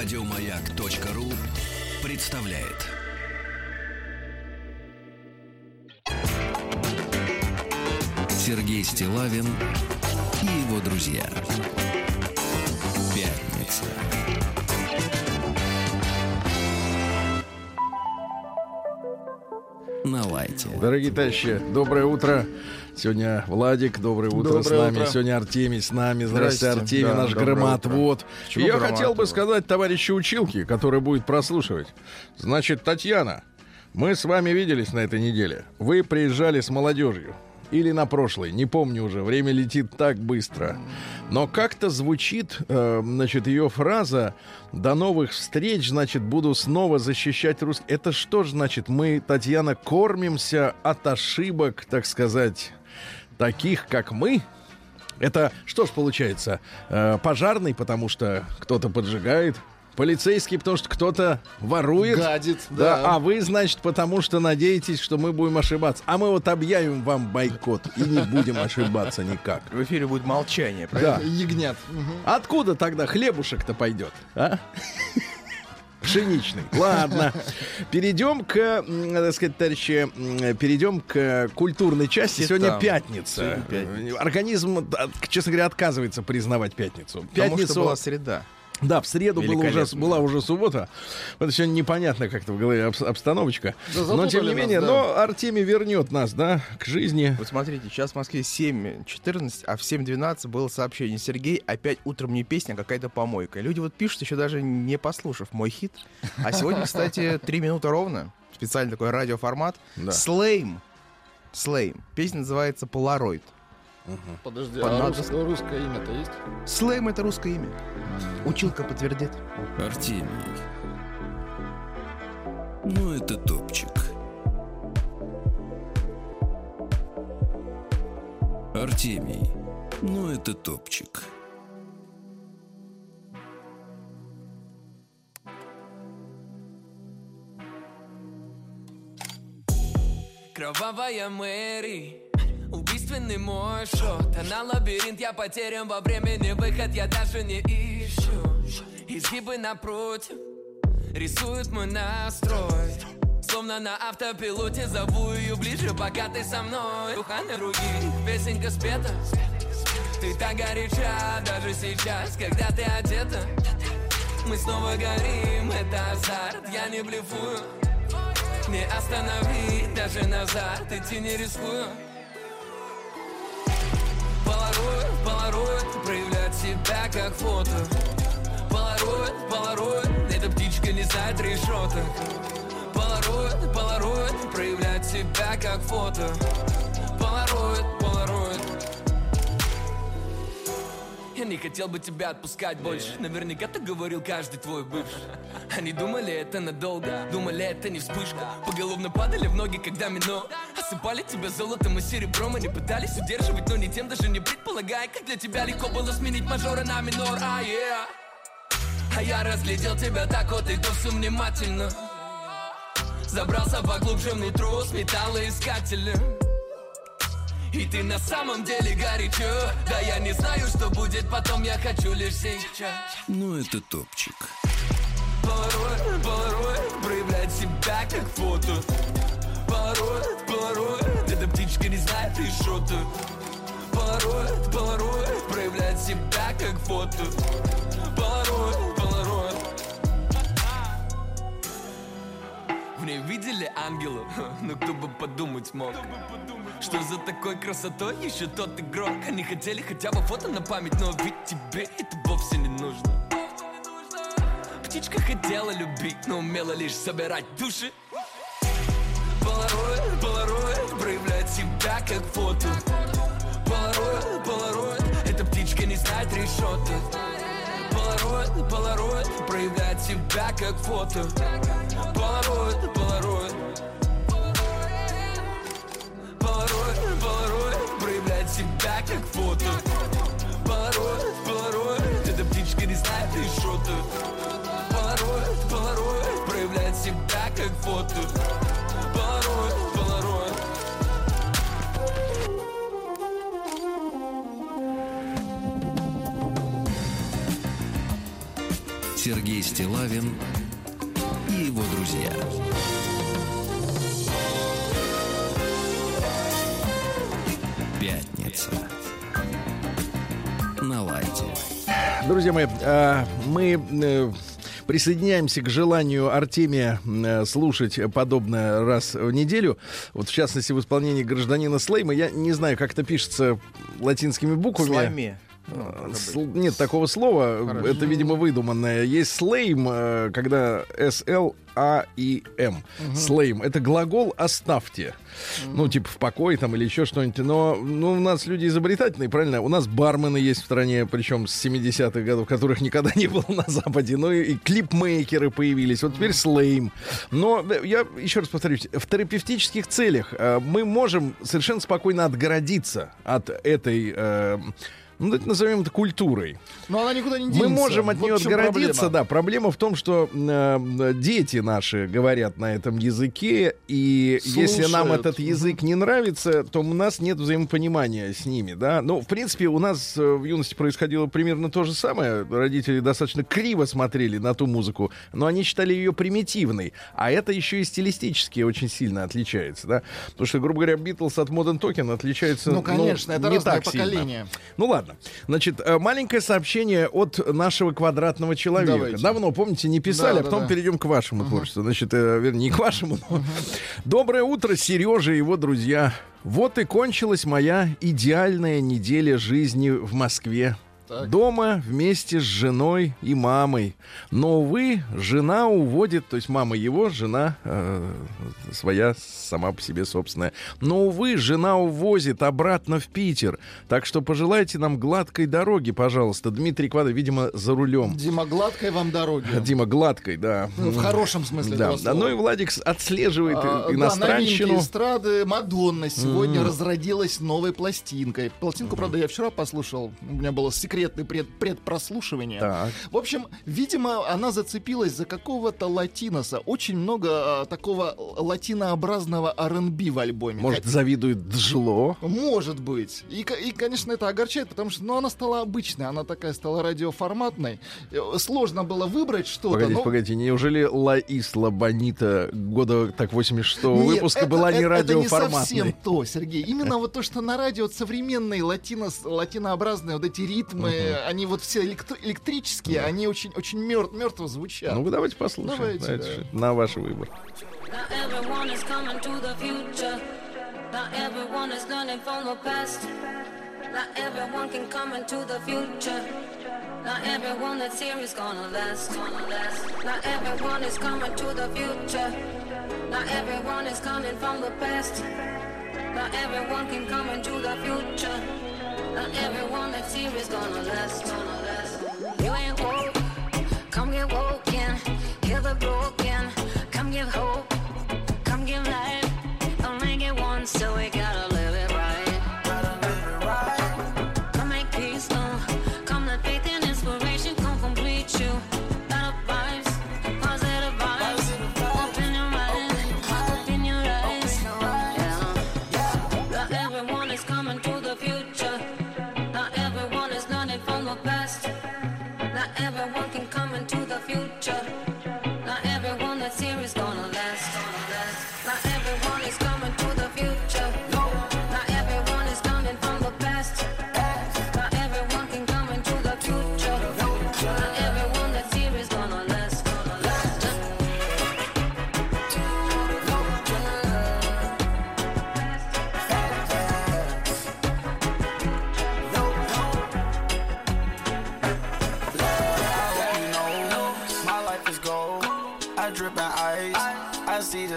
Радиомаяк.ру представляет. Сергей Стилавин и его друзья. Пятница. На лайте. Дорогие товарищи, доброе утро. Сегодня Владик, доброе утро Доброе с нами. утро. Сегодня Артемий с нами. Здравствуйте. Артемий, Да, наш громоотвод. Я хотел бы громоотвод? сказать товарищу училке, который будет прослушивать. Значит, Татьяна, мы с вами виделись на этой неделе. Вы приезжали с молодежью. Или на прошлой, не помню уже, время летит так быстро. Но как-то звучит, э, значит, ее фраза «До новых встреч, значит, буду снова защищать русский». Это что ж, значит, мы, Татьяна, кормимся от ошибок, так сказать, таких, как мы? Это что ж получается? Э, пожарный, потому что кто-то поджигает. Полицейский, потому что кто-то ворует. Гадит, Да, да. а вы, значит, потому что надеетесь, что мы будем ошибаться. А мы вот объявим вам бойкот и не будем ошибаться никак. В эфире будет молчание, правильно? Да. Ягнят. Мгм. Откуда тогда хлебушек-то пойдет, а? Пшеничный. Ладно. Перейдем к, так сказать, товарищи, перейдем к культурной части. Сегодня пятница. Сегодня пятница. Организм, честно говоря, отказывается признавать пятницу. Потому Пятницу, что была среда. Да, в среду была уже, была уже суббота. Вот сегодня непонятно как-то в голове обс- обстановочка. Да, но тем не нас, менее, да. но Артемий вернет нас, да, к жизни. Вот смотрите, сейчас в Москве 7.14, а в 7.12 было сообщение. Сергей, опять утром не песня, а какая-то помойка. Люди вот пишут, еще даже не послушав мой хит. А сегодня, кстати, 3 минуты ровно. Специальный такой радиоформат. Да. Слейм. Слейм. Песня называется «Полароид». Подожди, Под а надо- рус- русское имя-то есть? Слейм — это русское имя. Училка подтвердит. Артемий. Ну, это топчик. Артемий. Ну, это топчик. Кровавая Мэри Убийственный мой шот Она лабиринт, я потерян во времени. Выход я даже не ищу. Изгибы напротив Рисуют мой настрой. Словно на автопилоте Зову ее ближе, пока ты со мной. Духаны руки, песенка спета. Ты так горяча, даже сейчас Когда ты одета. Мы снова горим, это азарт Я не блефую. Не остановить, даже назад идти не рискую Полароид, полароид, проявлять себя как фото. Полароид, полароид, эта птичка не знает решеток Полароид, полароид, проявлять себя как фото. Полароид, полароид я не хотел бы тебя отпускать больше. Наверняка ты говорил каждый твой бывший. Они думали это надолго. Думали это не вспышка. Поголовно падали в ноги, когда мино. Осыпали тебя золотом и серебром. Они пытались удерживать, но не тем даже не предполагая Как для тебя легко было сменить мажора на минор. А, yeah. а я разглядел тебя так вот и то все внимательно. Забрался поглубже внутрь с металлоискателем и ты на самом деле горячо. Да я не знаю, что будет потом Я хочу лишь сейчас. Ну, это топчик. Полароид, полароид Проявлять себя как фото. Полароид, полароид Эта птичка не знает решеток Полароид, полароид Проявлять себя как фото. Полароид В ней видели ангелов, ну кто бы подумать мог? Что за такой красотой еще тот игрок? Они хотели хотя бы фото на память, но ведь тебе это вовсе не нужно. Птичка хотела любить, но умела лишь собирать души. Полароид, полароид, проявлять себя как фото. Полароид, полароид, эта птичка не знает решеток Полароид, полароид, проявлять себя как фото. Полароид, полароид. Полароид, полароид, проявлять себя как фото. Полароид, полароид, эта птичка не знает решеток Полароид, полароид, проявлять себя как фото Сергей Стилавин и его друзья. Пятница. На лайте. Друзья мои, а, мы э, присоединяемся к желанию Артемия э, слушать подобное раз в неделю. Вот в частности в исполнении гражданина Слейма. Я не знаю, как это пишется латинскими буквами. Слайме. Ну, А, сл-. Нет такого слова, Хорошо. это, видимо, выдуманное. Есть слейм, э, когда S-L-A-I-M. Слейм. Это глагол «оставьте». Ну, типа в покое там или еще что-нибудь. Но ну, у нас люди изобретательные, правильно? У нас бармены есть в стране, причем с 70-х годов, которых никогда не было на Западе. Ну и, и клипмейкеры появились. Вот теперь слейм. Но э, я еще раз повторюсь, в терапевтических целях э, мы можем совершенно спокойно отгородиться от этой... э, ну, назовем это культурой. Но она никуда не денется. Мы можем от Вот нее отгородиться, проблема. да. Проблема в том, что э, дети наши говорят на этом языке, и если нам Слушают. этот язык не нравится, то у нас нет взаимопонимания с ними, да. Ну, в принципе, у нас э, в юности происходило примерно то же самое. Родители достаточно криво смотрели на ту музыку, но они считали ее примитивной. А это еще и стилистически очень сильно отличается, да. Потому что, грубо говоря, Битлз от Modern Token отличается Ну, конечно, это не разное так сильно. поколение. Ну ладно. Значит, э, маленькое сообщение от нашего квадратного человека. Давайте. Давно, помните, не писали, Да, а да, потом да. перейдем к вашему творчеству. Значит, э, вернее, не к вашему, но... Доброе утро, Сережа и его друзья. Вот и кончилась моя идеальная неделя жизни в Москве. Так. Дома вместе с женой и мамой. Но, увы, жена уводит, то есть мама его, жена э, своя сама по себе собственная. Но, увы, жена увозит обратно в Питер. Так что пожелайте нам гладкой дороги, пожалуйста. Дмитрий Квада, видимо, за рулем. Дима, гладкой вам дороги. Дима, гладкой, да. Ну, В хорошем смысле Да, да, ну и Владик отслеживает А, да, иностранщину. новинки эстрады Мадонна сегодня разродилась новой пластинкой. Пластинку, правда, я вчера послушал. У меня было секретное пред, предпрослушивание. Так. В общем, видимо, она зацепилась за какого-то латиноса. Очень много а, такого латинообразного R&B в альбоме. Может, завидует Джло? Может быть. И, и, конечно, это огорчает, потому что ну, она стала обычной, она такая стала радиоформатной. Э, Сложно было выбрать что-то. Погодите, но- погодите, неужели Ла Исла Бонита года так 86-го Нет, выпуска это- была не это- Это не радиоформатной? совсем то, Сергей. Именно вот то, что на радио современные латино, латинообразные вот эти ритмы, они вот все электро- электрические, они очень, очень мертв, мертво звучат. Ну, вы давайте послушаем. Давайте, Давайте, да. На ваш выбор. Not everyone is learning from the past. Not everyone can come into the future. Not everyone that's here is gonna last. Not everyone is coming to the future. Not everyone is coming from the past. Not everyone can come into the future. Not everyone that's here is gonna last. You ain't woke. Come get woken. Hear the broken. Come give hope. Come give life. Don't make it once, so we gotta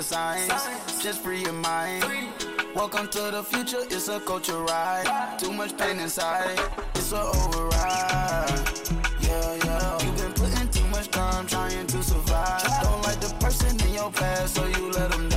signs. Just free your mind. Welcome to the future. It's a culture ride. Too much pain inside. It's a override. Yeah, yeah. You've been putting too much time trying to survive. Don't like the person in your past, so you let them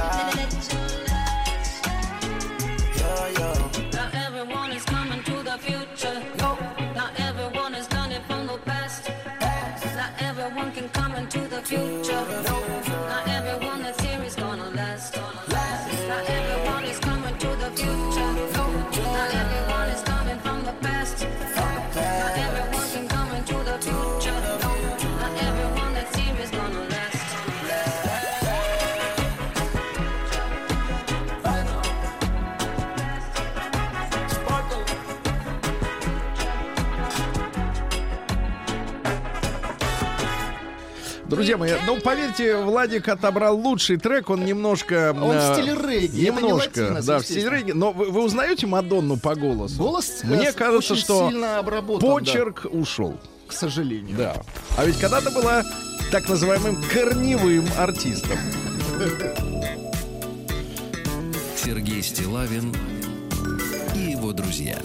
Друзья мои, ну поверьте, Владик отобрал лучший трек, он немножко... Он в э, стиле регги, Немножко, латинос, да, в стиле регги. Но вы, вы узнаете Мадонну по голосу? Голос э, Мне с- кажется, очень что сильно обработан, почерк ушел. да, к сожалению. Да. А ведь когда-то была так называемым корневым артистом. Сергей Стилавин и его друзья.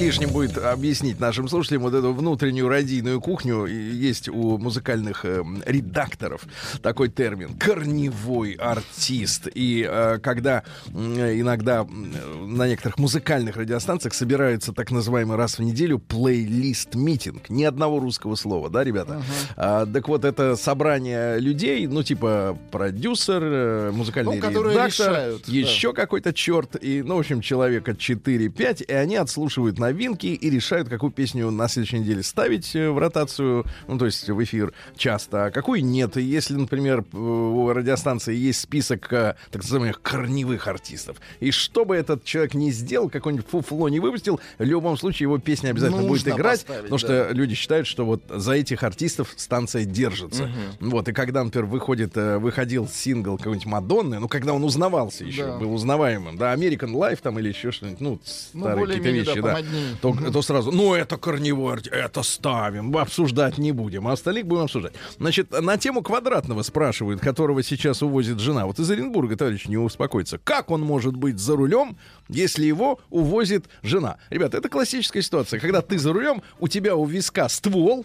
Лишним будет объяснить нашим слушателям вот эту внутреннюю радийную кухню. Есть у музыкальных э, редакторов такой термин «корневой артист». И э, когда м, иногда м, на некоторых музыкальных радиостанциях собирается так называемый раз в неделю плейлист-митинг. Ни одного русского слова, да, ребята? А, так вот, это собрание людей, ну, типа продюсер, э, музыкальный Ну, редактор, решают, да. еще какой-то черт, и, ну, в общем, человека 4-5, и они отслушивают новинки и решают, какую песню на следующей неделе ставить э, в ротацию, ну, то есть в эфир часто, а какую нет. И если, например, у радиостанции есть список э, так называемых корневых артистов, и что бы этот человек ни сделал, какое-нибудь фуфло не выпустил, в любом случае его песня обязательно будет Нужно играть, поставить, потому что люди считают, что вот за этих артистов станция держится. Вот, и когда, например, выходит, э, выходил сингл какой-нибудь Мадонны, ну, когда он узнавался еще, Да. был узнаваемым, да, American Life там или еще что-нибудь, ну, Ну, старые какие-то да, вещи, да. То, то сразу, ну, это корневой это ставим, обсуждать не будем, а остальных будем обсуждать. Значит, на тему квадратного спрашивают, которого сейчас увозит жена. Вот из Оренбурга, товарищ, не успокоится. Как он может быть за рулем, если его увозит жена? Ребята, это классическая ситуация. Когда ты за рулем, у тебя у виска ствол,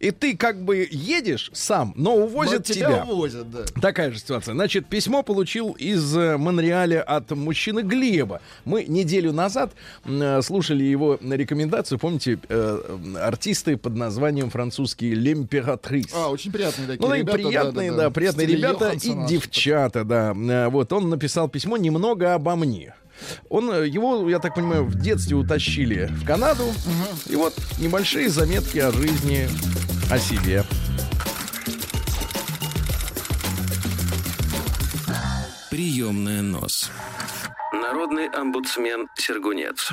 и ты как бы едешь сам, но увозят Но тебя тебя. увозят, да. Такая же ситуация. Значит, письмо получил из э, Монреаля от мужчины Глеба. Мы неделю назад э, слушали его рекомендацию. Помните, э, артисты под названием французские Лемператрис. А, очень приятные такие Ну, да, и ребята. приятные, да, В приятные стиле ребята и Йохансона. девчата, да. Э, Вот, он написал письмо немного обо мне. Он, э, его, я так понимаю, в детстве утащили в Канаду. И вот небольшие заметки о жизни, о себе. Приемная нос. Народный омбудсмен Сергунец.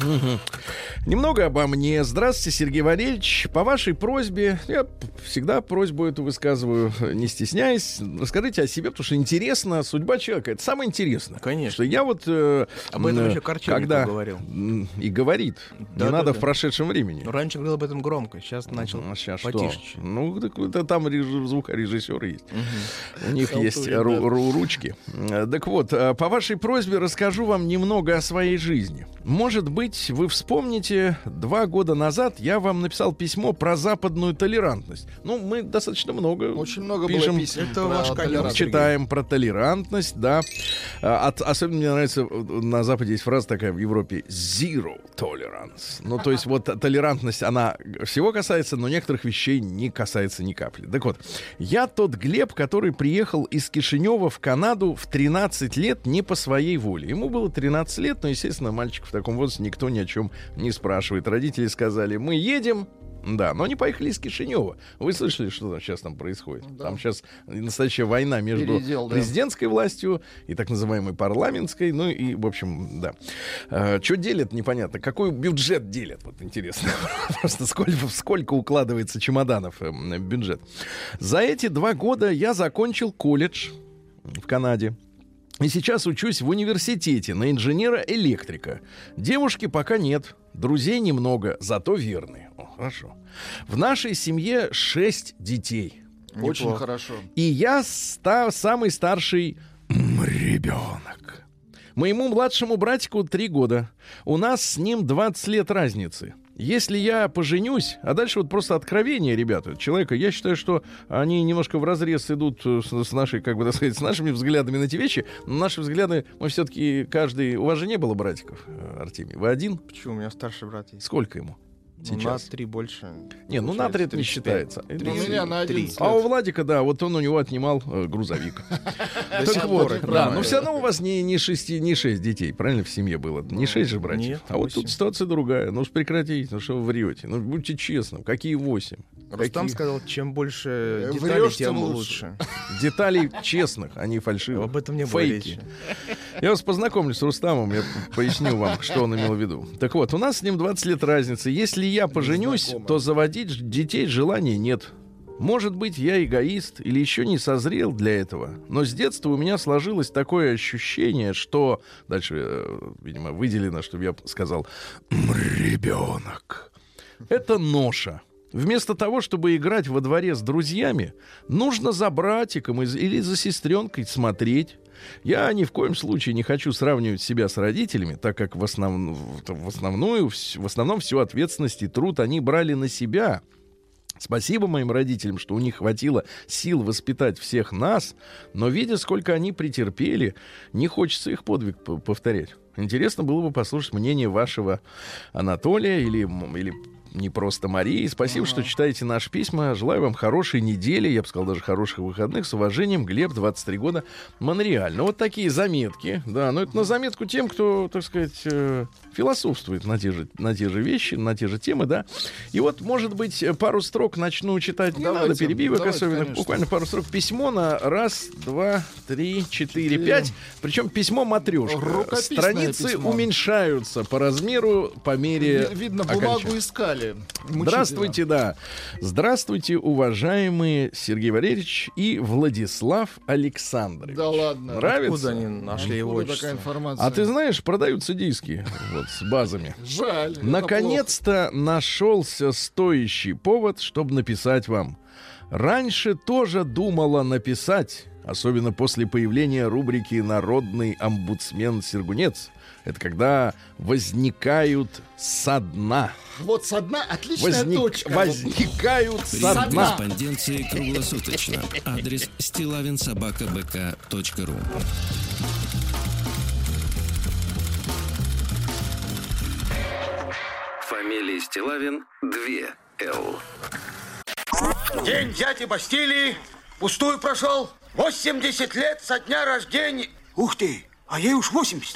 Немного обо мне. Здравствуйте, Сергей Валерьевич. По вашей просьбе, я всегда просьбу эту высказываю, э, не стесняясь. Расскажите о себе, потому что интересно, судьба человека. Это самое интересное. Конечно. Что я вот... э, Об этом м, еще Корчевников когда говорил. И говорит. не Да, да, надо да. в прошедшем времени. Ну, раньше говорил об этом громко, сейчас начал А сейчас что? потише. чуть. Ну, так это там реж- звукорежиссеры есть. У них Халтурин, есть да. ру- ру- ручки. Э, Так вот, э, по вашей просьбе расскажу вам немного о своей жизни. Может быть, вы вспомните, два года назад я вам написал письмо про западную толерантность. Ну, мы достаточно много Очень много пишем. было писем. Это про ваш. Читаем про толерантность, да. А, от- особенно мне нравится, на Западе есть фраза такая в Европе «zero tolerance». Ну, то есть вот толерантность, она всего касается, но некоторых вещей не касается ни капли. Так вот, я тот Глеб, который приехал из Кишинева в Канаду в 13 лет не по своей воле. Ему было 13 лет, но, естественно, мальчик в таком возрасте никто ни о чем не спрашивает. Родители сказали, мы едем, да, но они поехали из Кишинева. Вы слышали, что там сейчас там происходит? Там сейчас настоящая война между Передел, да. президентской властью и так называемой парламентской. Ну и, в общем, да. что делят, непонятно. Какой бюджет делят, вот интересно. Просто сколько, сколько укладывается чемоданов э, бюджет. За эти два года я закончил колледж в Канаде. И сейчас учусь в университете на инженера-электрика. Девушки пока нет, друзей немного, зато верные. О, хорошо. В нашей семье шесть детей. Очень Неплохо. хорошо. И я ста- самый старший ребенок. Моему младшему братику три года. У нас с ним 20 лет разницы. Если я поженюсь, а дальше вот просто откровение, ребята, человека, я считаю, что они немножко в разрез идут э, с, с нашей, как бы так сказать, с нашими взглядами на эти вещи. Но наши взгляды, мы все-таки каждый... У вас же не было братиков, э, Артемий? Вы один? Почему? У меня старший брат есть. Сколько ему? Ну, на Сейчас. три больше. Не, ну на три это не считается. У меня на Три. 11 А у. Владика, да, вот он у него отнимал э, грузовик. Так вот, да, но все равно у вас не, не, шести, не шесть детей, правильно, в семье было? Не шесть же братьев. а вот тут ситуация другая. Ну уж прекратите, ну что вы врете. Ну будьте честны, какие восемь? Рустам Какие? сказал, чем больше деталей, Врешь, тем тем лучше. Деталей честных, а не фальшивых. Об этом не было Фейки. Я вас познакомлю с Рустамом, я поясню вам, что он имел в виду. Так вот, у нас с ним 20 лет разницы. Если я поженюсь, то заводить детей желания нет. Может быть, я эгоист или еще не созрел для этого, но с детства у меня сложилось такое ощущение, что... Дальше, э, видимо, выделено, чтобы я сказал «ребенок». Это ноша. Вместо того, чтобы играть во дворе с друзьями, нужно за братиком или за сестренкой смотреть. Я ни в коем случае не хочу сравнивать себя с родителями, так как в, основ- в основную, в основном всю ответственность и труд они брали на себя. Спасибо моим родителям, что у них хватило сил воспитать всех нас, но видя, сколько они претерпели, не хочется их подвиг повторять. Интересно было бы послушать мнение вашего Анатолия или, или не просто Марии. Спасибо, что читаете наши письма. Желаю вам хорошей недели, я бы сказал, даже хороших выходных. С уважением, Глеб, 23 года, Монреаль. Ну, вот такие заметки. Да, но это на заметку тем, кто, так сказать, э, философствует на те, же, на те же вещи, на те же темы, да. И вот, может быть, пару строк начну читать. Не Давайте, надо перебивок давайте, особенно. конечно. Буквально пару строк. Письмо на раз, два, три, четыре, пять. Причем письмо матрешка. Страницы письмо. уменьшаются по размеру, по мере Ви- Видно, окончания. бумагу искали. Мучительно. Здравствуйте, да. Здравствуйте, уважаемые Сергей Валерьевич и Владислав Александрович. Да ладно. Нравится? Откуда они нашли его такая информация? А ты знаешь, продаются диски вот, с базами. Жаль. Наконец-то нашелся стоящий повод, чтобы написать вам. Раньше тоже думала написать, особенно после появления рубрики «Народный омбудсмен Сергунец». Это когда возникают со дна. Вот со дна отличная Возник- точка. возникают со дна. корреспонденции круглосуточно. Адрес стилавинсобакабк.ру Фамилия Стилавин 2 Л. День дяди Бастилии пустую прошел. 80 лет со дня рождения. Ух ты, а ей уж 80.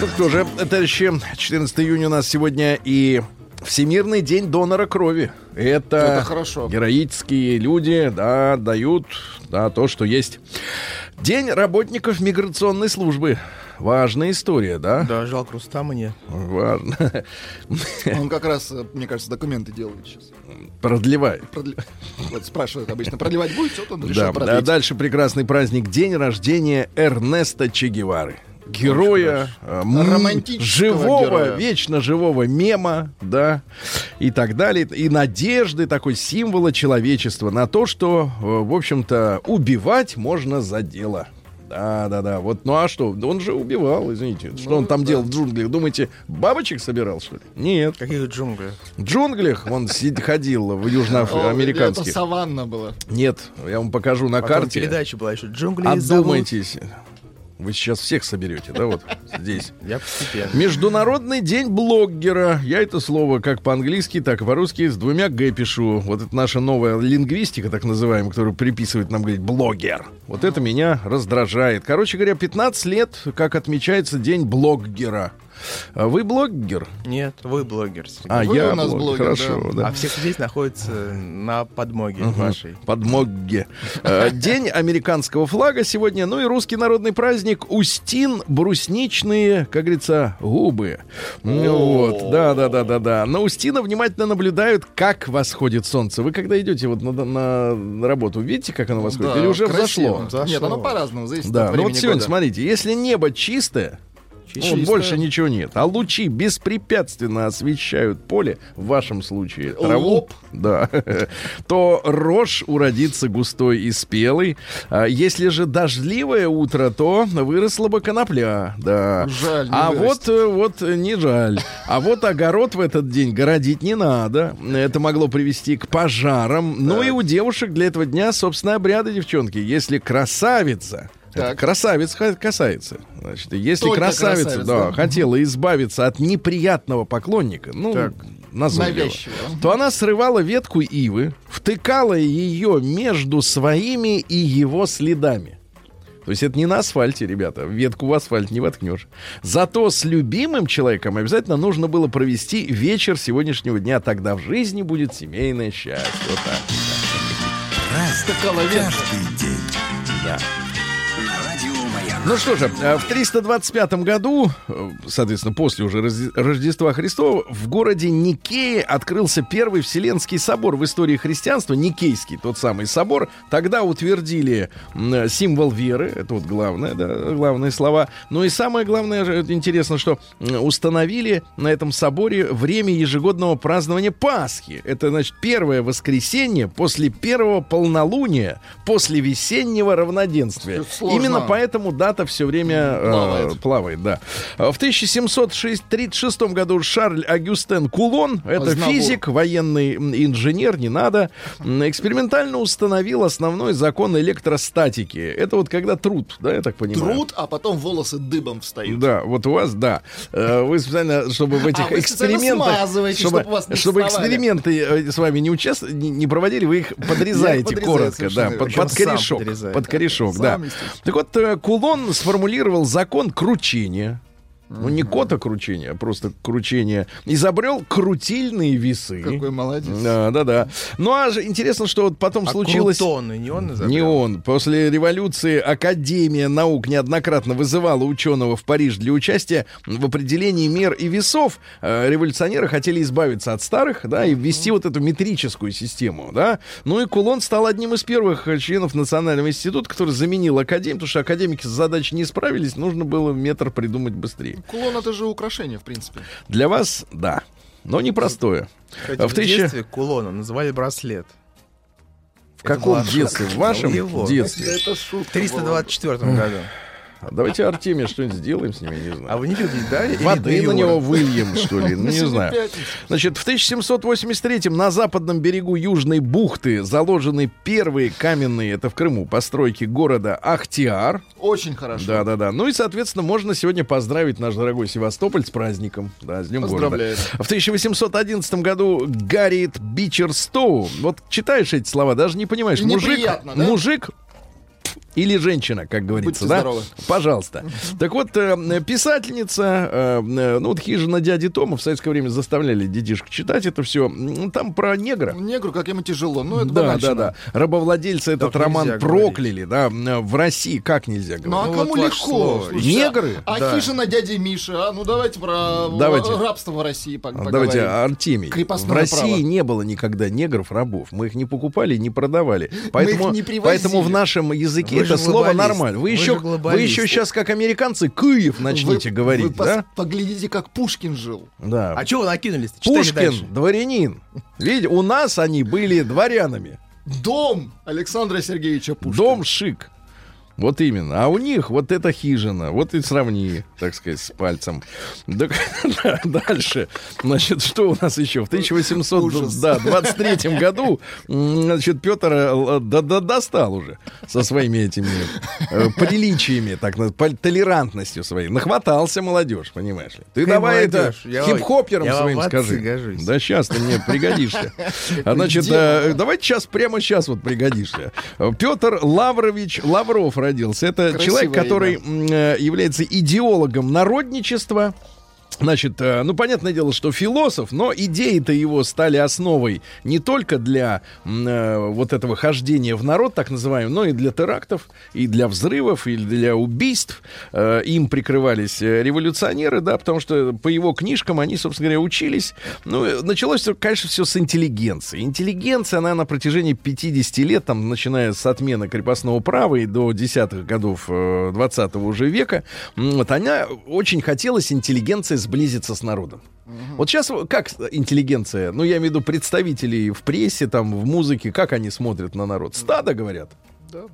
Ну что же, товарищи, 14 июня у нас сегодня и Всемирный день донора крови. Это, Это хорошо. героические люди, да, дают да, то, что есть. День работников миграционной службы. Важная история, да? Да, жалко Рустама нет. Важно. Он как раз, э, мне кажется, документы делает сейчас. Продлевает. Продле- Вот спрашивают обычно, продлевать будете? Вот он Да, решил а продлить. дальше прекрасный праздник. День рождения Эрнеста Че Гевары. Героя, э, м, живого, героя. вечно живого мема, да, и так далее. И надежды, такой символа человечества на то, что, э, в общем-то, убивать можно за дело. Да, да, да. Вот, ну а что? Он же убивал, извините. Что он там делал в джунглях? Думаете, бабочек собирал, что ли? Нет. Каких джунглях? В джунглях он ходил в О, Это южноамериканских. саванна была. Нет, я вам покажу на карте. передача была еще «Джунгли зовут». Вы сейчас всех соберете, да, вот здесь. Я постепенно. Международный день блогера. Я это слово как по-английски, так и по-русски с двумя «г» пишу. Вот это наша новая лингвистика, так называемая, которую приписывает нам, говорить, блогер. Вот это меня раздражает. Короче говоря, 15 лет, как отмечается день блогера. А Вы блогер? Нет, вы блогер. Сергей. А Вы я у нас блогер, Хорошо, да. А все здесь находятся на подмоге вашей. Подмоге. Э, День американского флага сегодня. Ну и русский народный праздник Устин брусничные, как говорится, губы. Ну Вот, да, да, да, да, да. На Устина внимательно наблюдают, как восходит солнце. Вы когда идете вот на, работу, видите, как оно восходит? Да, Или уже взошло? Нет, оно по-разному, зависит Да, от ну вот сегодня, смотрите, если небо чистое, Чистое. больше ничего нет. А лучи беспрепятственно освещают поле, в вашем случае траву, Лоб. да, то рожь уродится густой и спелый. А если же дождливое утро, то выросла бы конопля, да. Жаль, а вырастет. вот, э, вот э, не жаль. А вот огород в этот день городить не надо. Это могло привести к пожарам. Ну и у девушек для этого дня, собственно, обряды, девчонки. Если красавица Так. красавец касается. Значит, если Только красавица, красавец, да, да? хотела избавиться от неприятного поклонника, ну, Так. Навязчиво. то она срывала ветку ивы, втыкала ее между своими и его следами. То есть это не на асфальте, ребята. Ветку в асфальт не воткнешь. Зато с любимым человеком обязательно нужно было провести вечер сегодняшнего дня. Тогда в жизни будет семейное счастье. Вот так. Каждый день. Да. Ну что же, э, в 325 году, э, соответственно, после уже Рождества Христова, в городе Никее открылся первый Вселенский собор в истории христианства, Никейский, тот самый собор. Тогда утвердили м, символ веры, это вот главное, да, главные слова. Ну и самое главное, интересно, что установили на этом соборе время ежегодного празднования Пасхи. Это, значит, первое воскресенье после первого полнолуния, после весеннего равноденствия. Именно поэтому дата все время э, Плавает. плавает, да. А В 1736 году Шарль Агюстен Кулон, это Азнавур. физик, военный инженер, не надо, экспериментально установил основной закон электростатики. Это вот когда труд, да, я так понимаю? Труд, а потом волосы дыбом встают. Да, вот у вас, да. Э, Вы специально, чтобы в этих А вы специально экспериментах, чтобы, чтобы чтобы эксперименты э, с вами не участ... не, не проводили, вы их подрезаете коротко, да, под, под корешок, под корешок, да. Так вот, э, Кулон сформулировал закон кручения. Ну, не кота кручения, а просто кручение. Изобрел крутильные весы. Какой молодец. Да, да, да. Ну, а же интересно, что вот потом А случилось... крутоны не он изобрел? Не он. После революции Академия наук неоднократно вызывала ученого в Париж для участия в определении мер и весов. Э, Революционеры хотели избавиться от старых, да, и ввести вот эту метрическую систему, да. Ну и Кулон стал одним из первых членов Национального института, который заменил Академию, потому что академики с задачей не справились, нужно было метр придумать быстрее. Кулон это же украшение, в принципе. Для вас, да, но непростое. Кстати, в в тысяча- детстве кулона называли браслет. В Это каком детстве? В вашем его. детстве? Это шутка. В 324 году. Давайте Артемия что-нибудь сделаем с ними, не знаю. А вы не любите, да? Воды на него выльем, что ли? Ну, не знаю. Значит, в 1783 на западном берегу Южной бухты заложены первые каменные, это в Крыму, постройки города Ахтиар. Очень хорошо. Да-да-да. Ну и, соответственно, можно сегодня поздравить наш дорогой Севастополь с праздником. Да, с Днем города. Поздравляем. В 1811 году Гарриет Бичерстоу. Вот читаешь эти слова, даже не понимаешь, мужик, да? мужик или женщина, как говорится, Будьте да? здоровы. Пожалуйста. Так вот, э, писательница, э, э, ну вот хижина дяди Тома в советское время заставляли детишек читать это все. Там про негра. Негру как ему тяжело. Ну, это Да, да, да. Рабовладельцы этот Так роман прокляли, да, э, в России. Как нельзя Ну а говорить? Ну, кому вот легко? слово. Слушайте, Негры? А, Да. а хижина дяди Миши, а? Ну давайте про Давайте. рабство в России пог- поговорим. Давайте, Артемий. Крепостное в России право. не было никогда негров, рабов. Мы их не покупали, не продавали. Поэтому, не привозили. поэтому в нашем языке Вы это слово нормально. Вы, Вы еще, вы еще сейчас, как американцы, Киев начните Вы- говорить, вы да? Поглядите, как Пушкин жил. Да. А чего вы накинулись? Пушкин, дальше. дворянин. Видите, у нас они были дворянами. Дом Александра Сергеевича Пушкина. Дом шик. Вот именно. А у них вот эта хижина. Вот и сравни, так сказать, с пальцем. Да, дальше. Значит, что у нас еще? В 1823 году, м, значит, Петр э, да, да, достал уже со своими этими э, приличиями, так, толерантностью своей. Нахватался молодежь, понимаешь ли. Ты Какая давай это молодежь? Вам- хип-хопером своим скажи. гожусь. Да сейчас ты мне пригодишься. А значит, э, давайте сейчас, прямо сейчас вот пригодишься. Петр Лаврович Лавров родился. Это Красивое человек, который имя. э, является идеологом народничества. Значит, э, ну, понятное дело, что философ, но идеи-то его стали основой не только для э, вот этого хождения в народ, так называемого, но и для терактов, и для взрывов, и для убийств. Э, им прикрывались э, революционеры, да, потому что по его книжкам они, собственно говоря, учились. Ну, э, началось, конечно, все с интеллигенции. Интеллигенция, она на протяжении 50 лет, там, начиная с отмены крепостного права и до десятых годов э, 20 уже века, вот она очень хотелось интеллигенция сблизиться с народом. Вот сейчас как интеллигенция, ну я имею в виду представителей в прессе, там, в музыке, как они смотрят на народ? Стадо, говорят.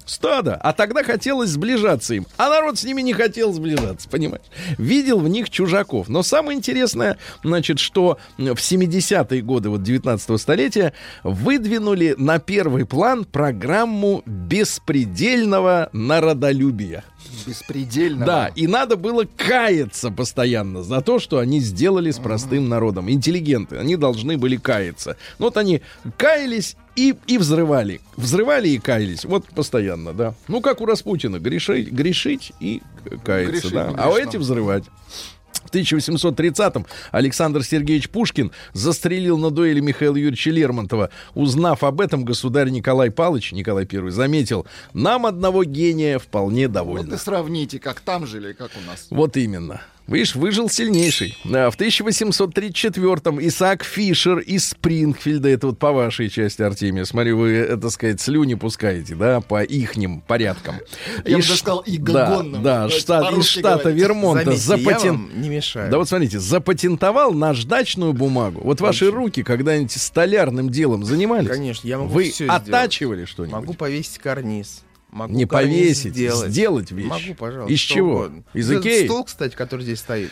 Стадо. А тогда хотелось сближаться им. А народ с ними не хотел сближаться, понимаешь? Видел в них чужаков. Но самое интересное, значит, что в 70-е годы вот 19 столетия выдвинули на первый план программу беспредельного народолюбия. Беспредельно. Да, и надо было каяться постоянно за то, что они сделали с простым народом. Интеллигенты, они должны были каяться. Ну вот они каялись и, и взрывали. Взрывали и каялись. Вот постоянно, да. Ну, как у Распутина. Грешить, грешить и каяться, Грешить да. А у эти взрывать. В 1830-м Александр Сергеевич Пушкин застрелил на дуэли Михаила Юрьевича Лермонтова. Узнав об этом, государь Николай Палыч, Николай I, заметил, нам одного гения вполне Вот довольно. и сравните, как там жили, как у нас. Вот именно. Видишь, выжил сильнейший. Да, в 1834-м Исаак Фишер из Спрингфильда, это вот по вашей части, Артемия, смотрю, вы, это сказать, слюни пускаете, да, по ихним порядкам. Я бы Из даже ш- сказал, и Да, да, штат, из штата говорить. Вермонта Заметьте, я запатен- вам не мешаю. Да вот смотрите, запатентовал наждачную бумагу. Вот ваши руки когда-нибудь столярным делом занимались? Конечно, я могу Вы всё сделать. оттачивали что-нибудь? Могу повесить карниз. Могу Не повесить, сделать. сделать вещь. Могу, пожалуйста. Из чего? угодно. Из Икеи? стол, кстати, который здесь стоит.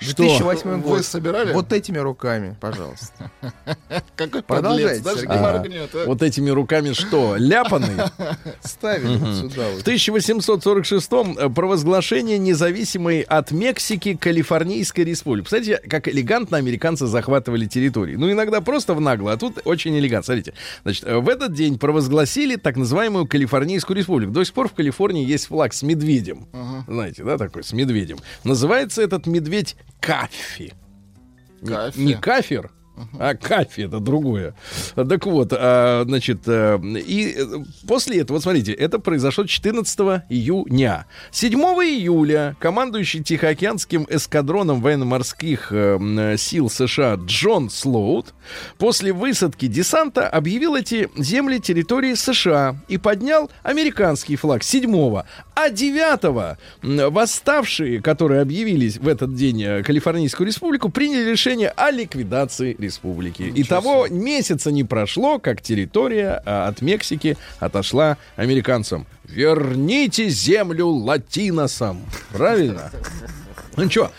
Что? 2008 Вы год. собирали? Вот этими руками, пожалуйста. Какой Продолжайте, подлец, даже Сергей. не А, моргнет. а. Вот этими руками что? Ляпаный? Ставили вот сюда В вот. 1846-м э, провозглашение независимой от Мексики Калифорнийской республики. Кстати, как элегантно американцы захватывали территории. Ну, иногда просто в нагло, а тут очень элегантно. Смотрите, значит, э, в этот день провозгласили так называемую Калифорнийскую республику. До сих пор в Калифорнии есть флаг с медведем. Знаете, да, такой, с медведем. Называется этот медведь Кафи. Не-. Не кафир, а кафе это другое. Так вот, а, значит, э, и э, после этого, вот смотрите, это произошло 14 июня. 7 июля командующий Тихоокеанским эскадроном военно-морских э, сил США Джон Слоут после высадки десанта объявил эти земли территории США и поднял американский флаг 7 а 9 м, восставшие, которые объявились в этот день Калифорнийскую республику, приняли решение о ликвидации республики. И того месяца не прошло, как территория а, от Мексики отошла американцам. Верните землю латиносам. Правильно? Ну что,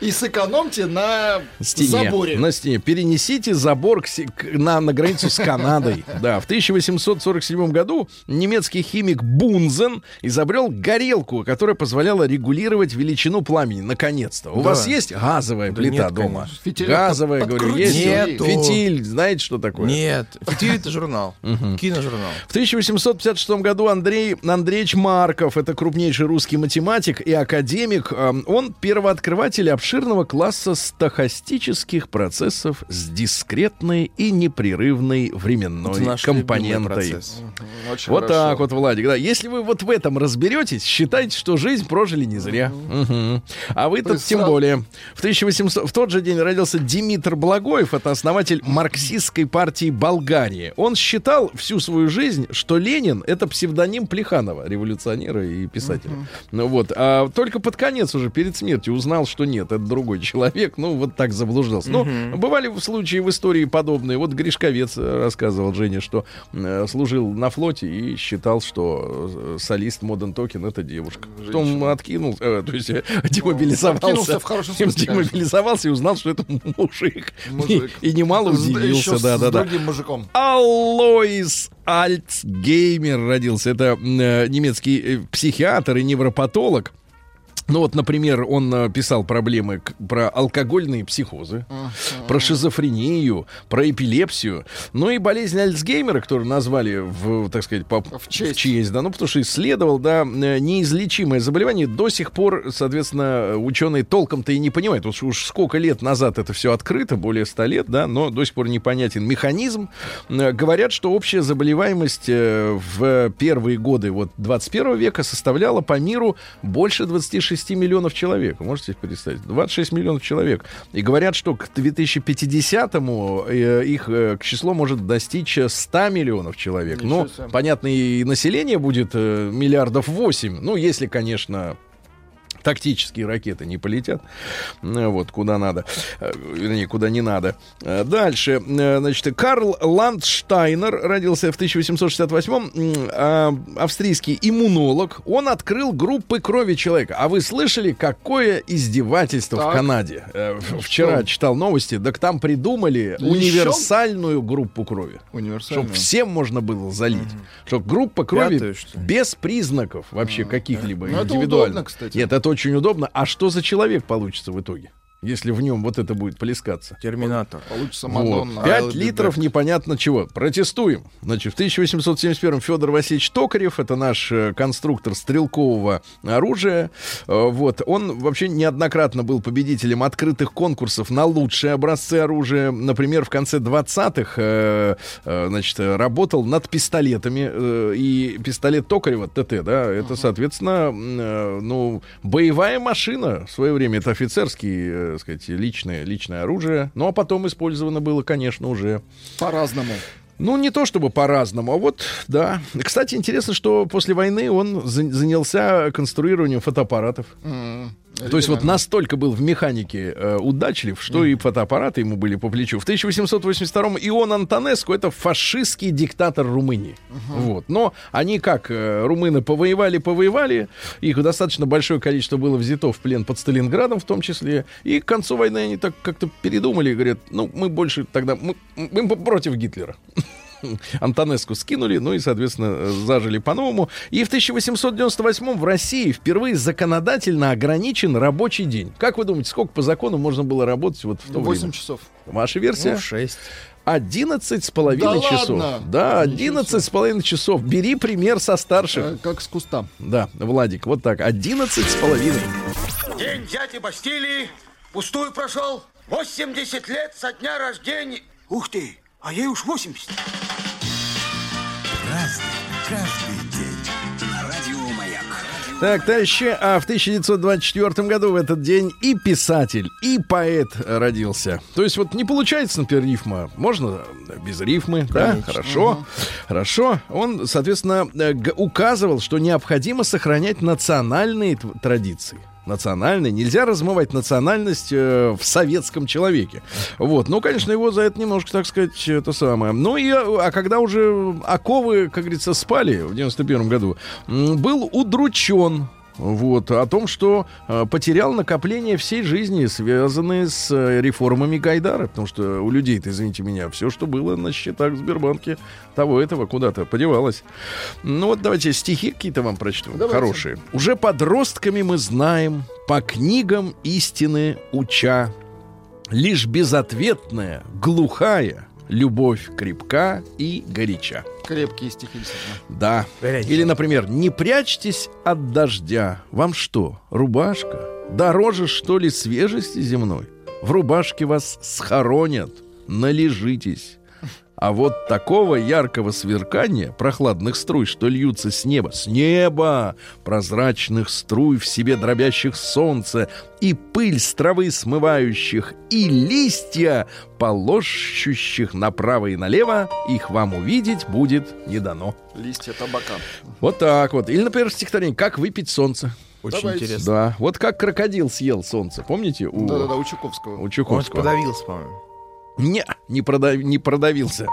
И сэкономьте на стене, заборе. на стене. Перенесите забор к к- на, на границу с Канадой. Да, в 1847 году немецкий химик Бунзен изобрел горелку, которая позволяла регулировать величину пламени. Наконец-то. У Да. вас есть газовая Да плита нет, дома? Фитилек Газовая, под- говорю, есть? Нету. Фитиль, знаете, что такое? Нет, фитиль это журнал. Киножурнал. В 1856 году Андрей Андреевич Марков, это крупнейший русский математик и академик, эм, он первооткрыватель обширного класса стохастических процессов с дискретной и непрерывной временной компонентой. Очень Вот хорошо. так вот, Владик. Да. Если вы вот в этом разберетесь, считайте, что жизнь прожили не зря. Мгм. А вы тут тем более. В 1800 в тот же день родился Димитр Благоев, это основатель марксистской партии Болгарии. Он считал всю свою жизнь, что Ленин это псевдоним Плеханова, революционера и писателя. Ну вот, а только под конец уже перед смертью узнал, что нет, это другой человек. Ну вот так заблуждался. Ну бывали в случаи в истории подобные. Вот Гришковец э, рассказывал Жене, что э, служил на флоте и считал, что э, солист Моден Токен это девушка. Потом откинул, э, то есть э, демобилизовался. В хорошем смысле, демобилизовался и узнал, что это мужик. Мужик. И, и немало удивился, с да, да, да. другим мужиком. Аллоис Альцгеймер родился. Это э, немецкий психиатр и невропатолог. Ну вот, например, он э, писал проблемы про алкогольные психозы, про шизофрению, про эпилепсию, ну и болезнь Альцгеймера, которую назвали в, так сказать, по, В честь. да, ну потому что исследовал, да, э, неизлечимое заболевание. До сих пор, соответственно, ученые толком-то и не понимают. Вот уж сколько лет назад это все открыто, более 100 лет, да, но до сих пор непонятен механизм. Э, Говорят, что общая заболеваемость в первые годы вот 21 века составляла по миру больше 26 миллионов человек. Вы можете себе представить? 26 миллионов человек. И говорят, что к 2050-му э, их э, к числу может достичь э, 100 миллионов человек. Ничего Ну, себе. понятно, и население будет э, миллиардов 8. Ну, если, конечно, тактические ракеты не полетят, э, вот, куда надо, э, вернее, куда не надо. Э, Дальше, значит, Карл Ландштайнер родился в 1868-м, м, а, австрийский иммунолог, он открыл группы крови человека. А вы слышали, какое издевательство в Так. Канаде? В- Вчера читал новости, так там придумали Лещом? универсальную группу крови. Универсальную. Чтобы всем можно было залить. Чтобы группа крови Пятую, что без признаков вообще каких-либо Ну, это индивидуально. удобно, кстати. Нет, это очень удобно. А что за человек получится в итоге? Если в нем вот это будет плескаться. Терминатор. Получится Вот. Мадонна. I'll be литров back. непонятно чего. Протестуем. Значит, в 1871 Федор Васильевич Токарев, это наш э, конструктор стрелкового оружия, э, вот, он вообще неоднократно был победителем открытых конкурсов на лучшие образцы оружия. Например, в конце 20-х, э, значит, работал над пистолетами, и пистолет Токарева, ТТ, да, это, соответственно, ну, боевая машина в свое время, это офицерский, так сказать, личное, личное оружие, ну, а потом использовано было, конечно, уже По-разному. ну, не то чтобы по-разному, а вот, да. Кстати, интересно, что после войны он за- занялся конструированием фотоаппаратов. М, То есть вот настолько был в механике э, удачлив, что и фотоаппараты ему были по плечу. В 1882-м Ион Антонеску это фашистский диктатор Румынии. Вот. Но они как, э, румыны повоевали, повоевали, их достаточно большое количество было взято в плен под Сталинградом в том числе, и к концу войны они так как-то передумали и говорят, ну, мы больше тогда, мы, мы против Гитлера. Антонеску скинули, ну и, соответственно, зажили по-новому. И в 1898 в России впервые законодательно ограничен рабочий день. Как вы думаете, сколько по закону можно было работать вот в то 8 время? часов. Ваша версия? Ну, шесть. 11 с половиной Да часов. ладно? Да, Ничего 11 с половиной часов. Бери пример со старших. Э, Как с куста. Да, Владик, вот так. 11 с половиной. День дяди Бастилии пустую прошел. 80 лет со дня рождения. Ух ты, а ей уж 80. Разный, каждый день. Радио Маяк. Так, товарищи, а в 1924 году в этот день и писатель, и поэт родился. То есть вот не получается, например, рифма. Можно без рифмы, да? Хорошо. Хорошо. Он, соответственно, э, указывал, что необходимо сохранять национальные традиции. Национальные. Нельзя размывать национальность э, в советском человеке. Вот. Ну, конечно, его за это немножко, так сказать, это самое. Ну и, э, а когда уже оковы, как говорится, спали в 91 году, был удручен вот, о том, что э, потерял накопление всей жизни, связанные с э, реформами Гайдара. Потому что у людей-то, извините меня, все, что было на счетах в Сбербанке, того этого куда-то подевалось. Ну вот давайте стихи какие-то вам прочту. Давайте. Хорошие. Уже подростками мы знаем, по книгам истины уча, лишь безответная, глухая любовь крепка и горяча. Крепкие стихи. Да. Горячая. Или, например, не прячьтесь от дождя. Вам что, рубашка? Дороже, что ли, свежести земной? В рубашке вас схоронят, належитесь. А вот такого яркого сверкания, прохладных струй, что льются с неба, с неба, прозрачных струй в себе дробящих солнце, и пыль с травы смывающих, и листья, полощущих направо и налево, их вам увидеть будет не дано. Листья табака. Вот так вот. Или, например, стихотворение «Как выпить солнце». Очень Давайте. интересно. Да. Вот как крокодил съел солнце. Помните? У, Да-да-да, у Чуковского. у Он Чуковского. подавился, по-моему. Не, не, продав- не продавился.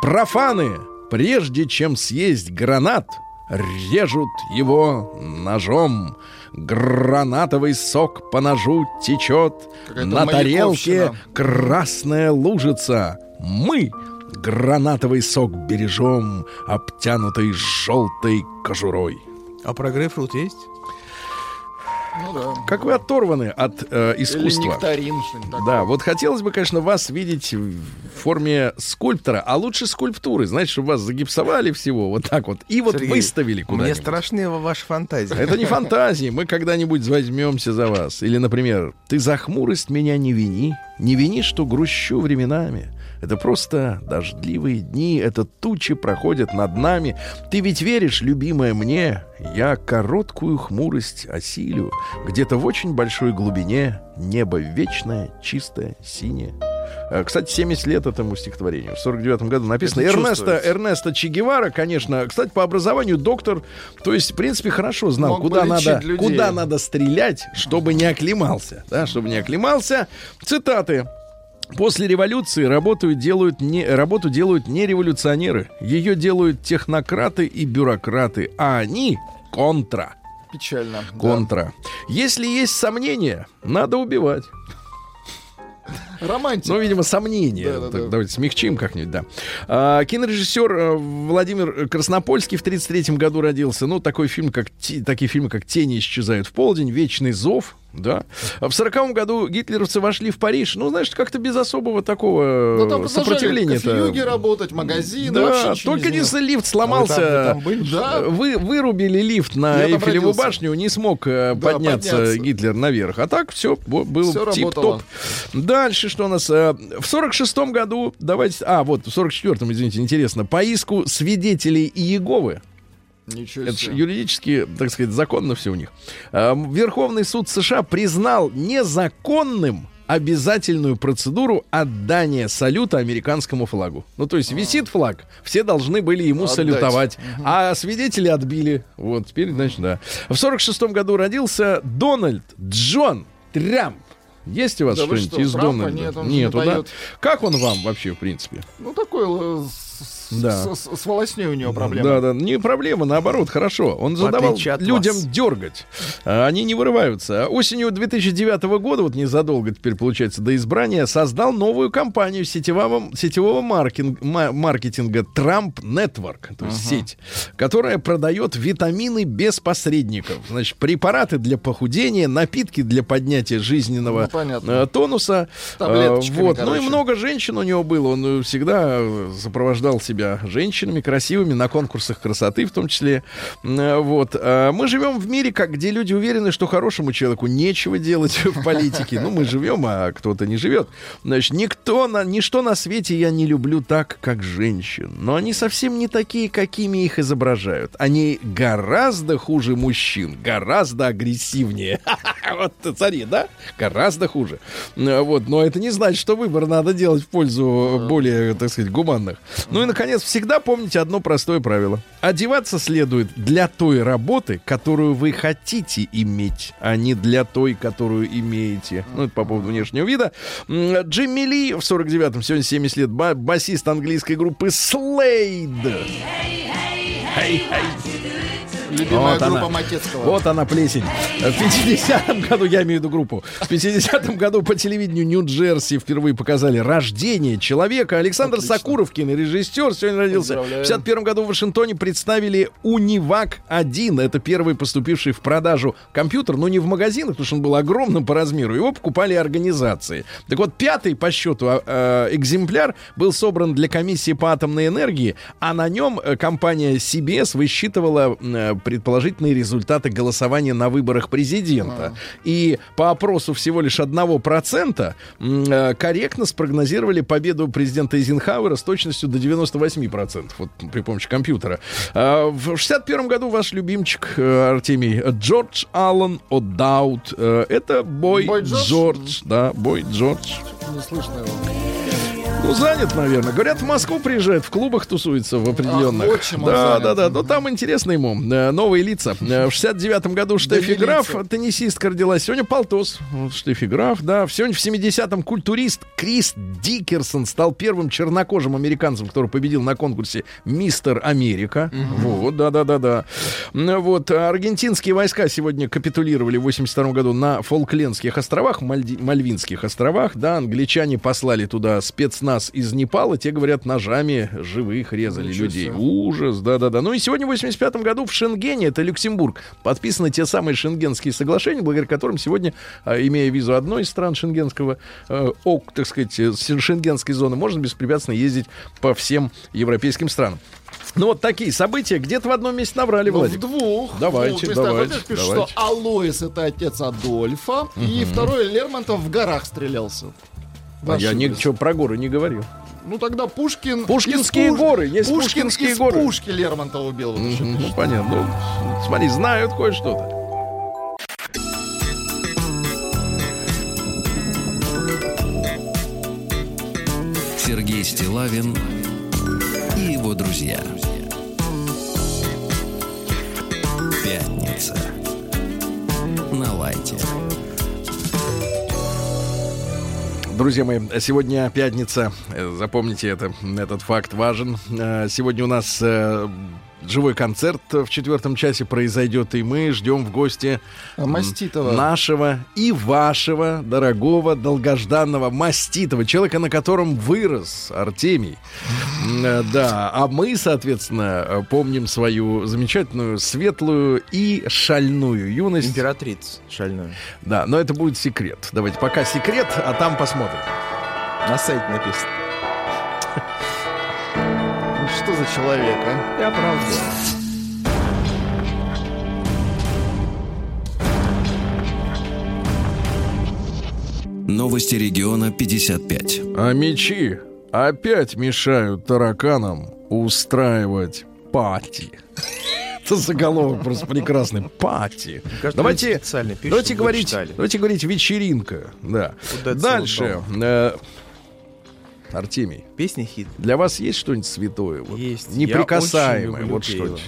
Профаны, прежде чем съесть гранат, режут его ножом. Гранатовый сок по ножу течет. Какая-то На тарелке красная лужица. Мы гранатовый сок бережем, обтянутый желтой кожурой. А про грейпфрут есть? Ну да. Как вы оторваны от э, Или искусства. нектарин, такое. Да, вот хотелось бы, конечно, вас видеть в форме скульптора, а лучше скульптуры, знаете, чтобы вас загипсовали всего, вот так вот, и вот Сергей, выставили Мне куда-нибудь. страшны ваши фантазии. Это не фантазии, мы когда-нибудь возьмемся за вас. Или, например, ты за хмурость меня не вини, не вини, что грущу временами. Это просто дождливые дни, это тучи проходят над нами. Ты ведь веришь, любимая, мне, я короткую хмурость осилю. Где-то в очень большой глубине небо вечное, чистое, синее. Э, Кстати, 70 лет этому стихотворению. В 49 году написано. Это Эрнесто, чувствуется. Эрнесто Че Гевара, конечно, кстати, по образованию доктор, то есть, в принципе, хорошо знал, Мог куда надо, людей. куда надо стрелять, чтобы не оклемался. Да, чтобы не оклемался. Цитаты. После революции работу делают, не, работу делают не революционеры. Ее делают технократы и бюрократы. А они контра. Печально. да. Контра. Если есть сомнения, надо убивать. Романтика. Ну, видимо, сомнения. Да, да, Так, да. Давайте смягчим как-нибудь, да. А, кинорежиссер э, Владимир Краснопольский в 33 году родился. Ну, такой фильм, как, «Те- такие фильмы, как «Тени исчезают в полдень», «Вечный зов», да. А в 40 году гитлеровцы вошли в Париж. Ну, знаешь, как-то без особого такого Ну, там э, продолжали сопротивления. кофеюги работать, магазины. Да, только не изменилось. лифт сломался. А вы там- вы там? Да. Вы вырубили лифт на Я там Эйфелеву башню, не смог э, Да, подняться, подняться. Гитлер наверх. А так все был Всё тип-топ. работало. Дальше что у нас? э, В сорок шестом году, давайте, а вот в сорок четвертом, извините, интересно, по иску свидетелей Иеговы. Ничего Это ж себе. юридически, так сказать, законно все у них. А, Верховный суд США признал незаконным обязательную процедуру отдания салюта американскому флагу. Ну, то есть висит флаг, все должны были ему Отдать. салютовать, а свидетели отбили. Вот, теперь, значит, да. В 46 году родился Дональд Джон Трямп. Есть у вас Да что-нибудь что, из Трампа Дональда? нет, он же Нету, не да? Как он вам вообще, в принципе? Ну, такой э, с, Да. с- с- волосней у него проблема. Да, да, не проблема, наоборот, хорошо. Он задавал людям вас. дергать. А Они не вырываются. А Осенью 2009 года, вот незадолго теперь получается до избрания, создал новую компанию сетевого, сетевого маркетинг- ма- маркетинга Trump Network, то есть сеть, которая продает витамины без посредников. Значит, препараты для похудения, напитки для поднятия жизненного Ну, понятно. э, тонуса. Таблеточками, Э, вот. Ну и короче. много женщин у него было. Он э, всегда э, сопровождал себя женщинами красивыми на конкурсах красоты в том числе. Э, Вот. А Мы живем в мире, как, где люди уверены, что хорошему человеку нечего делать в политике. Ну, мы живем, а кто-то не живет. Значит, никто, на, ничто на свете я не люблю так, как женщин. Но они совсем не такие, какими их изображают. Они гораздо хуже мужчин, гораздо агрессивнее. Вот, смотри, да? Гораздо хуже. Вот, но это не значит, что выбор надо делать в пользу более, так сказать, гуманных. Ну и, наконец, всегда помните одно простое правило. Одеваться следует для той работы, которую вы хотите иметь, а не для той, которую имеете. Ну, это по поводу внешнего вида. Джимми Ли в 49-м, сегодня 70 лет, ба- басист английской группы Slade. Хей, хей. Любимая Вот группа она. Макетского. Вот она плесень. В 50-м году, я имею в виду группу, в 50-м году по телевидению Нью-Джерси впервые показали «Рождение человека». Александр Отлично. Сакуров, кинорежиссер, сегодня родился. В Поздравляем. 51 году в Вашингтоне представили Унивак-1. Это первый поступивший в продажу компьютер, но не в магазинах, потому что он был огромным по размеру. Его покупали организации. Так вот, пятый по счету а, экземпляр был собран для комиссии по атомной энергии, а на нем э, компания CBS высчитывала э, предположительные результаты голосования на выборах президента. И по опросу всего лишь 1% м, э, корректно спрогнозировали победу президента Эйзенхауэра с точностью до 98%. Вот при помощи компьютера. А, В 61 году ваш любимчик э, Артемий Джордж Аллен О'Даут. Э, Это бой, Бой Джордж? Джордж. Да, бой Джордж. Не слышно его. Ну, занят, наверное. Говорят, в Москву приезжает, в клубах тусуется в определенных. Ах, отчим да, занят. да, да. Но там интересно ему. Э, Новые лица. Э, В 69-м году Штефи. Граф, теннисистка родилась. Сегодня Полтос. Штефи Граф, да. Сегодня в 70-м культурист Крис Дикерсон стал первым чернокожим американцем, который победил на конкурсе Мистер Америка. Вот, да, да, да, да. Ну, Вот, аргентинские войска сегодня капитулировали в 82 году на Фолклендских островах, Мальди- Мальвинских островах, да, англичане послали туда спецназ из Непала, те, говорят, ножами живых резали Ничего людей. себе. Ужас, да-да-да. Ну и сегодня в 85 году в Шенгене, это Люксембург, подписаны те самые шенгенские соглашения, благодаря которым сегодня, а, имея визу одной из стран шенгенского, э, ок, так сказать, э, шенгенской зоны, можно беспрепятственно ездить по всем европейским странам. Ну вот такие события где-то в одном месте наврали, Ну, в Владик. двух. Давайте, В двух местах. давайте, пишут, давайте. что Алоис это отец Адольфа, и второй Лермонтов в горах стрелялся. А я ничего про горы не говорил. Ну тогда Пушкин... Пушкинские из Пуш- горы, есть Пушкин Пушкинские из горы. Пушки Лермонтова убил. Ну, понятно. Ну, смотри, знают кое-что-то. Сергей Стилавин и его друзья. Пятница. Друзья мои, сегодня пятница. Э, Запомните это, этот факт важен. Э, Сегодня у нас э, живой концерт в четвертом часе произойдет, и мы ждем в гости м, Маститова. нашего и вашего дорогого, долгожданного Маститова, человека, на котором вырос Артемий. Э, Да, а мы, соответственно, помним свою замечательную, светлую и шальную юность. Императрица шальную. Да, но это будет секрет. Давайте пока секрет, а там посмотрим. На сайте написано. За человек, а? Я правда. Новости региона 55. А мечи опять мешают тараканам устраивать пати. Это заголовок просто прекрасный. Пати. Кажется, Давайте, пишут, давайте говорить, читали. давайте говорить вечеринка. Да. Дальше. Артемий, Песня хит. для вас есть что-нибудь святое? Вот, Есть. Неприкасаемое. Вот что-нибудь.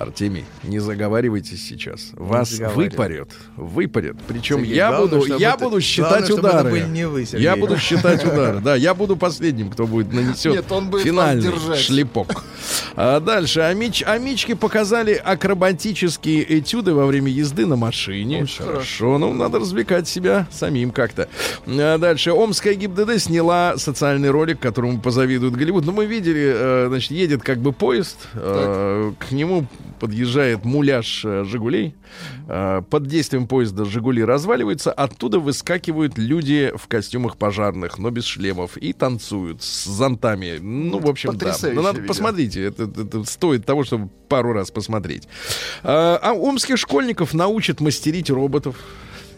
Артемий, не заговаривайтесь сейчас. Вас выпарят. Выпарят. Причем Сергей, я главное, буду, я это- буду считать главное, удары. не вы, Сергей. я буду считать удары. Да, я буду последним, кто будет нанесет Нет, он будет финальный шлепок. А дальше. Амич, амички показали акробатические этюды во время езды на машине. хорошо. Ну, надо развлекать себя самим как-то. А дальше. Омская ГИБДД сняла социальный ролик, которому позавидует Голливуд. Ну, мы видели, э, значит, едет как бы поезд. э, К нему подъезжает муляж э, «Жигулей». Э, Под действием поезда «Жигули» разваливаются. Оттуда выскакивают люди в костюмах пожарных, но без шлемов. И танцуют с зонтами. Ну, в общем, да. Ну, надо видео. посмотрите. Это, это- это стоит того, чтобы пару раз посмотреть. А, а омских школьников научат мастерить роботов.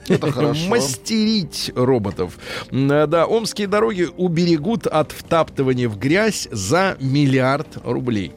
Это хорошо. Мастерить роботов. А, Да, омские дороги уберегут от втаптывания в грязь за миллиард рублей.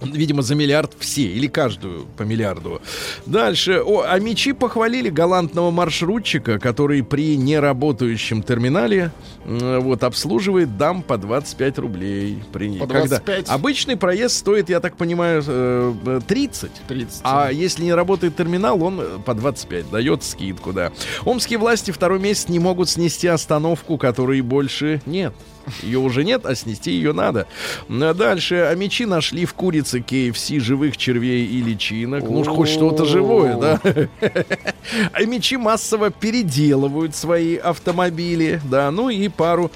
Видимо, за миллиард все, или каждую по миллиарду. Дальше. О, а мечи похвалили галантного маршрутчика, который при неработающем терминале вот, обслуживает дам по 25 рублей. При... По Когда 25? Обычный проезд стоит, я так понимаю, э, э, 30. 30. А если не работает терминал, он э, по 25 дает скидку, да. Омские власти второй месяц не могут снести остановку, которой больше нет. Ее уже нет, а снести ее надо. А Дальше. А мечи нашли в курице KFC живых червей и личинок. Ну, хоть что-то живое, да? А мечи массово переделывают свои автомобили, да, ну и пару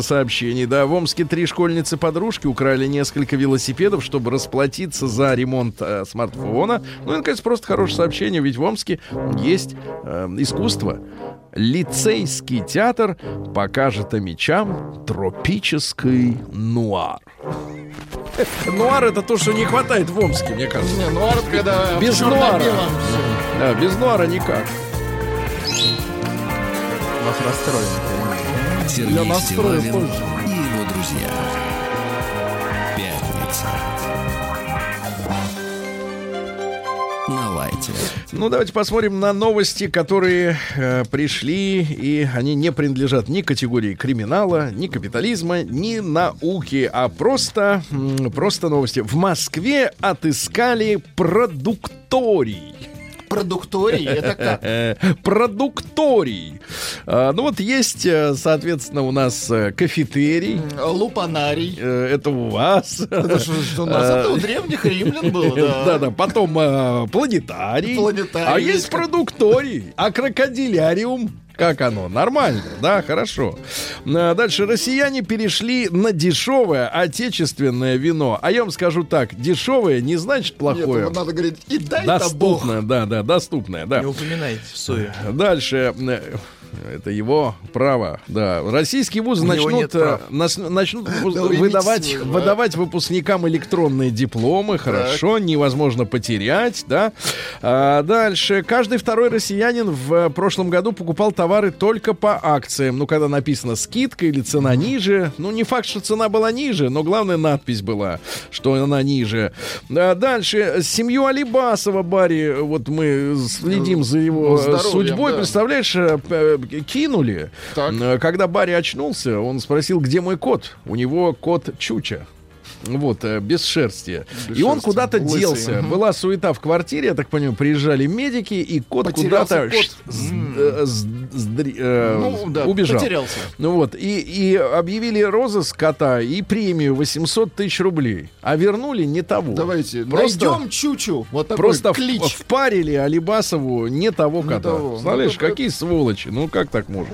сообщений, да. В Омске три школьницы-подружки украли несколько велосипедов, чтобы расплатиться за ремонт э, смартфона. Ну и, наконец, просто хорошее сообщение, ведь в Омске есть э, искусство. Лицейский театр покажет о мечам тропический нуар. Нуар это то, что не хватает в Омске, мне кажется. Не, ну арт, когда Без нуара. Да, без нуара никак. Вас расстроен. Сергей настрою Стилавин позже. и его друзья. Пятница. Ну, давайте посмотрим на новости, которые э, пришли, и они не принадлежат ни категории криминала, ни капитализма, ни науки, а просто, просто новости. В Москве отыскали продукторий. Продукторий, это как? Продукторий. А, Ну вот есть, э, соответственно, у нас э, кафетерий. Лупанарий. Э, Это у вас. Это что, у нас? Это у древних римлян было, да. Да-да, потом планетарий. Планетарий А есть есть продукторий. А крокодиляриум. Как оно? Нормально, да, хорошо. А, Дальше. Россияне перешли на дешевое отечественное вино. А я вам скажу так, дешевое не значит Нет, плохое. ему надо говорить, и дай-то бог. Доступное, да, да, доступное, да. Не упоминайте в суе. Дальше. Это его право, да. Российские вузы начнут, э, нас- начнут выдавать, вы, да. выдавать выпускникам электронные дипломы. Хорошо, невозможно потерять, да. А, дальше. Каждый второй россиянин в э, прошлом году покупал товары только по акциям. Ну, когда написано скидка или цена ниже. Ну, не факт, что цена была ниже, но главная надпись была, что она ниже. А, дальше. Семью Алибасова, Барри, вот мы следим за его Ну, э, здоровьем, судьбой. да. Представляешь, кинули. Так. Э, Когда Барри очнулся, он спросил, где мой кот. У него кот Чуча. Вот, э, без шерсти. и он шерсти. куда-то Лысый, делся. мгм. Была суета в квартире, я так понимаю, приезжали медики, и кот Потерялся куда-то кот. с- э, с- сдри- э, Ну, да, убежал. потерялся. Ну вот, и, и объявили розыск кота и премию 800 тысяч рублей. А вернули не того. Давайте Просто- найдем Чучу. Вот такой Просто в- клич. впарили Алибасову не того Не кота. того. Знаешь, Ну, какие сволочи. Ну, как так можно?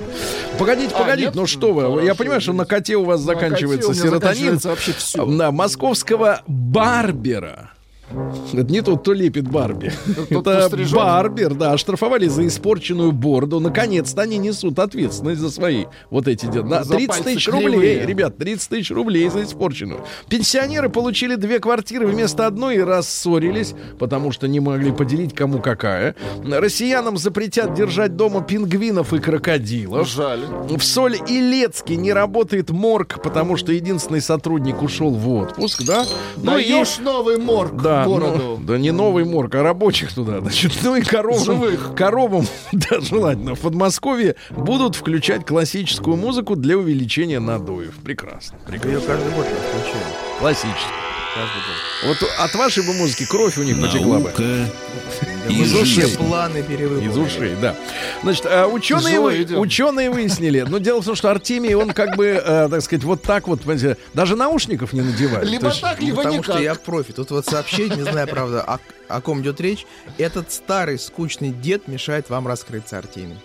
Погодите, А, погодите, нет? ну что вы. Хорошо, Я понимаю, что на коте у вас На заканчивается серотонин. заканчивается вообще всё. Да, московского Барбера. Это не тот, кто лепит Барби. тот, Это. Барбер, да, оштрафовали за испорченную бороду. Наконец-то они несут ответственность за свои вот эти дела. За 30 пальцы тысяч рублей, ребят, 30 тысяч рублей за испорченную. Пенсионеры получили две квартиры вместо одной и рассорились, потому что не могли поделить кому какая. Россиянам запретят держать дома пингвинов и крокодилов. Жаль. В Соль Илецке не работает морг, потому что единственный сотрудник ушел в отпуск, да? Ну и Даешь новый морг да, в бороду. ну, да не новый морг, а рабочих туда. Значит, ну и коровам, Живых. коровам, да, желательно, в Подмосковье будут включать классическую музыку для увеличения надоев. Прекрасно. прекрасно. Ее каждый год я включаю. Классическую. Каждый год. Вот от вашей бы музыки кровь у них потекла бы. Наука Из ушей. планы перевыполнили. Из ушей, да. Значит, а, ученые, вы- ученые выяснили. Но дело в том, что Артемий, он как бы, э, так сказать, вот так вот, понимаете, даже наушников не надевает. Либо так, Ну, либо потому никак. что я профи. Тут вот сообщение, не знаю, правда, о, о ком идет речь. Этот старый скучный дед мешает вам раскрыться, Артемий.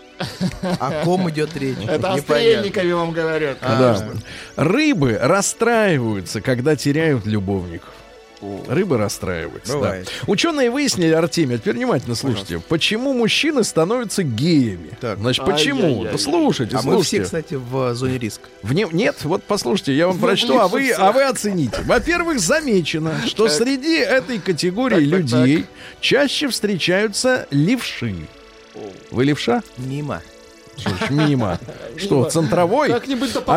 О ком идет речь? Это о. Стрельникове вам говорят. Да. Рыбы расстраиваются, когда теряют любовников. Рыбы расстраиваются. да. Ученые выяснили, Артемий, а теперь внимательно слушайте, почему мужчины становятся геями. Так. Значит, почему? Ну, слушайте, А мы все, слушайте. кстати, в зоне риска. Вне- Нет, вот послушайте, я вам Вы прочту, а вы, а вы оцените. Во-первых, замечено, что среди этой категории Так, так, людей чаще встречаются левши. Вы левша? Мимо. Что мимо. Что, центровой?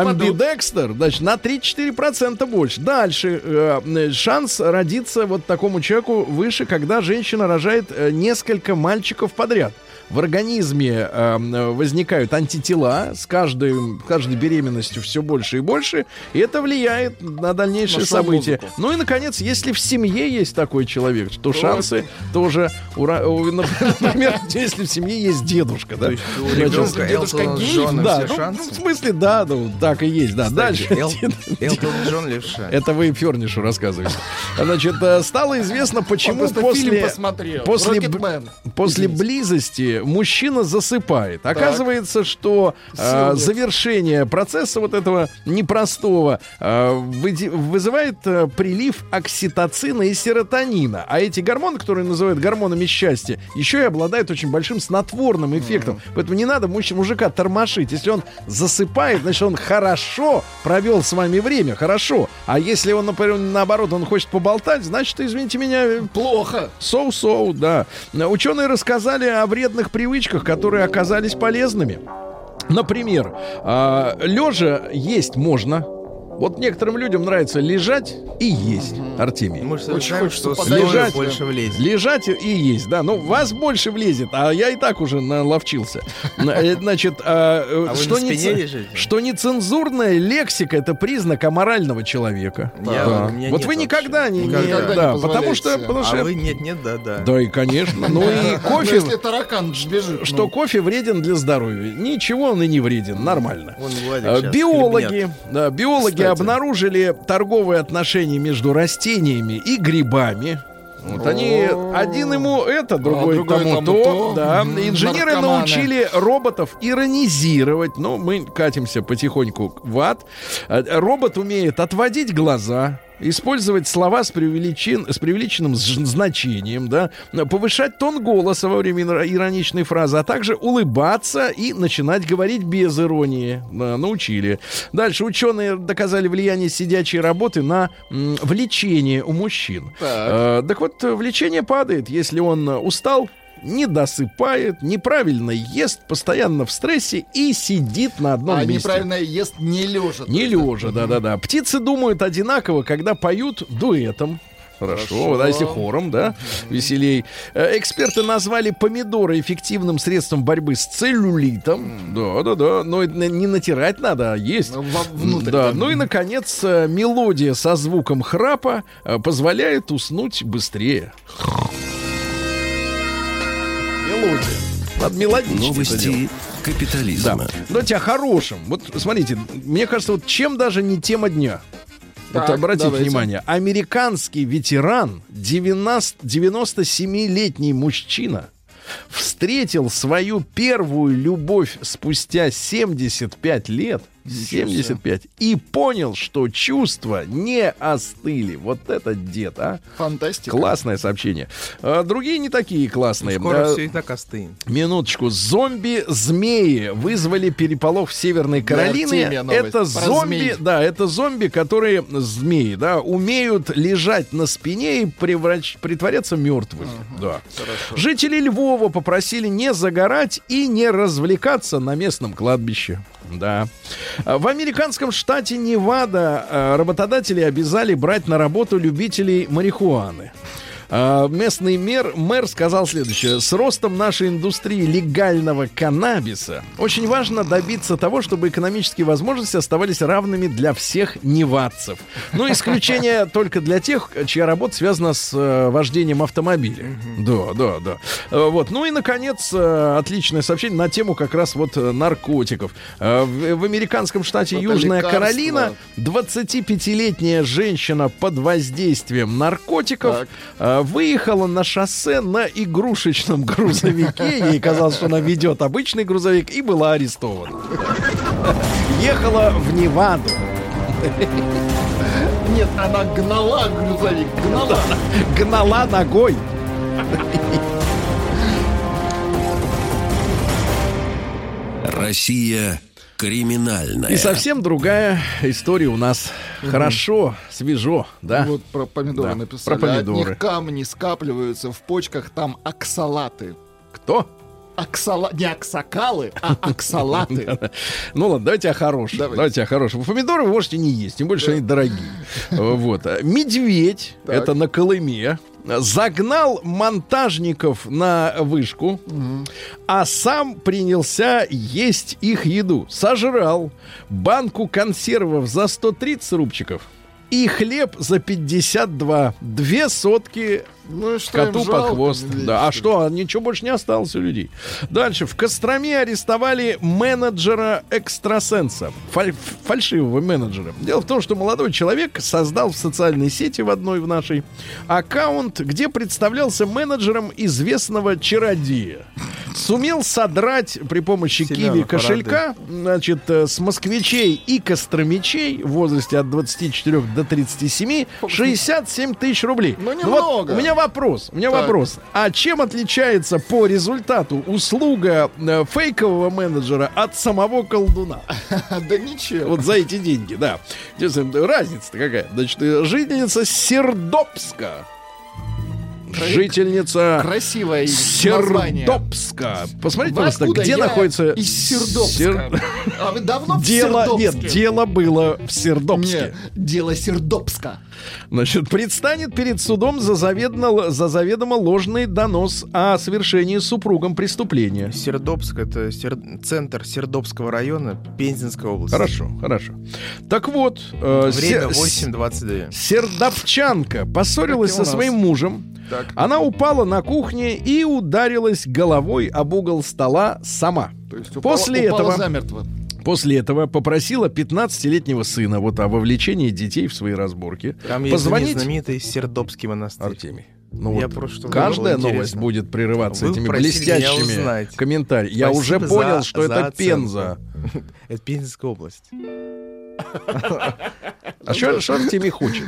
Амбидекстер, значит, на 3-4% больше. Дальше. э, шанс родиться вот такому человеку выше, когда женщина рожает э, несколько мальчиков подряд. В организме э, возникают антитела с каждой, каждой беременностью все больше и больше, и это влияет на дальнейшие Нашел события. музыку. Ну и, наконец, если в семье есть такой человек, то шансы тоже, ура- например, если в семье есть дедушка, да, То ребенка дедушка Элтона гей? Джона да, ну, шансы. в смысле, да, ну, так и есть, да. Дальше. Эл- Элтон Джон левша. Это вы Фернишу рассказываете. Значит, э, стало известно, почему после, после, после близости мужчина засыпает. Оказывается, что э, завершение процесса вот этого непростого э, вызывает прилив окситоцина и серотонина. А эти гормоны, которые называют гормонами счастья, еще и обладают очень большим снотворным эффектом. Поэтому не надо муж- мужика тормошить. Если он засыпает, значит, он хорошо провел с вами время, хорошо. А если он, например, наоборот, он хочет поболтать, значит, извините меня, э, Плохо. Соу-соу, да. Ученые рассказали о вредных привычках, которые оказались полезными. Например, лежа есть можно. Вот некоторым людям нравится лежать и есть, Артемий. Мы же Очень знаем, хочется что с подождать, лежа да. больше влезет. Лежать и есть, да. Ну, вас больше влезет, а я и так уже наловчился. Э, Значит, а, э, А что нece- лежите? что нецензурная лексика это признак аморального человека. Я- Да. Вот нет вы никогда не, не- Никогда не да, позволяете потому что, потому что А вы нет, нет, да, да. да и конечно. Ну и Ну, кофе, если таракан бежит. что ну. кофе вреден для здоровья. Ничего он и не вреден, нормально. А, щас Биологи, биологи. Обнаружили торговые отношения между растениями и грибами. Вот они, один ему это, другой, другой тому, тому то, то. да. Инженеры наркоманы. научили роботов иронизировать. Ну, мы катимся потихоньку в ад. Э, Робот умеет отводить глаза, использовать слова с, преувеличен- с преувеличенным значением, да, повышать тон голоса во время иро- ироничной фразы, а также улыбаться и начинать говорить без иронии. Да, научили. Дальше ученые доказали влияние сидячей работы на м, влечение у мужчин. Так. Э, так вот, э, влечение падает, если он э, устал, не досыпает, неправильно ест, постоянно в стрессе и сидит на одном А месте. неправильно ест не лежа. Не лежа, да-да-да. Птицы думают одинаково, когда поют дуэтом. Хорошо, вот, а если хором, да, веселей. Э, Эксперты назвали помидоры эффективным средством борьбы с целлюлитом. Да, да, да. Но не натирать надо, а есть. Ну, внутрь Да. Ну и, наконец, э, мелодия со звуком храпа э, позволяет уснуть быстрее. Мелодия. Надо делать. Новости капитализма. Да. Давайте о хорошем. Вот смотрите, мне кажется, вот чем даже не тема дня. Вот Так, обратите давайте. внимание, американский ветеран, 90 97-летний мужчина, встретил свою первую любовь спустя 75 лет. 75. И понял, что чувства не остыли. Вот этот дед, а. Фантастика. Классное сообщение. А, другие не такие классные. Скоро А, все и так остынет. Минуточку. Зомби-змеи вызвали переполох в Северной Каролине. Это зомби, змей. да, это зомби, которые змеи, да, умеют лежать на спине и преврач- притворяться мертвыми. Да. Жители Львова попросили не загорать и не развлекаться на местном кладбище. Да. А В американском штате Невада а, работодатели обязали брать на работу любителей марихуаны. А, Местный мэр, мэр сказал следующее. С ростом нашей индустрии легального каннабиса очень важно добиться того, чтобы экономические возможности оставались равными для всех невадцев. Но исключение только для тех, чья работа связана с э, вождением автомобиля. Да, да, да. Э, Вот. Ну и, наконец, э, отличное сообщение на тему как раз вот наркотиков. Э, В, в американском штате Это Южная лекарство. Каролина 25-летняя женщина под воздействием наркотиков Так. Выехала на шоссе на игрушечном грузовике. Ей казалось, что она ведет обычный грузовик и была арестована. Ехала в Неваду. Нет, она гнала грузовик. Гнала. Гнала ногой. Россия криминальная. И совсем другая история у нас. Хорошо, свежо, да? Вот про помидоры Да, написали. про помидоры. От них камни скапливаются в почках, там оксалаты. Кто? Оксала... Не оксакалы, а оксалаты. Ну ладно, давайте о хорошем. Давайте. Давайте о хорошем. Помидоры вы можете не есть, тем более, что они дорогие. Вот. Медведь, Так. это на Колыме, загнал монтажников на вышку, а сам принялся есть их еду. Сожрал банку консервов за 130 рубчиков и хлеб за 52. Две сотки Ну и что Коту под хвост. медведь, Да. А что что, ничего больше не осталось у людей. Дальше. В Костроме арестовали менеджера экстрасенса. Фаль- фальшивого менеджера. Дело в том, что молодой человек создал в социальной сети в одной в нашей аккаунт, где представлялся менеджером известного чародея. Сумел содрать при помощи Семена киви кошелька значит, э, с москвичей и костромичей в возрасте от 24 до 37 67 тысяч рублей. Ну, вот немного. у меня вопрос, у меня Так. вопрос. А чем отличается по результату услуга э, фейкового менеджера от самого колдуна? Да ничего. Вот за эти деньги, да. Разница-то какая? Значит, жительница Сердобска. Жительница название. Сердобска. Посмотрите, пожалуйста, откуда? где находится... Из Сердобска. Сер- А вы давно в Дело, Сердобске? нет, дело было в Сердобске. Не, дело Сердобска. Значит, предстанет перед судом за, заведомо, за заведомо ложный донос о совершении супругом преступления. Сердобск это сер- центр Сердобского района Пензенской области. Хорошо, хорошо. Так вот, э, Время се- 8.22. Сердобчанка поссорилась со своим мужем. Так. Она упала на кухне и ударилась головой об угол стола сама. То есть упала- После упала этого- замертво. После этого попросила 15-летнего сына вот о вовлечении детей в свои разборки. Там есть позвонить знаменитый Сердобский монастырь. Артемий. Ну Я вот просто каждая новость интересно. будет прерываться Вы этими блестящими комментариями. Я уже понял, за- что за это оценку. Пенза. Это Пензенская область. А что Артемий хочет?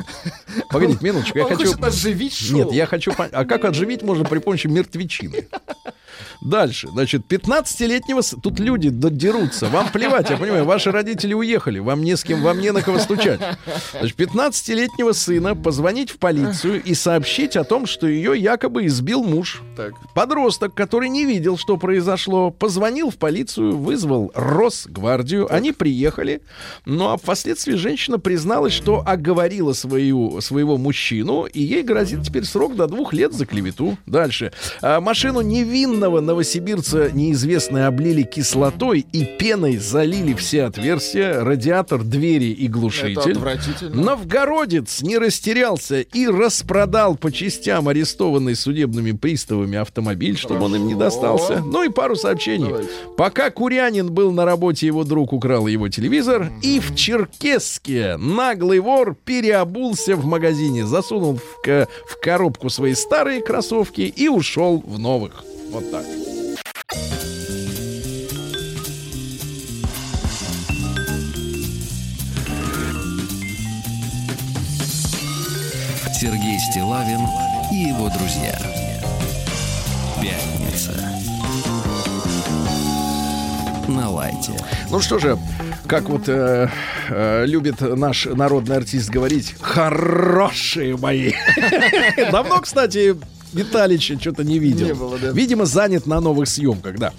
Погодите, минуточку, я хочу... оживить шоу. Нет, я хочу... А как отживить можно при помощи мертвечины? Дальше. Значит, 15-летнего... с- Тут люди дерутся. Вам плевать, я понимаю. Ваши родители уехали. Вам не с кем, вам не на кого стучать. Значит, 15-летнего сына позвонить в полицию и сообщить о том, что ее якобы избил муж. Так. Подросток, который не видел, что произошло, позвонил в полицию, вызвал Росгвардию. Они приехали. Ну а впоследствии женщина призналась, что оговорила свою, своего мужчину, и ей грозит теперь срок до двух лет за клевету. Дальше. А, машину невинного новосибирца неизвестные облили кислотой и пеной залили все отверстия, радиатор, двери и глушитель. отвратительно. Новгородец не растерялся и распродал по частям арестованный судебными приставами автомобиль, чтобы он им не достался. Ну и пару сообщений. Давайте. Пока Курянин был на работе, его друг украл его телевизор. И в Черкесске наглый вор переобулся в магазине, засунул в, в коробку свои старые кроссовки и ушел в новых. Вот так. Сергей Стилавин и его друзья. Пятница. На лайте. Ну что же, как вот э, э, любит наш народный артист говорить, хорошие мои. Давно, кстати, Виталича что-то не видел. Не было, да. Видимо, занят на новых съемках, да.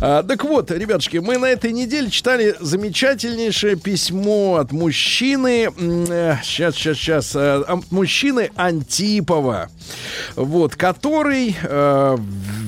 А, так вот, ребятушки, мы на этой неделе читали замечательнейшее письмо от мужчины. Сейчас, сейчас, сейчас. От мужчины Антипова. Вот, который э,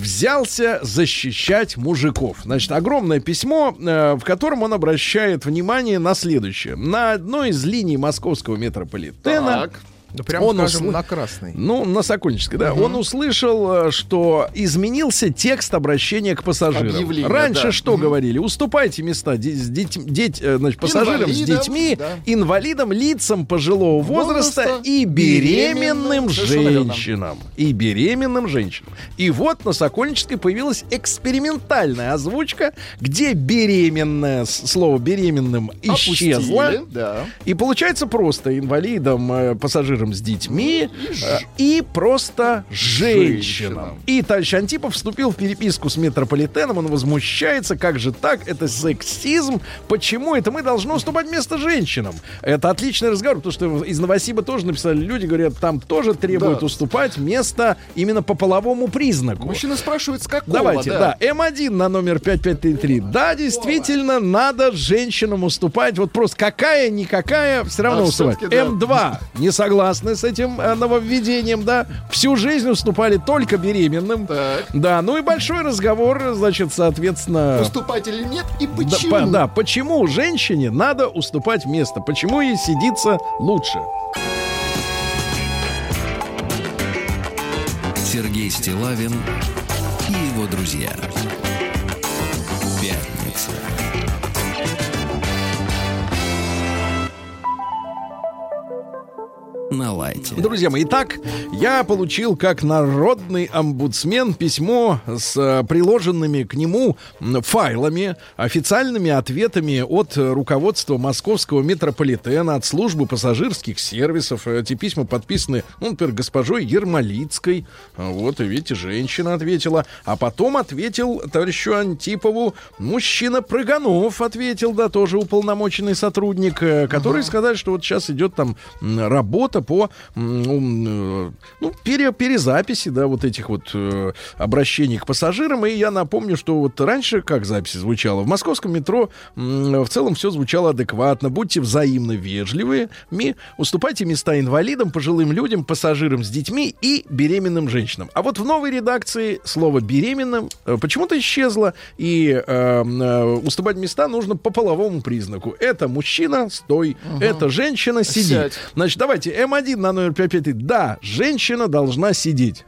взялся защищать мужиков. Значит, огромное письмо, э, в котором он обращает внимание на следующее. На одной из линий московского метрополитена Так. Да прямо Он скажем, усл- на красный. ну, на Сокольнической, да. Он услышал, э, что изменился текст обращения к пассажирам. Объявление, Раньше да. что говорили? Уступайте места де- с деть- деть- э, значит, пассажирам с Инвалидам, детьми, да. инвалидам, лицам пожилого возраста, Возраста, и беременным беременным, женщинам. И беременным женщинам. И вот на Сокольнической появилась экспериментальная озвучка, где беременное, с- слово беременным исчезло. Опустили, Да. И получается просто инвалидам, э, пассажирам с детьми э, и просто женщинам. И товарищ Антипов вступил в переписку с метрополитеном, он возмущается, как же так, это сексизм, почему это мы должны уступать место женщинам? Это отличный разговор, потому что из Новосиба тоже написали люди, говорят, там тоже требуют Да. уступать место именно по половому признаку. Мужчина спрашивает, с какого, Давайте, да. да. М1 на номер 5533. Да, действительно, надо женщинам уступать. Вот просто какая, никакая, все равно А, уступать. всё-таки да. М2 не согласны с этим э, нововведением, да. Всю жизнь уступали только беременным. Так. Да, ну и большой разговор, значит, соответственно... Уступать или нет и Да, почему? по- да, почему женщине надо уступать место? Почему ей сидится лучше? Сергей Стилавин и его друзья. На лайте. Друзья мои, итак, я получил как народный омбудсмен письмо с э, приложенными к нему файлами, официальными ответами от э, руководства московского метрополитена, от службы пассажирских сервисов. Эти письма подписаны, ну, например, госпожой Ермолицкой. А Вот, и видите, женщина ответила. А потом ответил товарищу Антипову мужчина Прыганов ответил, да, тоже уполномоченный сотрудник, э, который сказали, что вот сейчас идет там работа по м, м, э, ну, пере- перезаписи, да, вот этих вот э, обращений к пассажирам. И я напомню, что вот раньше как запись звучала? В московском метро м, в целом все звучало адекватно. Будьте взаимно вежливы, ми, уступайте места инвалидам, пожилым людям, пассажирам с детьми и беременным женщинам. А вот в новой редакции слово беременным э, почему-то исчезло, и э, э, уступать места нужно по половому признаку. Это мужчина, стой, это женщина, сиди. Сядь. Значит, давайте М1 на номер 553. Да, женщина должна сидеть.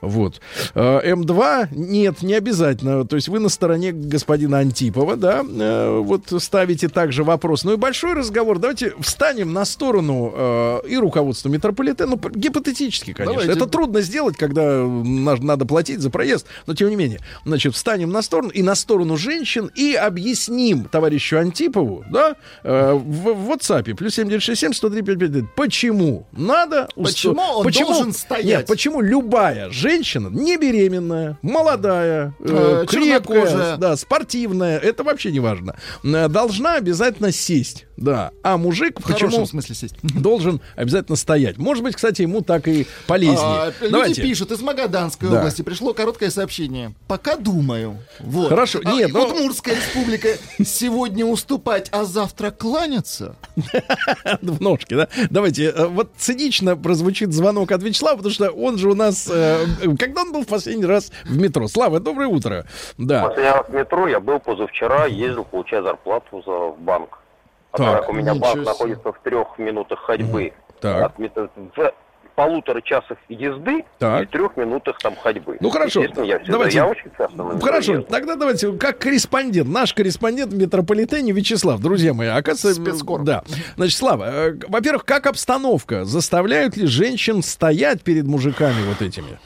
Вот. Э, М2 нет, не обязательно. То есть вы на стороне господина Антипова, да, э, вот ставите также вопрос. Ну и большой разговор. Давайте встанем на сторону э, и руководства метрополитена. Ну, гипотетически, конечно. Давайте. Это трудно сделать, когда на- надо платить за проезд, но тем не менее. Значит, встанем на сторону и на сторону женщин и объясним товарищу Антипову, да, в, в WhatsApp, плюс 7967 103 555, почему надо... Почему он должен стоять? Нет, почему любая женщина женщина не беременная, молодая, э, Э, крепкая, да, спортивная, это вообще не важно, э, должна обязательно сесть, да. А мужик В почему смысле сесть. должен обязательно стоять? Может быть, кстати, ему так и полезнее. А, люди Давайте. пишут, из Магаданской Да. области пришло короткое сообщение. Пока думаю. Вот. Хорошо, А, нет, но- Вот Мурская республика сегодня уступать, а завтра кланяться. в ножке, да? Давайте, э, вот цинично прозвучит звонок от Вячеслава, потому что он же у нас... Когда он был в последний раз в метро? Слава, доброе утро. Да. Последний раз в метро я был позавчера, ездил, получая зарплату за, в банк. А Так, так у меня банк себе. находится в трех минутах ходьбы. Так. От мет- в полутора часах езды Так. и трех минутах там ходьбы. Ну, хорошо. Я, всегда- Давайте. я очень часто на метро Хорошо, езжу. тогда давайте, как корреспондент, наш корреспондент в метрополитене Вячеслав, друзья мои, оказывается, Спецкор. да. Значит, Слава, э, во-первых, как обстановка? Заставляют ли женщин стоять перед мужиками вот этими?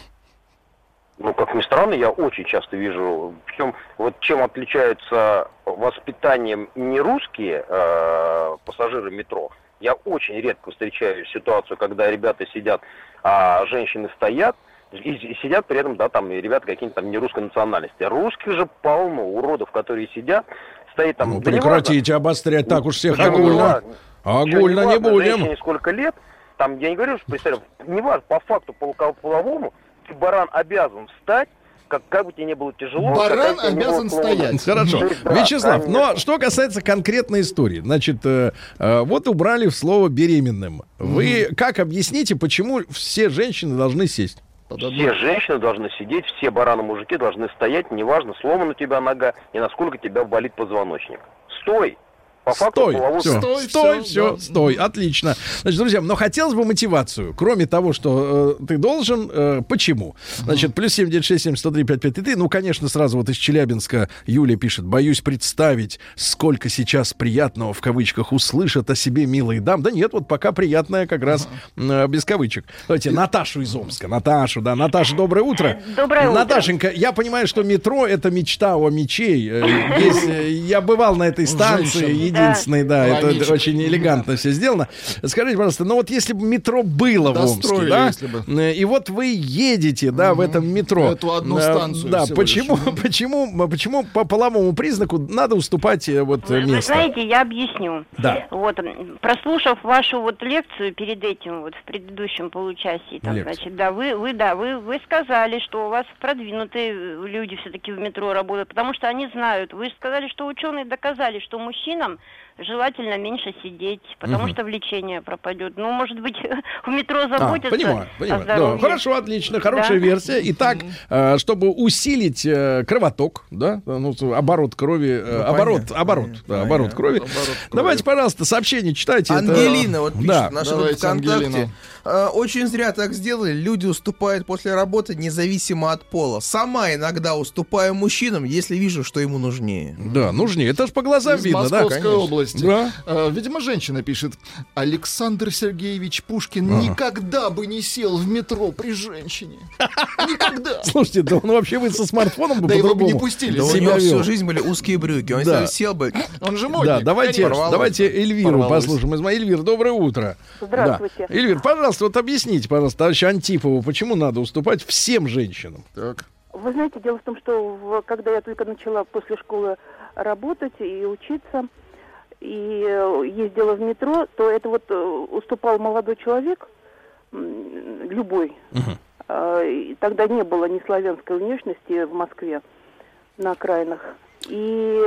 Ну, как ни странно, я очень часто вижу, причем вот чем отличаются воспитанием не русские э, пассажиры метро. Я очень редко встречаю ситуацию, когда ребята сидят, а женщины стоят, и, сидят при этом, да, там, и ребята какие-нибудь там не русской национальности. Русских же полно уродов, которые сидят, стоит там... Ну, да прекратите обострять так уж всех да, огульно. неважно. Огульно не неважно, будем. Женщине сколько лет, там, я не говорю, что представляю, неважно, по факту, по половому, ты, баран, обязан встать, как, как бы тебе не было тяжело. Баран обязан стоять. Хорошо. Да, Вячеслав, конечно. но что касается конкретной истории, значит, э, э, вот убрали в слово беременным. Вы как объясните, почему все женщины должны сесть? Все женщины должны сидеть, все бараны-мужики должны стоять, неважно, сломана у тебя нога и насколько тебя болит позвоночник. Стой! По факту Стой, полового- все, Стой, стой, все, да. стой, отлично. Значит, друзья, но хотелось бы мотивацию. Кроме того, что э, ты должен, э, почему? Значит, плюс 7967 103 5533. Ну, конечно, сразу вот из Челябинска Юля пишет. Боюсь представить, сколько сейчас приятного, в кавычках, услышат о себе милые дам. Да нет, вот пока приятное как раз э, без кавычек. Давайте Наташу из Омска. Наташу, да. Наташа, доброе утро. Доброе утро. Наташенька, я понимаю, что метро — это мечта о мечей. Э, Здесь, э, я бывал на этой станции, Женщин. единственной, да, это очень элегантно все сделано. Скажите, пожалуйста, ну вот если бы метро было в Омске, Достроили, да, э, и вот вы едете, да, в этом метро. Эту одну станцию Да, почему, лишь. почему, почему по половому признаку надо уступать э, вот Вы, вы место? знаете, я объясню. Да. Вот, прослушав вашу вот лекцию перед этим, вот в предыдущем получасе, там, значит, да, вы, вы, да, вы, вы сказали, что у вас продвинутые э, люди все-таки в метро работают, потому что они знают. Вы сказали, что ученые доказали, что мужчинам желательно меньше сидеть, потому Мгм. что влечение пропадет. Ну, может быть, в метро А, заботятся понимаю, о понимаю. Да, хорошо, отлично, хорошая Да. версия. Итак, э, чтобы усилить э, кровоток, да, ну, оборот крови, э, Ну, оборот, понятно, оборот, понятно, да, оборот понятно. крови. Оборот крови. Давайте, пожалуйста, сообщение читайте. Это- Ангелина вот пишет, Да. наша Давайте, вот ВКонтакте. Ангелина. «Э, Очень зря так сделали. Люди уступают после работы независимо от пола. Сама иногда уступаю мужчинам, если вижу, что ему нужнее. Да, нужнее. Это же по глазам Из видно, да? Московской конечно. области. Да. Э, Видимо, женщина пишет. Александр Сергеевич Пушкин Ага. никогда бы не сел в метро при женщине. Никогда. Слушайте, да он вообще вы со смартфоном бы Да его бы не пустили. Да у него всю жизнь были узкие брюки. Он сел бы... Он же модник. Да, давайте, Эльвиру послушаем. Эльвир, доброе утро. Здравствуйте. Эльвир, пожалуйста, вот объясните, пожалуйста, товарищу Антипову, почему надо уступать всем женщинам? Так. Вы знаете, дело в том, что в- когда я только начала после школы работать и учиться, и э, ездила в метро, то это вот э, уступал молодой человек, любой. А, и тогда не было ни славянской внешности в Москве на окраинах. И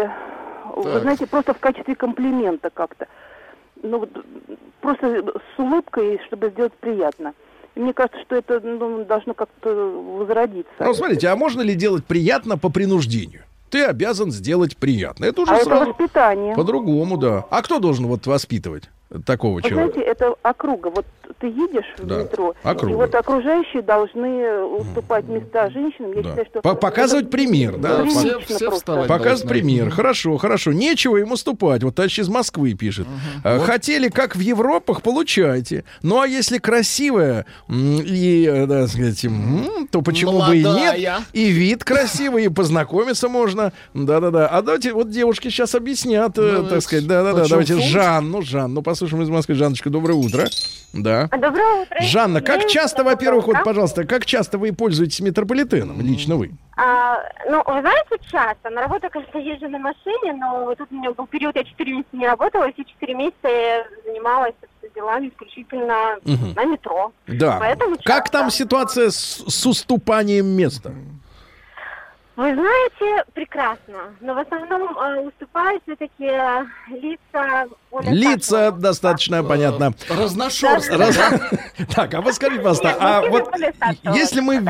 вы Так. знаете, просто в качестве комплимента как-то. Ну, вот, просто с улыбкой, чтобы сделать приятно. И мне кажется, что это ну, должно как-то возродиться. Ну, смотрите, а можно ли делать приятно по принуждению? Ты обязан сделать приятно. Это уже а это сразу воспитание. по-другому, да. А кто должен вот воспитывать такого Вы человека? знаете, это округа. Вот ты едешь в Да, метро, округа. и вот окружающие должны уступать места женщинам. Я Да. считаю, что По- показывать пример, да? Да, все, все вставать Показывать пример. Хорошо, хорошо. Нечего им уступать. Вот товарищ из Москвы пишет. А, Хотели, как в Европах, получайте. Ну, а если красивая и, э, да, сказать, то почему бы и Молодая. нет? И вид красивый, и познакомиться можно. Да-да-да. А давайте вот девушки сейчас объяснят, э, Давайте. так сказать. Да-да-да. Давайте? Жанну, Жанну Вы послушаем из Москвы. Жанночка, доброе утро. Да. Доброе утро. Жанна, как часто, во-первых, вот, пожалуйста, как часто вы пользуетесь метрополитеном, лично вы? А, ну, вы знаете, часто. На работу, конечно, езжу на машине, но тут у меня был период, я 4 месяца не работала, все 4 месяца я занималась делами исключительно Мгм. на метро. Да. Поэтому Как часто. там ситуация с, с уступанием места? Вы знаете, прекрасно. Но в основном э, уступают все-таки э, лица... Лица достаточно понятно. Разношерстные. Раз-? Так, а вы скажите, пожалуйста, а вот если мы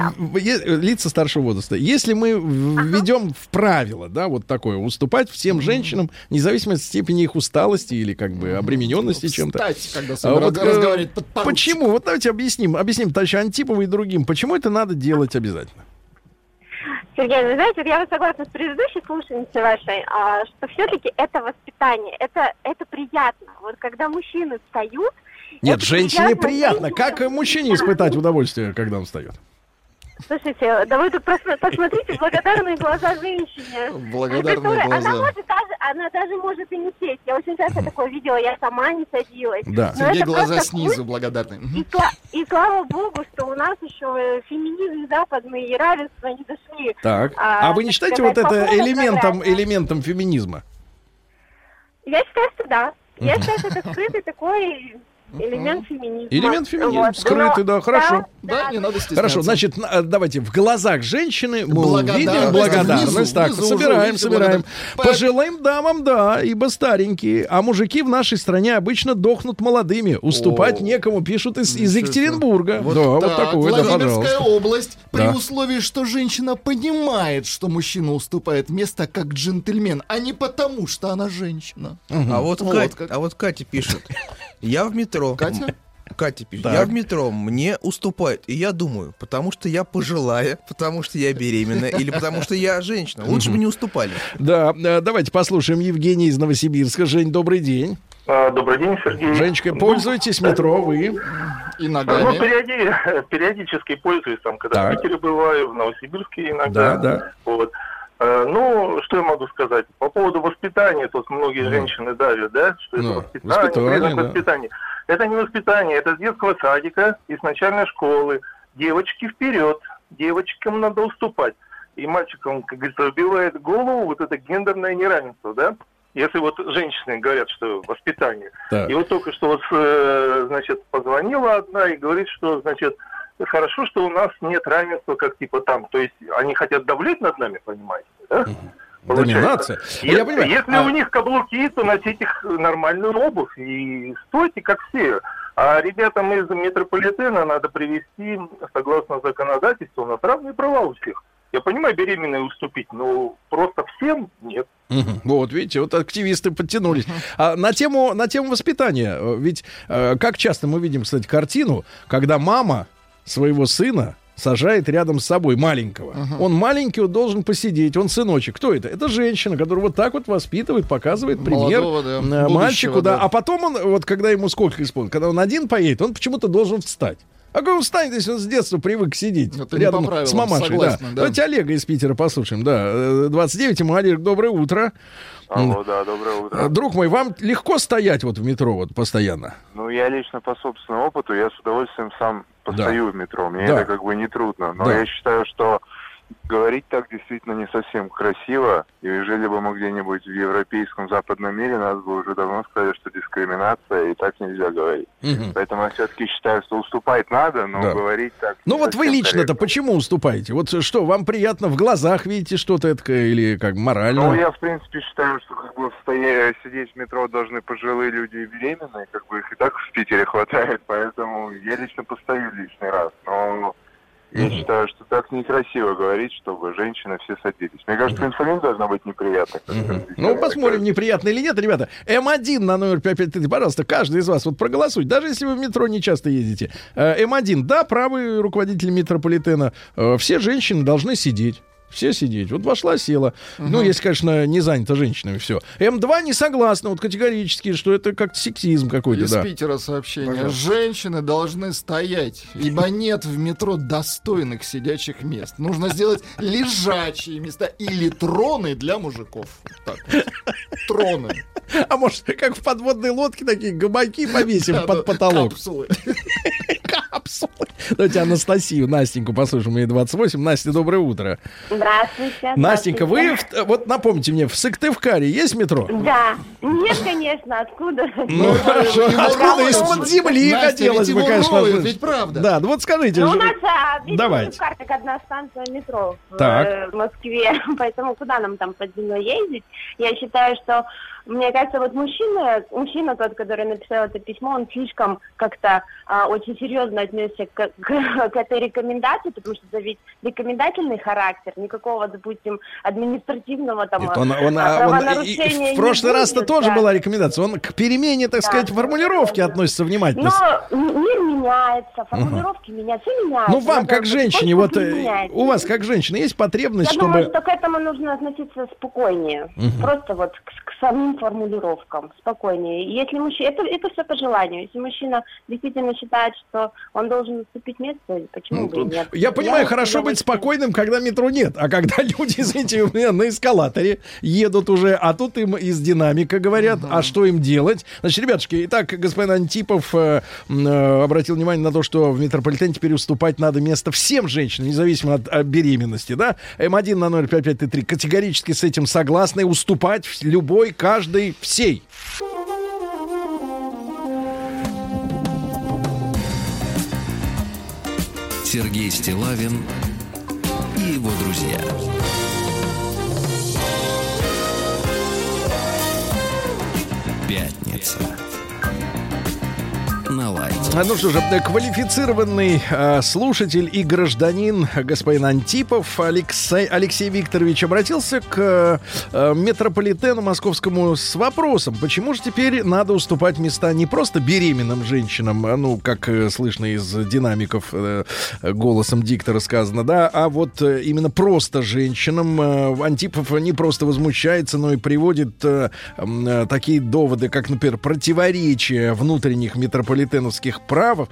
лица старшего возраста, если мы введем в правило, да, вот такое, уступать всем женщинам, независимо от степени их усталости или как бы обремененности чем-то. Встать, когда А вами вот, раз- э, разговаривает подпоручик. Почему? Вот давайте объясним, объясним товарищу Антипову и другим, почему это надо делать обязательно. Сергей, вы знаете, вот я вот согласна с предыдущей слушательницей вашей, а, что все-таки это воспитание, это, это приятно. Вот когда мужчины встают... Нет, женщине приятно. женщине. Как мужчине испытать удовольствие, когда он встает? Слушайте, да вы тут посмотрите благодарные глаза женщине. Благодарные которая- Она глаза. может даже, она даже может и не сесть. Я очень часто такое видела, я сама не садилась. Да. Но Сергей это глаза снизу благодарны. И, и слава богу, что у нас еще э, феминизм западный и равенство не дошли. Так. А вы не считаете вот сказать, это по полной элементом, элементом феминизма? Я считаю, что да. Я считаю, что это скрытый такой элемент феминизма. Элемент феминизма. Вот. Скрытый, да, хорошо. Да, не надо стесняться. Хорошо, значит, на- давайте в глазах женщины мы Благодарность. увидим благодарность. Внизу, так, внизу уже собираем, увидите собираем. благодарность. Пожилым дамам, да, ибо старенькие. А мужики в нашей стране обычно дохнут молодыми. Уступать О. некому, пишут из, из. Екатеринбурга. Вот да, вот так, такое, да, Владимирская пожалуйста. область, при Да. условии, что женщина понимает, что мужчина уступает место как джентльмен, а не потому, что она женщина. А вот, Вот Кать- как. а вот Катя пишет. Я в метро. Катя? Катя пишет. Так. Я в метро, мне уступает. И я думаю, потому что я пожилая, потому что я беременна или потому что я женщина. Лучше бы не уступали. Да, э, давайте послушаем Евгений из Новосибирска. Жень, добрый день. А, Добрый день, Сергей. Женечка, пользуйтесь метро, вы. И Ну, ногами. периоди- периодически пользуюсь, там, когда Так. в Питере бываю, в Новосибирске иногда. Да, да. Вот. Э, Ну, что я могу сказать? По поводу воспитания, тут многие Мгм. женщины давят, да, что Ну, это воспитание, воспитание, да. воспитания. Это не воспитание, это с детского садика и с начальной школы. Девочки вперед, девочкам надо уступать. И мальчикам, как говорится, убивает голову вот это гендерное неравенство, да? Если вот женщины говорят, что воспитание. Так. И вот только что вот, э, значит, позвонила одна и говорит, что, значит, хорошо, что у нас нет равенства, как типа там. То есть они хотят давлять над нами, понимаете, да? Получается. Доминация. Е- Я понимаю. Если А- у них каблуки, то носите их нормальную обувь и стойте, как все. А ребятам из метрополитена надо привести, согласно законодательству, у нас равные права у всех. Я понимаю, беременной уступить, но просто всем нет. Вот, видите, вот активисты подтянулись. А на тему, на тему воспитания, ведь э, как часто мы видим, кстати, картину, когда мама своего сына сажает рядом с собой маленького. Он маленький, он должен посидеть, он сыночек. Кто это? Это женщина, которая вот так вот воспитывает, показывает пример Молодого, да, э, будущего, мальчику, да. да. А потом он, вот когда ему сколько исполнится, когда он один поедет, он почему-то должен встать. А как он встанет, если он с детства привык сидеть Это не рядом правилам, с мамашей? согласна, да. да. Давайте Олега из Питера послушаем. Да, э, 29 ему. Олег, доброе утро. Алло, да, доброе утро. Э, Друг мой, вам легко стоять вот в метро вот постоянно? Ну, я лично по собственному опыту, я с удовольствием сам постою в метро. Мне Да. это как бы не трудно. Но Да. я считаю, что говорить так действительно не совсем красиво. И жили бы мы где-нибудь в европейском западном мире, нас бы уже давно сказали, что дискриминация, и так нельзя говорить. Мгм. Поэтому я все-таки считаю, что уступать надо, но Да. говорить так Ну вот вы лично-то почему уступаете? Вот что, вам приятно в глазах видите что-то это или как морально? Ну, я, в принципе, считаю, что как бы стоя- сидеть в метро должны пожилые люди и беременные, как бы их и так в Питере хватает, поэтому я лично постою лишний раз. Но я считаю, что так некрасиво говорить, чтобы женщины все садились. Мне кажется, им самим должно быть неприятно. Ну, посмотрим, неприятно или нет, ребята. М1 на номер 5533, пожалуйста, каждый из вас вот проголосуйте, даже если вы в метро не часто ездите. Э, М1, да, правый руководитель метрополитена, э, все женщины должны сидеть. Все сидеть. Вот вошла, села. Ну, если, конечно, не занята женщинами, все. М2 не согласна вот категорически, что это как сексизм какой-то, Из да. Питера сообщение. Пожалуйста. Женщины должны стоять, ибо нет в метро достойных сидячих мест. Нужно сделать лежачие места или троны для мужиков. Так вот. Троны. А может, как в подводной лодке такие гамаки повесим Да, под потолок? капсулы. Давайте Анастасию, Настеньку послушаем, ей 28. Настя, доброе утро. Здравствуйте. Настенька, вы, вот напомните мне, в Сыктывкаре есть метро? Да. Нет, конечно, откуда? Ну, хорошо. Откуда? Из-под земли хотелось бы, конечно. ведь правда. Да, ну вот скажите. Ну, у нас, а, Давайте. Карте одна станция метро в, э, в Москве, поэтому куда нам там под землей ездить? Я считаю, что, мне кажется, вот мужчина, мужчина тот, который написал это письмо, он слишком как-то а, очень серьезно отнесся к, к- к этой рекомендации, потому что это ведь рекомендательный характер, никакого, допустим, административного там Нет, он, он, а, а, он и- в прошлый раз-то будет, тоже да. была рекомендация. Он к перемене, так Да. сказать, формулировки относится внимательно. Но мир меняется, формулировки меняются, все меняется. Ну, вам, как женщине, вот э, у вас, как женщины, есть потребность, Я думаю, чтобы... что к этому нужно относиться спокойнее. Мгм. Просто вот к, к самим формулировкам спокойнее. И Если мужчина, это, это все по желанию. Если мужчина действительно считает, что он должен уступить место, почему Ну, бы и тут- нет? Я понимаю, с хорошо быть спокойным, когда метро нет. А когда люди, извините, у меня на эскалаторе едут уже, а тут им из динамика говорят, а что им делать? Значит, ребятушки, итак, господин Антипов э, э, обратил внимание на то, что в метрополитене теперь уступать надо место всем женщинам, независимо от э, беременности, да? М1 на 05533 категорически с этим согласны, уступать в- любой, каждой, всей. Сергей Стилавин и его друзья. Пятница. На лайте. А, Ну что же, квалифицированный э, слушатель и гражданин господин Антипов Алексей, Алексей Викторович обратился к э, метрополитену московскому с вопросом, почему же теперь надо уступать места не просто беременным женщинам, ну, как э, слышно из динамиков э, голосом диктора сказано, да, а вот э, именно просто женщинам. Э, Антипов не просто возмущается, но и приводит э, э, такие доводы, как, например, противоречие внутренних метрополитеновских прав,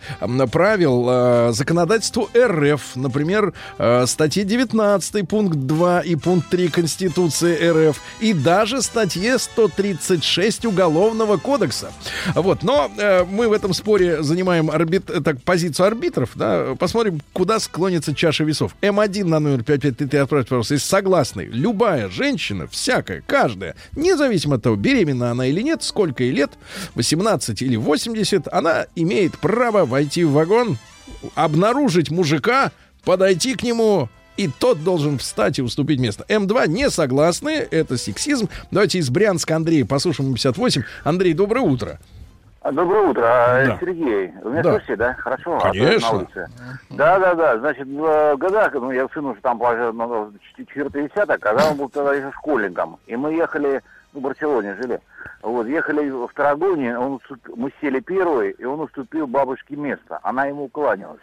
правил э, законодательству РФ. Например, э, статье 19 пункт 2 и пункт 3 Конституции РФ и даже статье 136 Уголовного кодекса. Вот, но э, мы в этом споре занимаем арбит... э, так, позицию арбитров, да, посмотрим, куда склонится чаша весов. М1 на номер 5533 отправьте, пожалуйста, если согласны. Любая женщина, всякая, каждая, независимо от того, беременна она или нет, сколько ей лет, 18 или 80, она имеет право войти в вагон, обнаружить мужика, подойти к нему, и тот должен встать и уступить место. М2 не согласны, это сексизм. Давайте из Брянска Андрея послушаем 58. Андрей, доброе утро. А, Доброе утро, А, Да. Сергей. Вы меня Да. слышите, да? Хорошо? А Конечно. на улице. Да, да, да. Значит, в э, годах, ну, я сын уже там, положил, ну, четвертый десяток, когда он был тогда еще школьником. И мы ехали, в Барселоне жили. Вот, ехали в Тарагоне, он мы сели первый, и он уступил бабушке место. Она ему кланялась.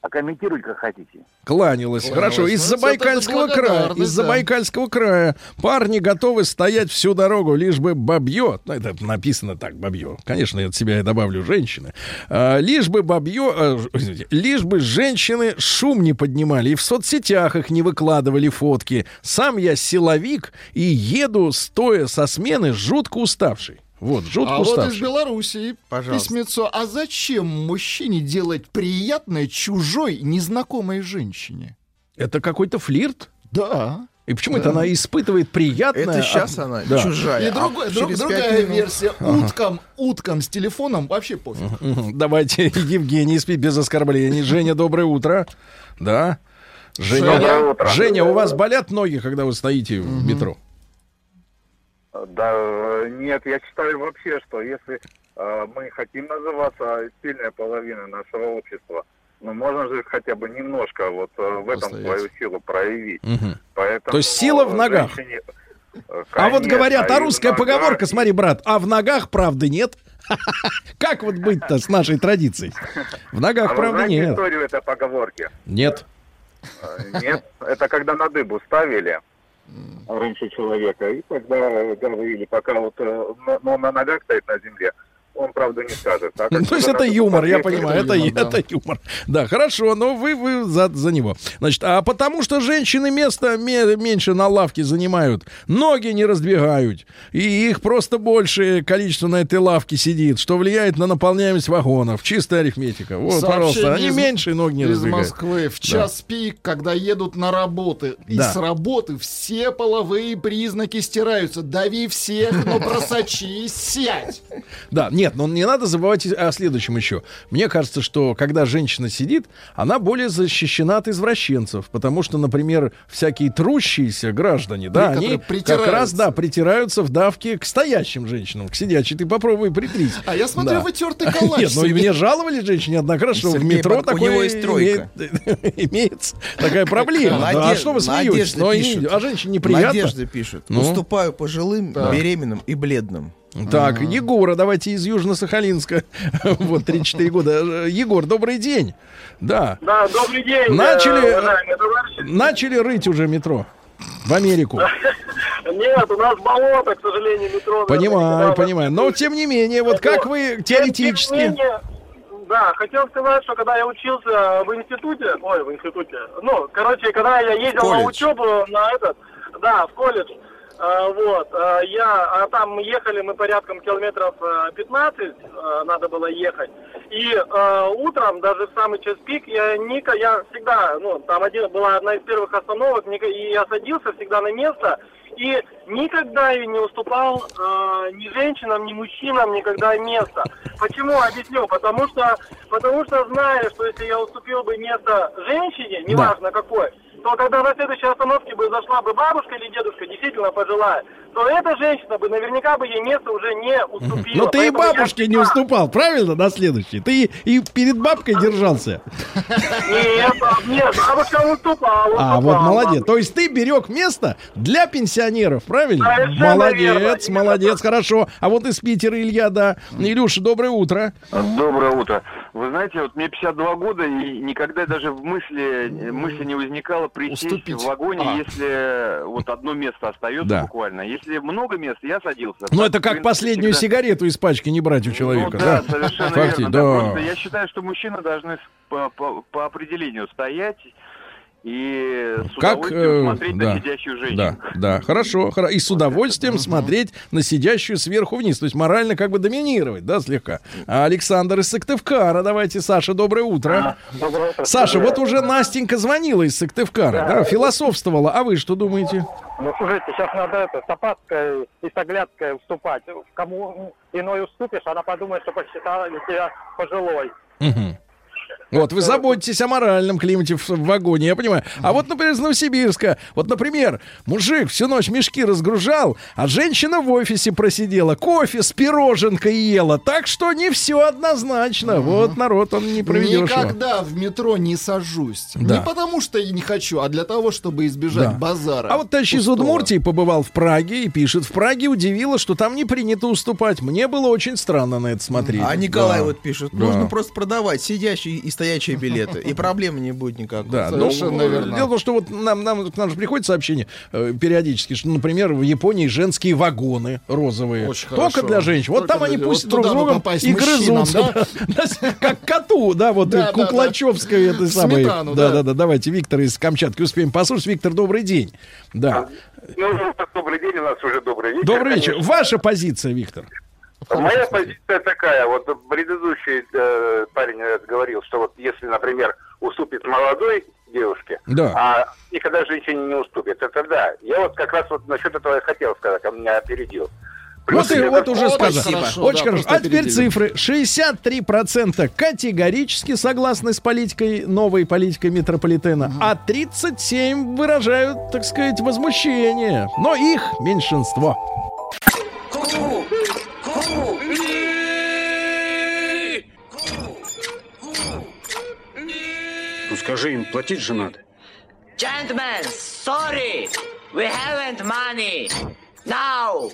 А комментируйте, как хотите. Кланялась. Кланялась. Хорошо. Из Ну, это Забайкальского края. благодарность, Из да. Забайкальского края. Парни готовы стоять всю дорогу, лишь бы бабье. Ну, это написано так, бабье. Конечно, я от себя я добавлю женщины. А, лишь бы бабье... а, лишь бы женщины шум не поднимали и в соцсетях их не выкладывали фотки. Сам я силовик и еду, стоя со смены, жутко уставший. Вот, жутко А вот из уставший. Белоруссии Пожалуйста. письмецо. А зачем мужчине делать приятное чужой незнакомой женщине? Это какой-то флирт? Да. И почему это она испытывает приятное? Это щас от- она Да. чужая. И друг- через другая пять минут- версия. Ага. Уткам, уткам с телефоном вообще пофиг. Давайте, Евгений, спи без оскорблений. Женя, доброе утро. Да. Женя, Доброе утро. Женя, у вас болят ноги, когда вы стоите в метро? Да, нет, я считаю вообще, что если э, мы хотим называться сильной половиной нашего общества, ну, можно же хотя бы немножко вот э, в этом Постоять. свою силу проявить. Мгм. Поэтому, То есть сила в э, ногах. женщине, э, А вот конечно, говорят, а русская ногах, поговорка, смотри, брат, а в ногах правды нет. Как вот быть-то с нашей традицией? В А ногах вы правды нет. историю этой поговорки? Нет. Э, Нет, это когда на дыбу ставили раньше человека, и тогда говорили, пока вот э, но на ногах стоит на земле, он, правда, не скажет. А Ну, То есть это юмор, я понимаю, это, стоит, это юмор. Да, хорошо, но вы, вы за, за него. Значит, а потому что женщины место ме- меньше на лавке занимают, ноги не раздвигают, и их просто большее количество на этой лавке сидит, что влияет на наполняемость вагонов. Чистая арифметика. Вот, пожалуйста, они Сообщение из- меньше ноги не из раздвигают. Москвы в Да. час пик, когда едут на работы. И Да. с работы все половые признаки стираются. Дави всех, но просочись, сядь. Да, нет, но не надо забывать о следующем еще. Мне кажется, что когда женщина сидит, она более защищена от извращенцев, потому что, например, всякие трущиеся граждане, да, они как раз, да, притираются в давке к стоящим женщинам, к сидячей. Ты попробуй притрись. А я смотрю, Да. вы тертый калач. Нет, ну и мне жаловались женщины неоднократно, что в метро под- у такое него есть тройка. имеет- имеется такая проблема. А что вы смеетесь? Ну, пишет. а женщине неприятно? Надежда пишет. Ну? Уступаю пожилым, беременным и бледным. Так, Егора, давайте из Южно-Сахалинска. Вот, 3-4 года. Э, Егор, добрый день. Да. Да, добрый день. Начали, э, начали рыть уже метро в Америку. Нет, у нас болото, к сожалению, метро. Понимаю, понимаю. Но, тем не менее, вот как вы Тем теоретически... не менее, Да, хотел сказать, что когда я учился в институте, ой, в институте, ну, короче, когда я ездил на учебу на этот, да, в колледж, вот, э, я, а там мы ехали, мы порядком километров э, 15 э, надо было ехать, и э, утром, даже в самый час пик, я, ника, я всегда, ну, там один, была одна из первых остановок, ника- и я садился всегда на место, и никогда я не уступал э, ни женщинам, ни мужчинам никогда место. Почему? Объясню. Потому что, потому что знаю, что если я уступил бы место женщине, неважно какой, то когда на следующей остановке бы зашла бы бабушка или дедушка, действительно пожилая, то эта женщина бы наверняка бы ей место уже не уступила. Но ты и Поэтому я бабушке не уступал, правильно, на следующий? Ты и перед бабкой держался. Нет, нет, бабушка уступала. А, вот молодец. То есть ты берег место для пенсионеров, правильно? Молодец, молодец, хорошо. А вот из Питера Илья, да. Илюша, доброе утро. Доброе утро. Вы знаете, вот мне 52 года, и никогда даже в мысли, мысли не возникало присесть Уступить. в вагоне, А. если вот одно место остается Да. буквально. Если много мест, я садился. Ну, это как принципе, последнюю всегда- сигарету из пачки не брать у человека. Ну, да, совершенно Факти- верно. да. Да. Просто я считаю, что мужчины должны по, по- по определению стоять и с Как, удовольствием э, смотреть да, на сидящую женщину. Да, да, хорошо, хоро- И с удовольствием смотреть на сидящую сверху вниз. То есть морально как бы доминировать, да, слегка. А Александр из Сыктывкара. Давайте, Саша, доброе утро. Доброе утро. Саша, вот уже Настенька звонила из Сыктывкара, да, философствовала. А вы что думаете? Ну, слушайте, сейчас надо это, с опаской и с оглядкой уступать. Кому иной уступишь, она подумает, что посчитала тебя пожилой. Мгм. Вот, вы заботитесь о моральном климате в, вагоне, я понимаю. А вот, например, из Новосибирска. Вот, например, мужик всю ночь мешки разгружал, а женщина в офисе просидела, кофе с пироженкой ела. Так что не все однозначно. Вот народ, он не проведешь его. Никогда в метро не сажусь. Да. Не потому, что я не хочу, а для того, чтобы избежать Да. базара. А вот товарищ из. Удмуртии побывал в Праге и пишет, в Праге удивило, что там не принято уступать. Мне было очень странно на это смотреть. А Николай Да. вот пишет, Да. нужно просто продавать сидящие и стоячие билеты, и проблемы не будет никакой. Да, ну, Дело в том, что вот нам, нам, к нам же приходит сообщение э, периодически, что, например, в Японии женские вагоны розовые. Очень Только хорошо. для женщин. Вот Только там они пусть вот друг с другом и грызутся. да, Как коту, да, вот Да, да, Куклачевская это В самое. сметану, Да, да. да, да. Давайте Виктор из Камчатки успеем послушать. Виктор, добрый день. Да. Ну, добрый день, у нас уже добрый вечер. Добрый вечер. Ваша позиция, Виктор. Моя позиция такая, вот предыдущий э, парень говорил, что вот если, например, уступит молодой девушке, Да. а никогда женщине не уступит, это да. Я вот как раз вот насчет этого и хотел сказать, а меня опередил. Вот, и, вот уже Очень сказано. хорошо, Очень да, хорошо. А теперь опередили. цифры. 63% категорически согласны с политикой, новой политикой метрополитена, а 37 выражают, так сказать, возмущение. Но их меньшинство. Ну скажи им, платить же надо. Gentlemen, sorry, we haven't money. Now.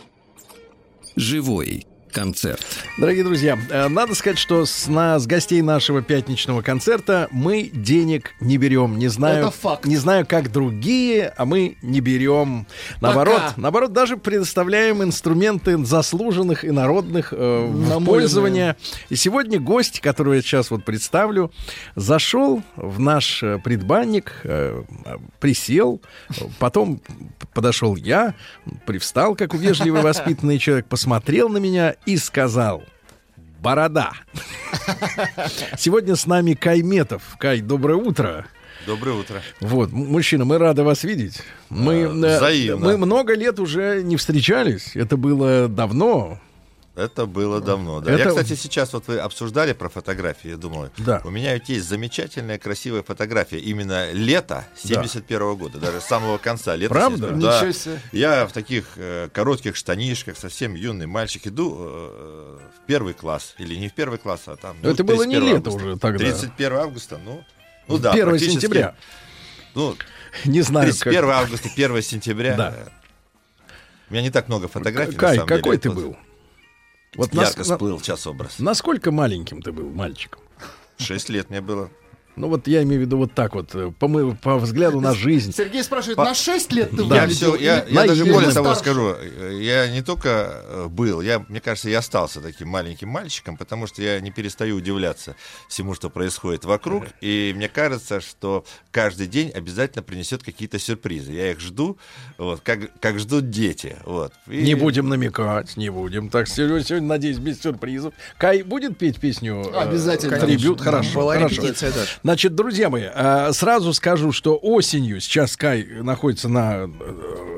Живой. Концерт. Дорогие друзья, э, надо сказать, что с, на, с гостей нашего пятничного концерта мы денег не берем. Не знаю, Это факт. не знаю, как другие, а мы не берем. Наоборот, Пока. наоборот, даже предоставляем инструменты заслуженных и народных э, в пользование. И сегодня гость, которого я сейчас вот представлю, зашел в наш э, предбанник, э, присел, потом подошел я, привстал, как вежливый воспитанный человек, посмотрел на меня и сказал «Борода». Сегодня с нами Кай Метов. Кай, доброе утро. Доброе утро. Вот, мужчина, мы рады вас видеть. Мы, А, э, взаимно. мы много лет уже не встречались. Это было давно. Это было давно, да. Это- Я, кстати, сейчас вот вы обсуждали про фотографии, я думаю, Да. у меня ведь есть замечательная, красивая фотография именно лето 71 года, даже с самого конца лета. Правда? 71. Да. Ничего себе. Я в таких э, коротких штанишках, совсем юный мальчик, иду э, в первый класс, или не в первый класс, а там... Это было не 31 лето августа. уже тогда. 31 августа, ну... Ну да, 1 практически. сентября. Ну, Не знаю, 31 как... августа, 1 сентября. Да. У меня не так много фотографий, Кай, на самом деле. какой ты был? Вот нас- Ярко на- всплыл час образ. Насколько маленьким ты был мальчиком? Шесть лет мне было. Ну вот я имею в виду вот так вот, э, по, мы- по взгляду на жизнь. Сергей спрашивает, По- на 6 лет ты Я, выглядел? всё- я, я даже более того скажу, э, я не только э, был, я, мне кажется, я остался таким маленьким мальчиком, потому что я не перестаю удивляться всему, что происходит вокруг, и мне кажется, что каждый день обязательно принесет какие-то сюрпризы. Я их жду, вот, как, как ждут дети. Вот. И- Не будем намекать, не будем. Так, сегодня, сегодня, надеюсь, без сюрпризов. Кай будет петь песню? э, Обязательно. Трибют? Хорошо. Была хорошо. репетиция даже. Значит, друзья мои, э, сразу скажу, что осенью сейчас Кай находится на, э,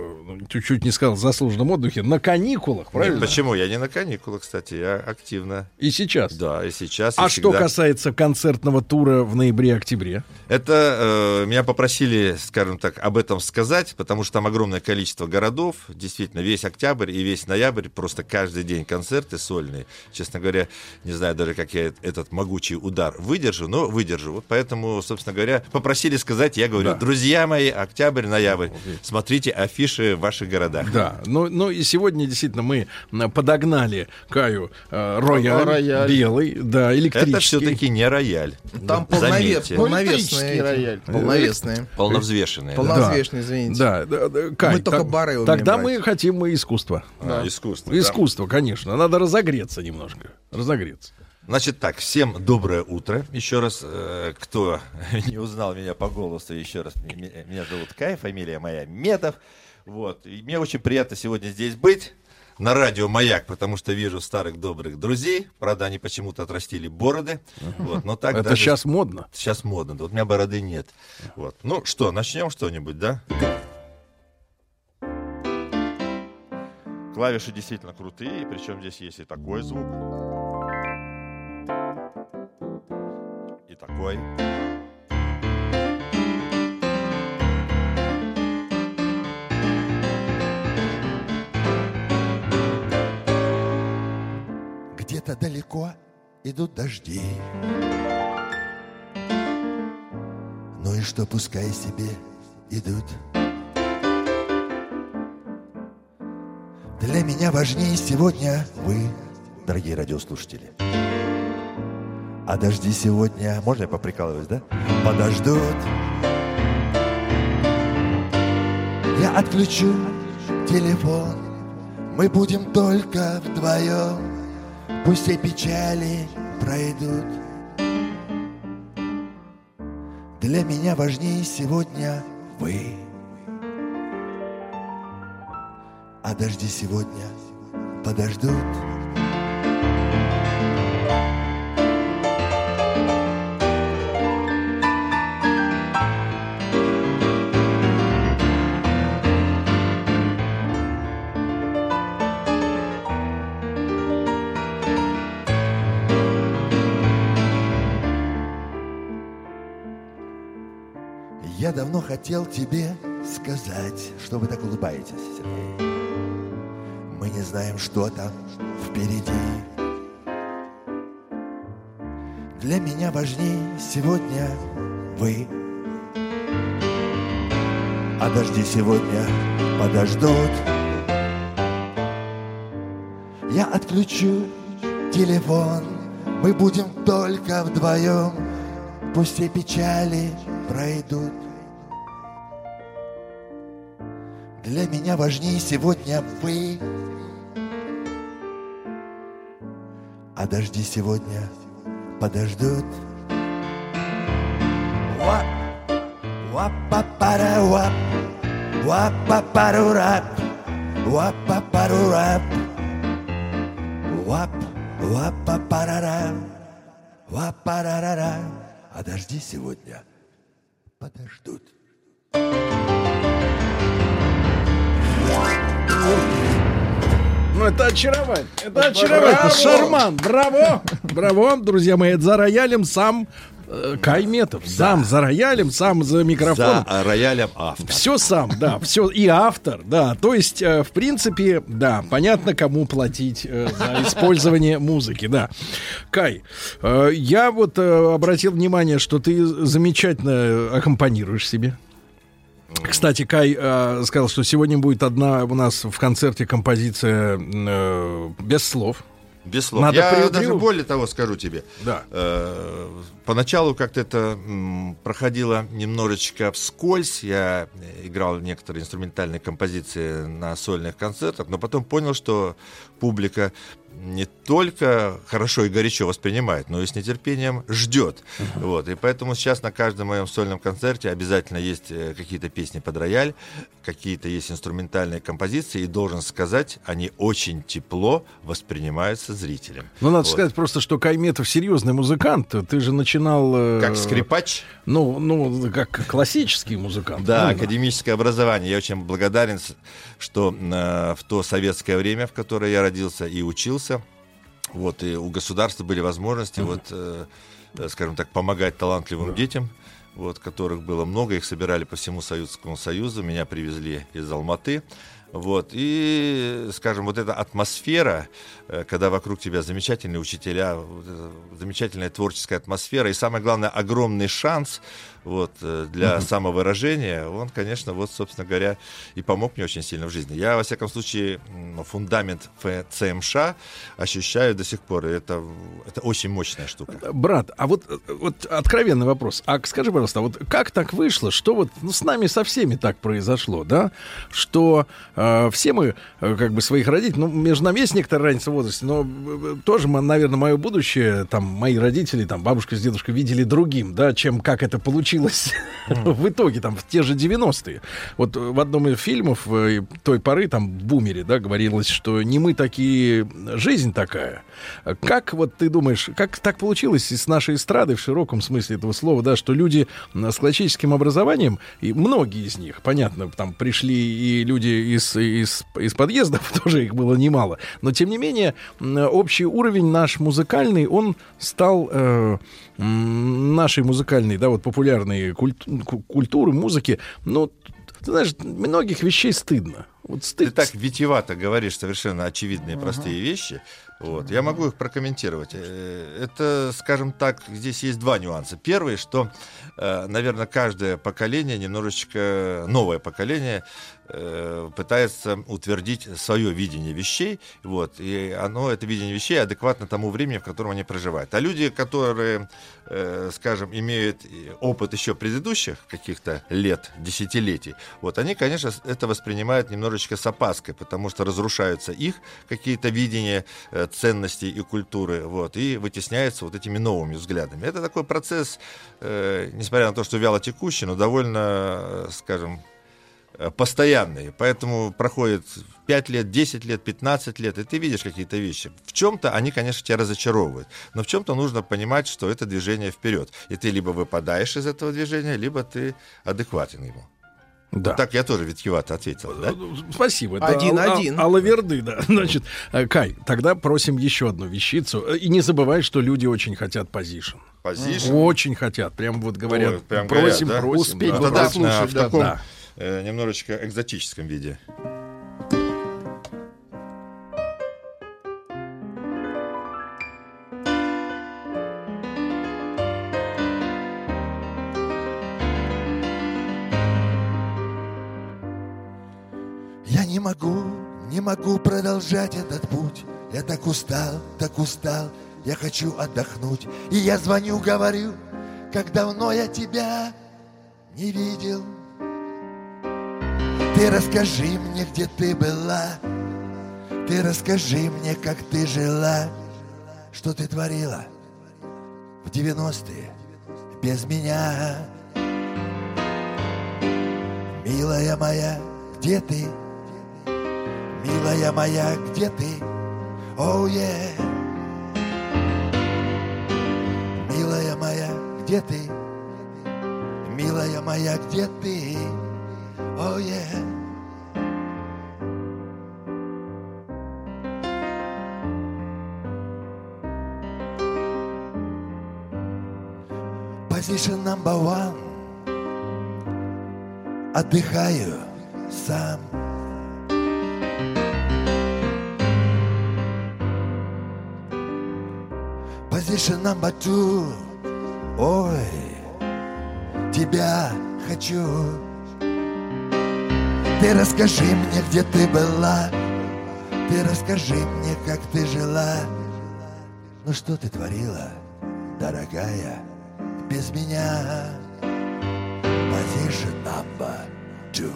чуть-чуть не сказал, заслуженном отдыхе, на каникулах, Нет, правильно? почему? Я не на каникулах, кстати, я активно. И сейчас. Да, и сейчас. А и что всегда. касается концертного тура в ноябре-октябре? Это э, меня попросили, скажем так, об этом сказать, потому что там огромное количество городов. Действительно, весь октябрь и весь ноябрь, просто каждый день концерты сольные. Честно говоря, не знаю даже, как я этот могучий удар выдержу, но выдержу. Вот поэтому, собственно говоря, попросили сказать, я говорю, Да. друзья мои, октябрь, ноябрь, смотрите афиши в ваших городах. Да, ну, ну и сегодня действительно мы подогнали Каю э, рояль, Рояль. белый, да, Это электрический. все-таки не рояль. Там полнове- Заметьте. полновесные. Электрический эти, рояль. Полновесные. Полновзвешенные. да. Полновзвешенные, извините. Да, да, да, Кай, Мы только бары умеем Тогда брать. мы хотим и искусство. А, искусство. да. Искусство, конечно. Надо разогреться немножко. Разогреться. Значит так, всем доброе утро. Еще раз, э, кто не узнал меня по голосу, еще раз, меня зовут Кай, фамилия моя Метов. Вот. И мне очень приятно сегодня здесь быть. На радио «Маяк», потому что вижу старых добрых друзей. Правда, они почему-то отрастили бороды. Вот, но так Это даже- сейчас модно. Сейчас модно. да. Вот у меня бороды нет. Вот. Ну что, начнем что-нибудь, да? Клавиши действительно крутые, причем здесь есть и такой звук. И такой. Где-то далеко идут дожди. Ну и что, пускай себе идут. Для меня важнее сегодня вы, дорогие радиослушатели. А дожди сегодня, можно я поприкалываюсь, да? Подождут. Я отключу телефон, мы будем только вдвоем. Пусть все печали пройдут. Для меня важнее сегодня вы. А дожди сегодня подождут. Хотел тебе сказать, что вы так улыбаетесь, Сергей. Мы не знаем, что там впереди. Для меня важнее сегодня вы. А дожди сегодня подождут. Я отключу телефон, мы будем только вдвоем. Пусть все печали пройдут. Для меня важнее сегодня вы. А дожди сегодня подождут. Вап, вап-па-пара-вап, вап-па-пару-рап, вап-па-пару-рап, вап, вап-па-парара, вап-парарара. А дожди сегодня подождут. Ну, это очарование. Это очарование. Это шарман. Браво. Браво, друзья мои. Это за роялем сам э, Кайметов. Сам за роялем, сам за микрофоном. За роялем автор. Все сам, да, все и автор, да. То есть, э, в принципе, да, понятно, кому платить э, за использование музыки, да. Кай, я вот обратил внимание, что ты замечательно аккомпанируешь себе. Кстати, Кай э, сказал, что сегодня будет одна у нас в концерте композиция э, без слов. Без слов. Надо Я приу- даже приу- более того скажу тебе. Да. Э, поначалу как-то это м, проходило немножечко вскользь. Я играл некоторые инструментальные композиции на сольных концертах, но потом понял, что публика не только хорошо и горячо воспринимает, но и с нетерпением ждет. Вот. И поэтому сейчас на каждом моем сольном концерте обязательно есть э, какие-то песни под рояль, какие-то есть инструментальные композиции, и должен сказать, они очень тепло воспринимаются зрителем. Ну, надо Вот. сказать просто, что Кайметов серьезный музыкант. Ты же начинал... э, Как скрипач? Ну, ну, как классический музыкант. Да, Ну, академическое образование. Я очень благодарен, что э, в то советское время, в которое я родился и учился, вот и у государства были возможности, вот, э, э, скажем так, помогать талантливым детям, вот, которых было много, их собирали по всему Советскому Союзу, меня привезли из Алматы. Вот, и, скажем, вот эта атмосфера, э, когда вокруг тебя замечательные учителя, вот замечательная творческая атмосфера, и самое главное, огромный шанс вот, э, для Мгм. самовыражения, он, конечно, вот, собственно говоря, и помог мне очень сильно в жизни. Я, во всяком случае, фундамент ФЦМШ ощущаю до сих пор, и это, это очень мощная штука. Брат, а вот, э, вот откровенный вопрос. А скажи, пожалуйста, вот как так вышло, что вот ну, с нами со всеми так произошло, да? Что э, все мы, э, как бы своих родителей, ну, между нами есть некоторая разница в возрасте, но э, тоже, мы, наверное, мое будущее, там, мои родители, там, бабушка с дедушкой видели другим, да, чем как это получилось в итоге, там, в те же 90-е. Вот э, в одном из фильмов э, той поры, там, в «Бумере», да, говорилось, что не мы такие, жизнь такая. Как вот ты думаешь, как так получилось и с нашей эстрадой в широком смысле этого слова, да, что люди с классическим образованием, и многие из них, понятно, там пришли и люди из, из, из подъездов, тоже их было немало, но тем не менее общий уровень наш музыкальный, он стал э, нашей музыкальной, да, вот популярной культ- ку- культуры, музыки, ну, ты знаешь, многих вещей стыдно. Вот стыд, Ты так витиевато говоришь совершенно очевидные простые вещи. Вот. Я могу их прокомментировать. Э, Это, скажем так, здесь есть два нюанса. Первый, что, э, наверное, каждое поколение, немножечко новое поколение, э, пытается утвердить свое видение вещей, вот, и оно, это видение вещей, адекватно тому времени, в котором они проживают. А люди, которые, э, скажем, имеют опыт еще предыдущих каких-то лет, десятилетий, вот, они, конечно, это воспринимают немножечко с опаской, потому что разрушаются их какие-то видения э, ценностей и культуры, вот, и вытесняются вот этими новыми взглядами. Это такой процесс, несмотря на то, что вяло текущий, но довольно, скажем, постоянные. Поэтому проходит 5 лет, 10 лет, 15 лет, и ты видишь какие-то вещи. В чем-то они, конечно, тебя разочаровывают, но в чем-то нужно понимать, что это движение вперед. И ты либо выпадаешь из этого движения, либо ты адекватен ему. Да. Вот так я тоже витьевато ответил, да? Спасибо. Это Один-один. Ал- Ал- Алаверды, да. Значит, э, Кай, тогда просим еще одну вещицу. Э, И не забывай, что люди очень хотят позишн. Позишн? Очень хотят. Прям вот говорят, Ой, прям просим, говорят, да? просим. Ну, да. Послушать, в да, таком да. Э, немножечко экзотическом виде. Я не могу Не могу продолжать этот путь. Я так устал, так устал. Я хочу отдохнуть. И я звоню, говорю, как давно я тебя не видел. Ты расскажи мне, где ты была. Ты расскажи мне, как ты жила. Что ты творила в 90-е без меня. Милая моя, где ты? Милая моя, где ты? Оу, oh, yeah. Милая моя, где ты? Милая моя, где ты? Oh, yeah. Position number one Отдыхаю сам Position number two Ой, тебя хочу Ты расскажи мне, где ты была Ты расскажи мне, как ты жила Ну что ты творила, дорогая, без меня Position number two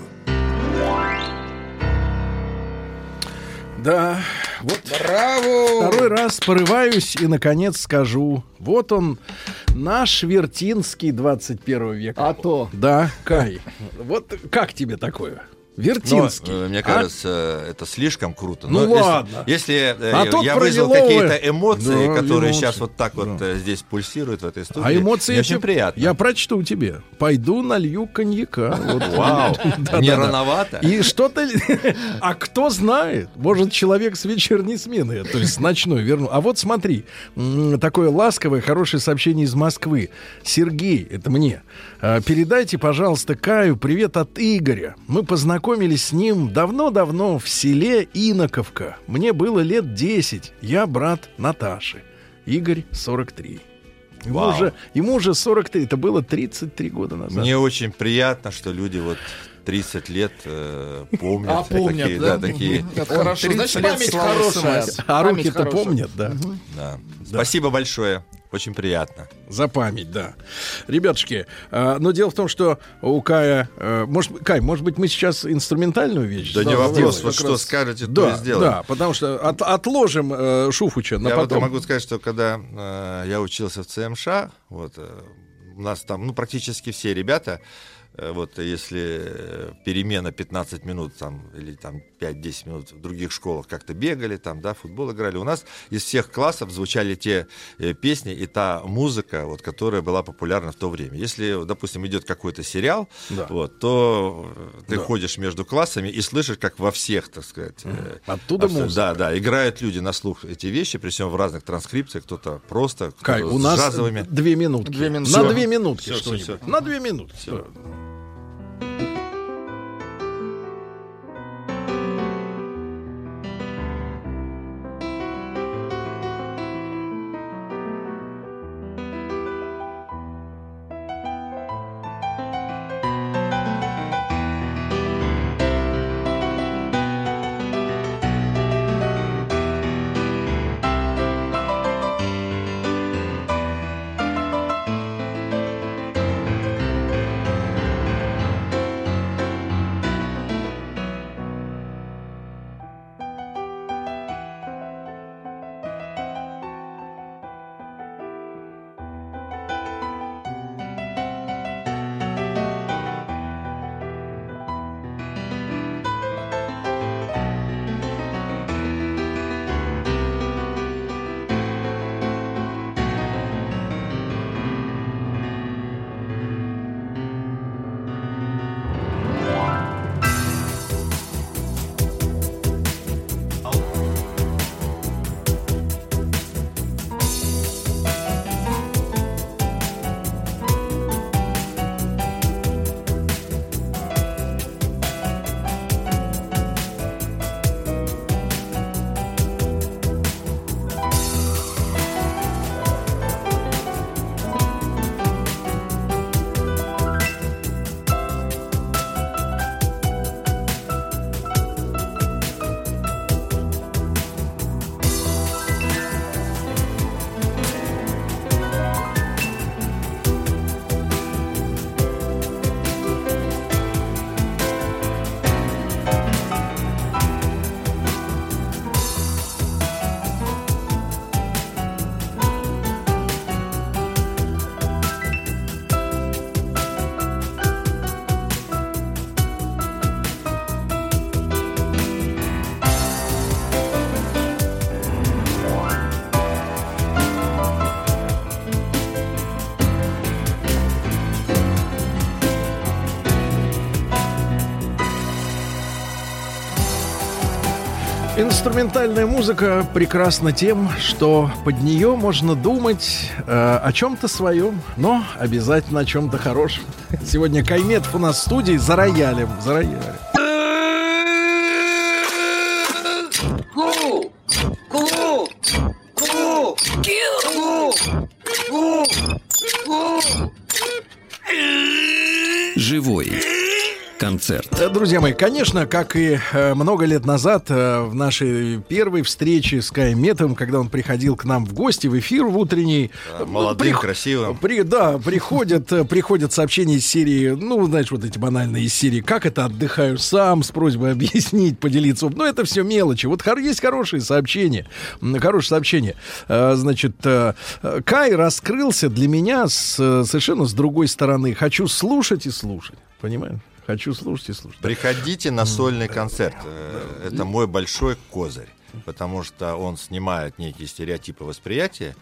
Да, вот Браво! второй раз порываюсь и, наконец, скажу. Вот он, наш Вертинский 21 века. А то. Да, Кай. Вот как тебе такое? Вертинский. Но, э, мне а? кажется, это слишком круто. Ну Но если- ладно. Если, э, А я вызвал какие-то эмоции, Да, которые эмоции. сейчас вот так вот э, здесь пульсируют в этой студии, А эмоции мне очень эти приятно. Я прочту тебе. Пойду налью коньяка. Вау, Да, не да, да. рановато? И что-то... А кто знает? Может, человек с вечерней смены, то есть с ночной верну. А вот смотри, такое ласковое, хорошее сообщение из Москвы. Сергей, это мне. А, Передайте, пожалуйста, Каю привет от Игоря. Мы познакомились с ним давно-давно в селе Иноковка. Мне было лет 10. Я брат Наташи. Игорь 43. Ему Вау. уже, ему уже 43, это было 33 года назад. Мне очень приятно, что люди вот 30 лет э, помнят. А, помнят, такие, да? такие. Это хорошо. 30 Значит, лет память хорошая. А руки-то помнят, да? Да. Спасибо большое. Очень приятно. За память, да. Ребятушки, а, но дело в том, что у Кая... э, может, Кай, может быть, мы сейчас инструментальную вещь Да не сделаем? вопрос, вот что раз- скажете, то да, и сделаем. Да, потому что от- отложим э, Шуфуча на я вот потом. могу сказать, что когда э, я учился в ЦМШ, вот э, у нас там, ну, практически все ребята, э, вот если э, перемена 15 минут там, или там 5-10 минут в других школах как-то бегали, там, да, футбол играли, у нас из всех классов звучали те э, песни и та музыка, вот, которая была популярна в то время. Если, допустим, идет какой-то сериал, Да. вот, то э, ты Да. ходишь между классами и слышишь, как во всех, так сказать, э, Оттуда абсолютно- музыка. Да, да, играют люди на слух эти вещи, при всем в разных транскрипциях, кто-то просто, кто-то Кай, у с нас джазовыми. две минутки. Две минутки. На две минутки всё, что-нибудь. всё. На две минутки. Всё. Инструментальная музыка прекрасна тем, что под нее можно думать э, о чем-то своем, но обязательно о чем-то хорошем. Сегодня Кайметов у нас в студии за роялем. За роялем. Друзья мои, конечно, как и э, много лет назад э, в нашей первой встрече с Каем Метовым, когда он приходил к нам в гости в эфир в утренний. Да, молодым, прих- красивым. При, да, приходят, э, приходят сообщения из серии, ну, знаешь, вот эти банальные из серии, как это отдыхаю сам, с просьбой объяснить, поделиться. Ну, это все мелочи. Вот есть хорошие сообщения. М, Хорошие сообщения. Э, Значит, э, Кай раскрылся для меня с, совершенно с другой стороны. Хочу слушать и слушать. Понимаешь? Хочу слушать и слушать. Приходите на сольный концерт. Э, Это мой большой козырь. Потому что он снимает некие стереотипы восприятия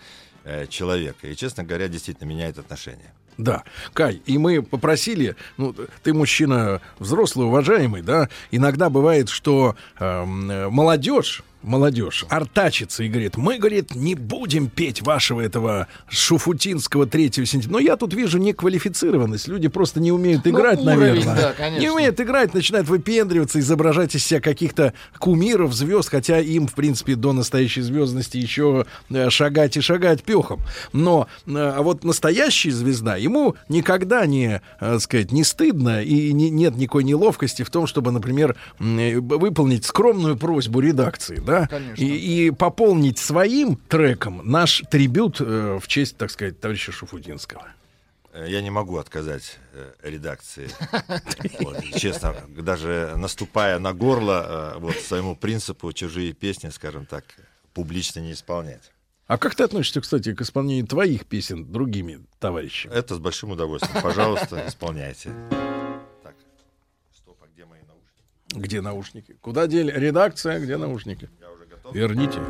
э, человека. И, честно говоря, действительно меняет отношения. Да, Кай, и мы попросили, ну, ты мужчина взрослый, уважаемый, да, иногда бывает, что э, молодежь, молодежь артачится и говорит, мы, говорит, не будем петь вашего этого шуфутинского 3 сентября. Но я тут вижу неквалифицированность, люди просто не умеют Ну, играть, уровень, наверное. да, конечно. не умеют играть, начинают выпендриваться, изображать из себя каких-то кумиров, звезд, хотя им, в принципе, до настоящей звездности еще э, шагать и шагать пехом. Но, э, а вот настоящая звезда, ему никогда не, э, сказать, не стыдно и не- нет никакой неловкости в том, чтобы, например, выполнить скромную просьбу редакции, да, Конечно. и, и пополнить своим треком наш трибют э, в честь, так сказать, товарища Шуфутинского. Э, Я не могу отказать э, редакции. Вот, честно, даже наступая на горло э, вот, своему принципу чужие песни, скажем так, публично не исполнять. А как ты относишься, кстати, к исполнению твоих песен другими товарищами? Это с большим удовольствием. Пожалуйста, исполняйте. Где наушники? Куда дели? Редакция, где наушники? Верните.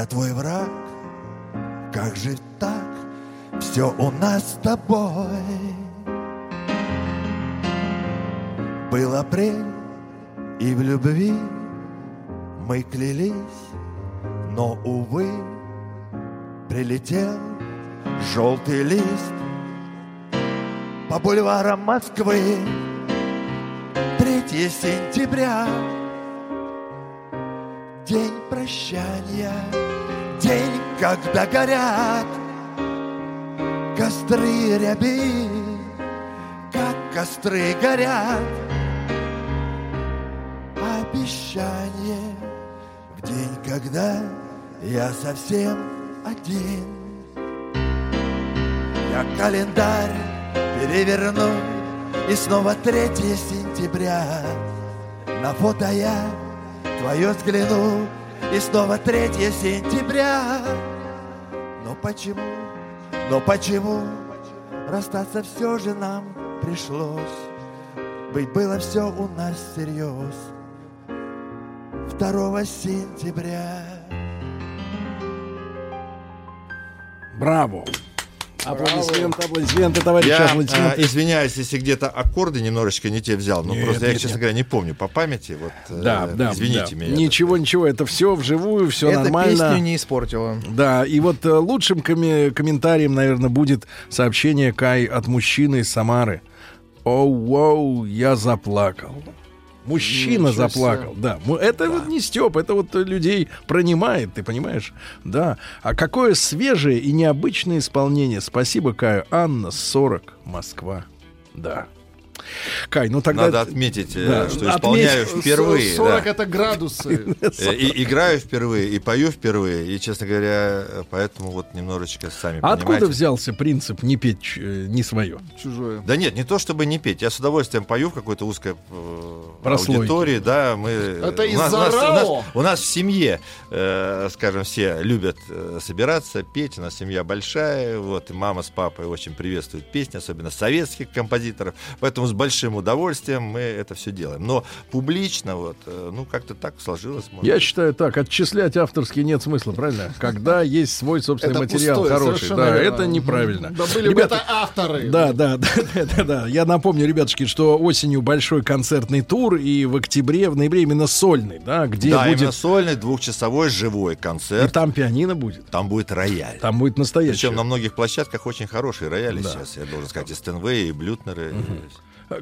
Я твой враг. Как же так, все у нас с тобой. Был апрель, и в любви мы клялись, но, увы, прилетел желтый лист по бульварам Москвы. 3 сентября День прощания День, когда горят Костры ряби Как костры горят Обещание В день, когда я совсем один. Я календарь переверну и снова 3 сентября. На фото я твое взгляну И снова 3 сентября. Но почему, но почему Расстаться все же нам пришлось? Быть было все у нас всерьез 2 сентября. Браво! Аплодисменты, аплодисменты, товарищи, Я аплодисменты. э, извиняюсь, если где-то аккорды немножечко не те взял. Ну, Нет, просто я, нет, честно нет. говоря, не помню по памяти. Вот, э, Да, да, извините да. меня. Ничего, ничего, это все вживую, все Это нормально. песню не испортило. Да, и вот э, лучшим коми- комментарием, наверное, будет сообщение Кай от мужчины из Самары. О, воу, я заплакал. Мужчина Ничего себе. заплакал, да. Му- Это вот не Степ, это вот людей пронимает, ты понимаешь? Да. А какое свежее и необычное исполнение. Спасибо, Каю. Анна, 40, Москва. Да. Кай, ну тогда... Надо отметить, э, Да, что отметь. исполняю впервые. 40 да. это градусы. Э, И играю впервые, и пою впервые, и, честно говоря, поэтому вот немножечко сами А откуда понимаете. взялся принцип не петь э, не свое? Чужое. Да нет, не то чтобы не петь. Я с удовольствием пою в какой-то узкой Прослойке. аудитории, да. Мы, Это у, нас, из-за у, нас, у, нас, у нас в семье, э, скажем, все любят собираться, петь. У нас семья большая, вот, и мама с папой очень приветствуют песни, особенно советских композиторов. Поэтому с большим удовольствием мы это все делаем. Но публично, вот, э, ну, как-то так сложилось. может Я считаю так, отчислять авторский нет смысла, правильно? Когда есть свой собственный Это материал пустое, хороший, да, верно. это неправильно. Да были бы это авторы. Да, да, да, да, да, да. Я напомню, ребятушки, что осенью большой концертный тур и в октябре, в ноябре именно сольный, да, где да, именно будет сольный двухчасовой живой и концерт. там пианино будет, Там будет рояль. там будет настоящий. Причем на многих площадках очень хорошие рояли Да. сейчас, я должен сказать, и Стенвей, и Блютнеры.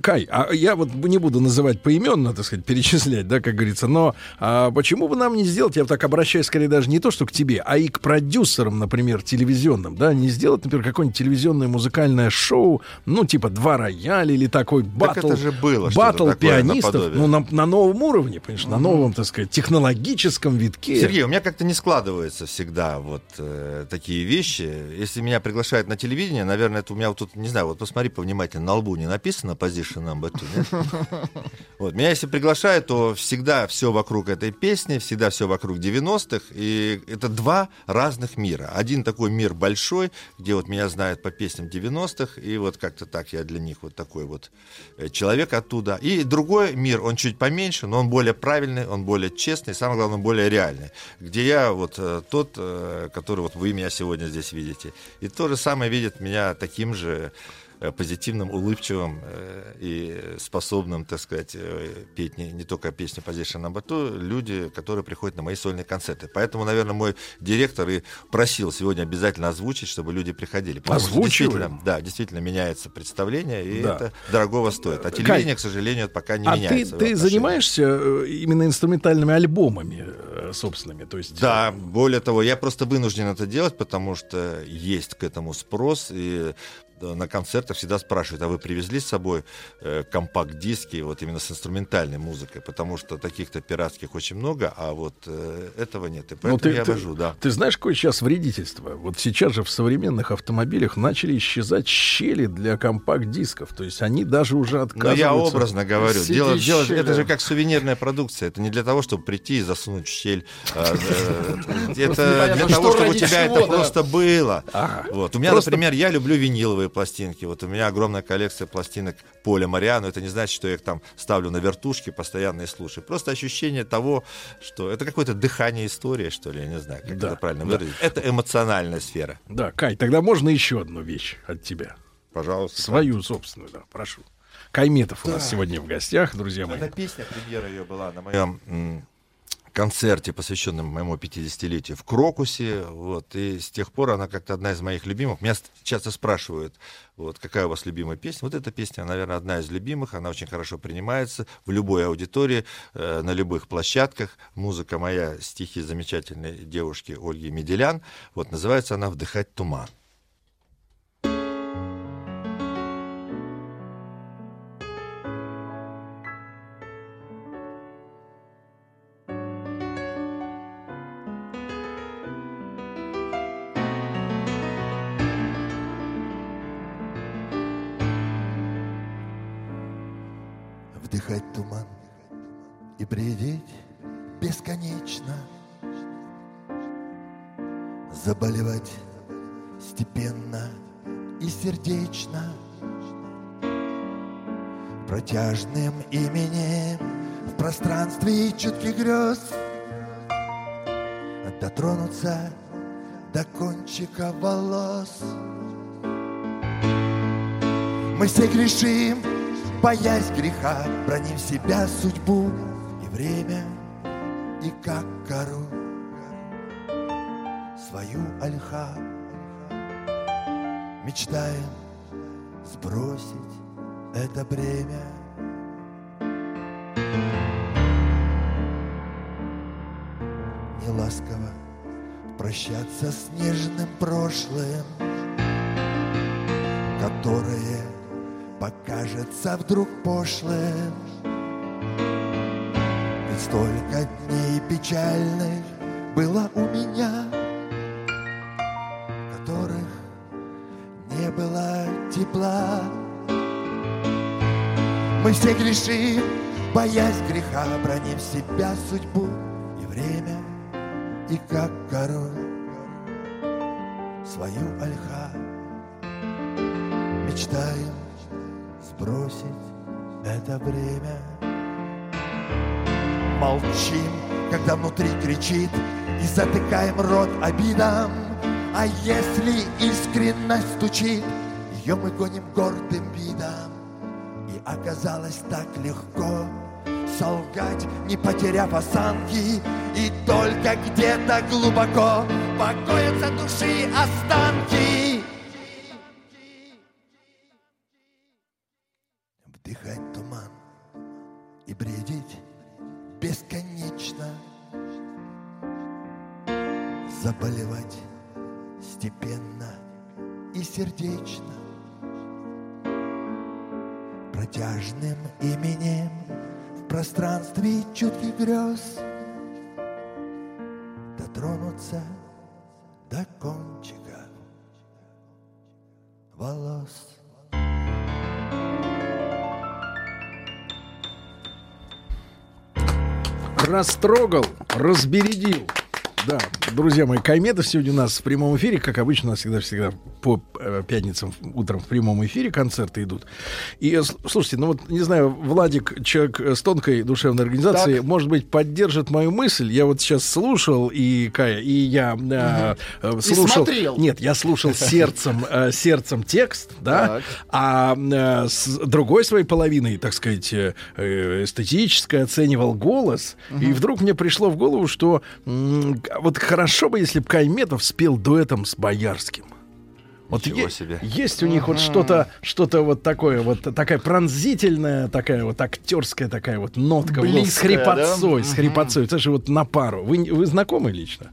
Кай, а я вот не буду называть поименно, так сказать, перечислять, да, как говорится, но а, почему бы нам не сделать, я вот так обращаюсь скорее даже не то, что к тебе, а и к продюсерам, например, телевизионным, да, не сделать, например, какое-нибудь телевизионное музыкальное шоу, ну, типа два рояля или такой батл. это же было Батл пианистов, наподобие. ну, на, на новом уровне, понимаешь, на новом, так сказать, технологическом витке. Сергей, у меня как-то не складывается всегда вот э, такие вещи. Если меня приглашают на телевидение, наверное, это у меня вот тут, не знаю, вот посмотри повнимательно, на лбу не написано position number two, нет? Вот, меня если приглашают, то всегда все вокруг этой песни, всегда все вокруг 90-х, и это два разных мира. Один такой мир большой, где вот меня знают по песням 90-х, и вот как-то так я для них вот такой вот э, человек оттуда. И другой мир, он чуть поменьше, но он более правильный, он более честный, самое главное, более реальный. Где я вот э, тот, э, который вот вы меня сегодня здесь видите. И то же самое видит меня таким же позитивным, улыбчивым э, и способным, так сказать, э, петь не, не только песни Position Number Two, люди, которые приходят на мои сольные концерты. Поэтому, наверное, мой директор и просил сегодня обязательно озвучить, чтобы люди приходили. Озвучиваем? действительно, да, действительно меняется представление, и Да. это дорогого стоит. А Кай, телевидение, к сожалению, пока не а ты, меняется. в ты отношении. занимаешься э, именно инструментальными альбомами э, собственными, то есть... Да, более того, я просто вынужден это делать, потому что есть к этому спрос, и э, на концертах всегда спрашивают, а вы привезли с собой э, компакт-диски вот именно с инструментальной музыкой, потому что таких-то пиратских очень много, а вот э, этого нет, и поэтому ты, я ты- вожу, да. ты знаешь, какое сейчас вредительство? Вот сейчас же в современных автомобилях начали исчезать щели для компакт-дисков. То есть они даже уже Ну, отказываются. я образно говорю. Дело, дело- это же как сувенирная продукция. Это не для того, чтобы прийти и засунуть щель. а, э, Это для того, чтобы у тебя это просто было. Вот. У меня, например, я люблю виниловые пластинки. Вот у меня огромная коллекция пластинок Поля Мариа, но это не значит, что я их там ставлю на вертушке постоянно и слушаю. Просто ощущение того, что это какое-то дыхание истории, что ли, я не знаю, как Да, это правильно да. выразить. Это эмоциональная сфера. Да, Кай, тогда можно еще одну вещь от тебя? Пожалуйста. Свою собственную, да, прошу. Кайметов у нас сегодня в гостях, друзья мои. Эта песня, премьера ее была на моем концерте, посвященном моему 50-летию в Крокусе. Вот, и с тех пор она как-то одна из моих любимых. Меня часто спрашивают, вот, какая у вас любимая песня. Вот эта песня, наверное, одна из любимых. Она очень хорошо принимается в любой аудитории, э, на любых площадках. Музыка моя, стихи замечательной девушки Ольги Меделян. Вот, называется она «Вдыхать туман». Бредить бесконечно Заболевать степенно и сердечно. Протяжным именем в пространстве чутких грез Дотронуться до кончика волос. Мы все грешим, боясь греха, броним себя судьбу время, и как кору свою ольха. Мечтаем сбросить это бремя. Неласково прощаться с нежным прошлым, которое покажется вдруг пошлым. Столько дней печальных было у меня, которых не было тепла. Мы все грешим, боясь греха, броним себя, судьбу и время, и как король свою ольха мечтаем сбросить это время. Молчим, когда внутри кричит, и затыкаем рот обидам. А если искренность стучит, ее мы гоним гордым видом. И оказалось так легко солгать, не потеряв осанки, и только где-то глубоко покоятся души останки. Растрогал, разбередил. Да, друзья мои, Кайметов сегодня у нас в прямом эфире, как обычно, у нас всегда, всегда по э, пятницам утром в прямом эфире концерты идут. И э, слушайте, ну вот, не знаю, Владик, человек э, с тонкой душевной организацией, Так. может быть, поддержит мою мысль. Я вот сейчас слушал, и Кая, и я э, э, И слушал... смотрел. Нет, я слушал сердцем, э, сердцем текст, да, а э, с другой своей половиной, так сказать, э, эстетической оценивал голос. И вдруг мне пришло в голову, что вот хорошо бы, если бы Кайметов спел дуэтом с Боярским. Вот е- себе. есть у них вот что-то, что-то вот такое, вот такая пронзительная, такая вот актерская такая вот нотка в голос, с Близкая, хрипотцой, да? с хрипотцой. Это же вот на пару. Вы, вы знакомы лично?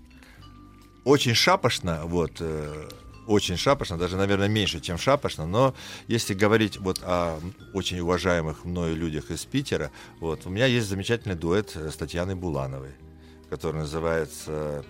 очень шапошно, вот, э, очень шапошно, даже, наверное, меньше, чем шапошно, но если говорить вот о очень уважаемых мною людях из Питера, вот, у меня есть замечательный дуэт э, с Татьяной Булановой, который называется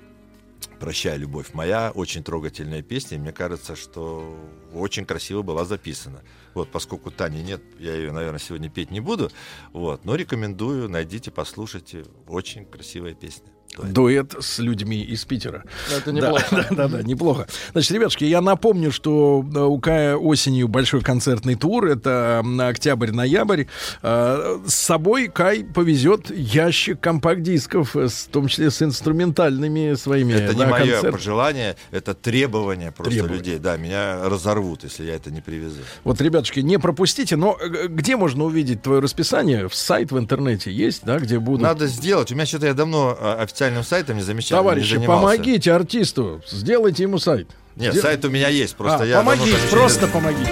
«Прощай, любовь моя», очень трогательная песня, мне кажется, что очень красиво была записана. Вот, поскольку Тани нет, я ее, наверное, сегодня петь не буду, вот, но рекомендую, найдите, послушайте, очень красивая песня. Дуэт с людьми из Питера. Это Да, неплохо. Да, да, да, неплохо. Значит, ребятушки, я напомню, что э, у Кая осенью большой концертный тур. Это октябрь-ноябрь. Э, С собой Кай повезет ящик компакт-дисков, э, в том числе с инструментальными своими Это не мое концерт- пожелание, это требование просто Требование. людей. Да, меня разорвут, если я это не привезу. Вот, ребятушки, не пропустите. Но где можно увидеть твое расписание? В сайт в интернете есть, да, где будут... Надо сделать. У меня что-то я давно а, официальным сайтом не замечал. Товарищи, не помогите артисту, сделайте ему сайт. Нет, Где- сайт у меня есть, просто А, я давно помогите, просто не- помогите.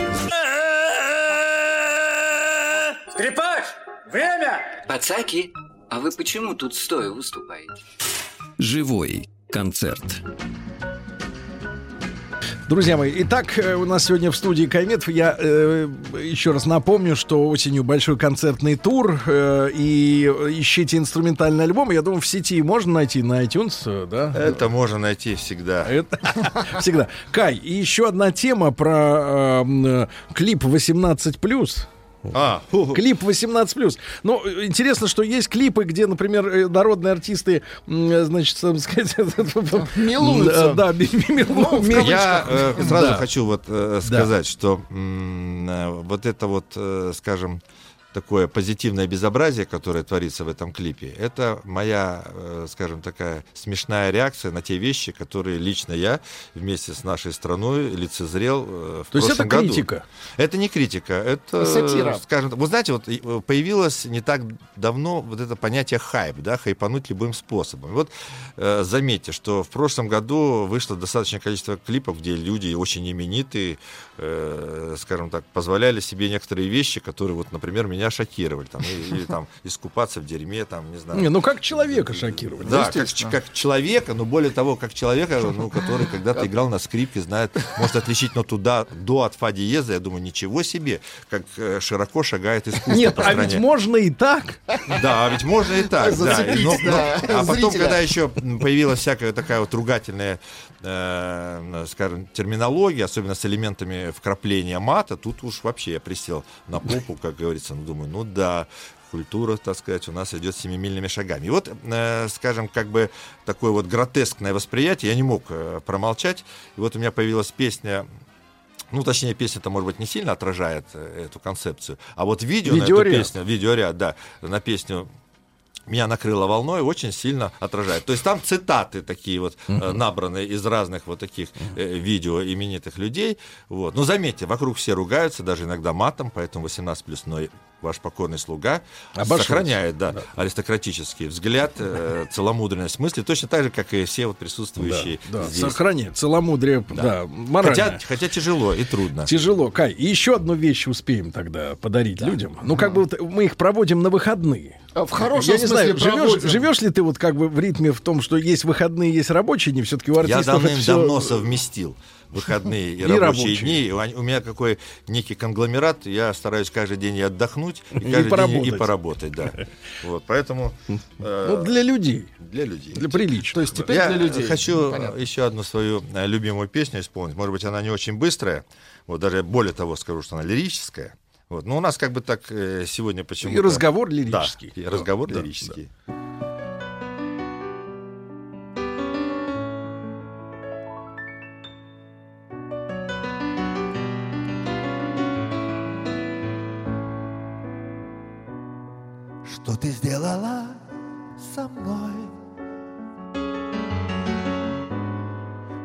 Скрипач, время! Пацаки, а вы почему тут стоя выступаете? Живой концерт. Друзья мои, итак, э, у нас сегодня в студии Кайметов. Я э, еще раз напомню, что осенью большой концертный тур. э, и ищите инструментальный альбом. Я думаю, в сети можно найти на iTunes, э, да? Это можно найти всегда. Это всегда. Кай, и еще одна тема про э, клип 18+. А, Клип 18+. Ну, э, интересно, что есть клипы, где, например, э, народные артисты, м, значит, так сказать... Милуются. Да, ми- ми- милу- ми- Я э, сразу хочу вот э, сказать, что э, вот это вот, э, скажем, такое позитивное безобразие, которое творится в этом клипе, это моя, э, скажем, такая смешная реакция на те вещи, которые лично я вместе с нашей страной лицезрел э, в То есть прошлом это году. критика? Это не критика, это, Сатира. скажем, так, вы знаете, вот э, появилось не так давно вот это понятие хайп, да, хайпануть любым способом. Вот заметьте, что в прошлом году вышло достаточное количество клипов, где люди очень именитые э, скажем так, позволяли себе некоторые вещи, которые, вот, например, меня шокировали. Там, или, или там искупаться в дерьме, там, не знаю. Не, ну как человека шокировали. Да, как, как человека, но более того, как человека, ну, который когда-то играл на скрипке, знает, может отличить ноту до, до от фа диеза. Я думаю, ничего себе, как э, широко шагает искусство Нет, по а ведь можно и так. Да, а ведь можно и так. да. Но- но- да, а потом, зрителя. когда еще появилась всякая такая вот ругательная, э, скажем, терминология, особенно с элементами вкрапления мата, тут уж вообще я присел на попу, как говорится, ну, думаю, ну да, культура, так сказать, у нас идет семимильными шагами. И вот, э, скажем, как бы такое вот гротескное восприятие, я не мог э, промолчать. И вот у меня появилась песня ну, точнее, песня-то, может быть, не сильно отражает э, эту концепцию. А вот видео на Видеоряд. эту песню, видеоряд, да, на песню меня накрыло волной, очень сильно отражает. То есть там цитаты такие вот э, набранные из разных вот таких э, видео именитых людей. Вот. Но заметьте, вокруг все ругаются, даже иногда матом, поэтому 18 плюс, но ваш покорный слуга Обошелся. сохраняет да, аристократический взгляд, э, целомудренность мысли, точно так же, как и все вот присутствующие Да, здесь. сохраняет целомудрие, да, морально. Хотя, хотя тяжело и трудно. Тяжело, Кай. И еще одну вещь успеем тогда подарить людям. Ну, как бы вот мы их проводим на выходные. А в хорошем Я не смысле знаю, живешь, проводим. живешь ли ты вот как бы в ритме в том, что есть выходные, есть рабочие дни, все-таки у Я артистов всё- давным-давно совместил выходные и, И рабочие, рабочие. дни. У меня какой некий конгломерат. Я стараюсь каждый день и отдохнуть, и, И каждый день и поработать. поработать. Да. Вот, поэтому э, Ну, для людей. для людей. Для приличия. То есть теперь Я для людей. хочу Понятно. еще одну свою э, любимую песню исполнить. Может быть, она не очень быстрая. Вот даже более того скажу, что она лирическая. Вот. Но у нас как бы так э, сегодня почему-то... И разговор лирический. Да, и разговор Да, лирический. Что ты сделала со мной?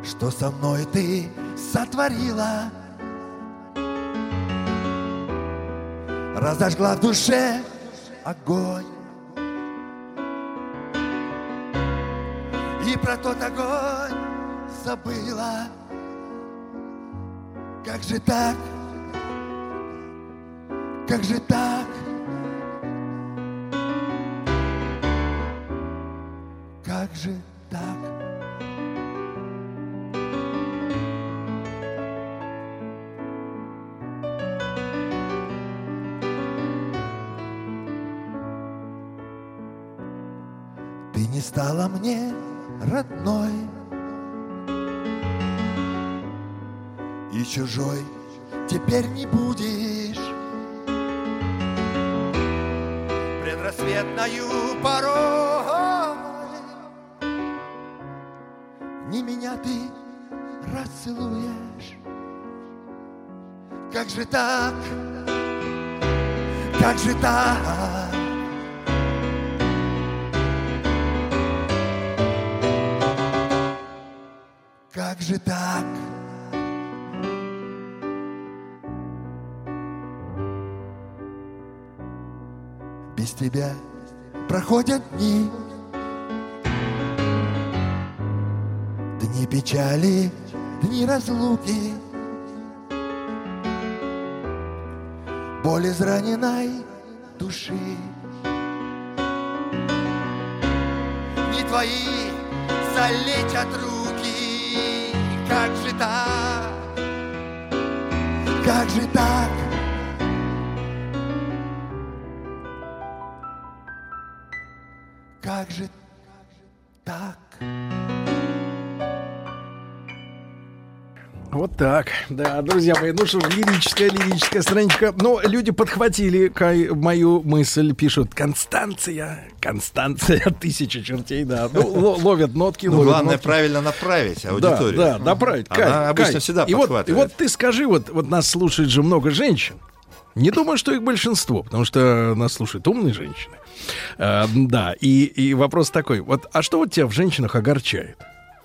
Что со мной ты сотворила? Разожгла в душе огонь И про тот огонь забыла Как же так? Как же так? Как же так? Ты не стала мне родной И чужой теперь не будешь Предрассветною порой меня ты расцелуешь Как же так? Как же так? Как же так? Без тебя проходят дни Дни печали, дни разлуки Боль израненной души Не твои залечат руки Как же так? Как же так? Так. Да, друзья мои, ну что ж, лирическая, лирическая страничка. Ну, люди подхватили Кай, мою мысль, пишут Констанция, Констанция, тысяча чертей, да. Ну, ло- ловят нотки, Ну, ловят главное нотки. правильно направить аудиторию. Да, да, направить. Она Кай, обычно Кай. всегда и вот, и вот ты скажи, вот, вот нас слушает же много женщин. Не думаю, что их большинство, потому что нас слушают умные женщины. А, да, и, и вопрос такой. Вот, а что вот тебя в женщинах огорчает?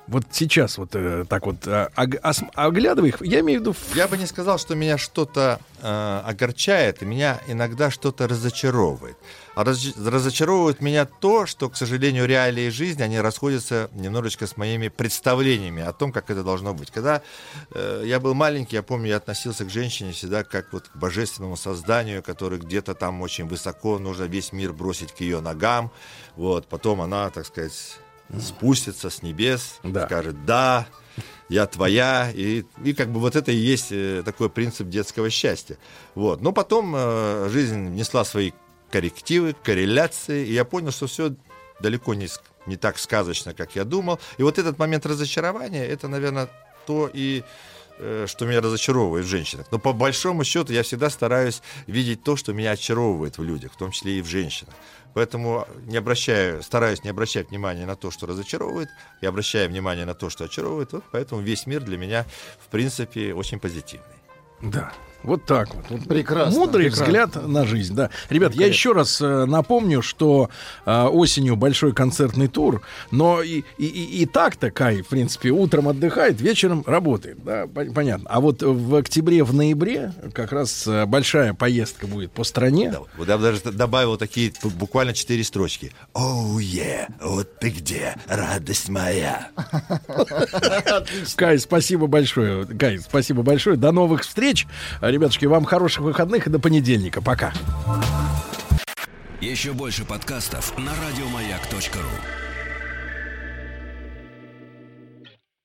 Вот сейчас вот э, так вот э, оглядывая их, я имею в виду... Я бы не сказал, что меня что-то э, огорчает, и меня иногда что-то разочаровывает. А раз- разочаровывает меня то, что, к сожалению, реалии жизни, они расходятся немножечко с моими представлениями о том, как это должно быть. Когда э, я был маленький, я помню, я относился к женщине всегда как вот к божественному созданию, который где-то там очень высоко, нужно весь мир бросить к ее ногам. Вот, потом она, так сказать, спустится с небес, скажет «да», я твоя, и, и как бы вот это и есть э, такой принцип детского счастья. Вот. Но потом э, жизнь внесла свои коррективы, корреляции, и я понял, что все далеко не, не так сказочно, как я думал. И вот этот момент разочарования, это, наверное, то и э, что меня разочаровывает в женщинах. Но по большому счету я всегда стараюсь видеть то, что меня очаровывает в людях, в том числе и в женщинах. Поэтому не обращаю, стараюсь не обращать внимания на то, что разочаровывает, и обращаю внимание на то, что очаровывает. Вот поэтому весь мир для меня, в принципе, очень позитивный. Да. Вот так вот. Вот Прекрасно, Мудрый прекрасно. взгляд на жизнь, да. Ребят, я еще раз э, напомню, что э, осенью большой концертный тур, но и, и, и, и так-то Кай, в принципе, утром отдыхает, вечером работает, да, пон- понятно. А вот в октябре, в ноябре как раз э, большая поездка будет по стране. Вот я бы даже добавил такие бу- буквально четыре строчки. Оу, е, вот ты где, радость моя. Кай, спасибо большое. Кай, спасибо большое. До новых встреч. Ребятушки, вам хороших выходных и до понедельника. Пока. Еще больше подкастов на радиомаяк.ру.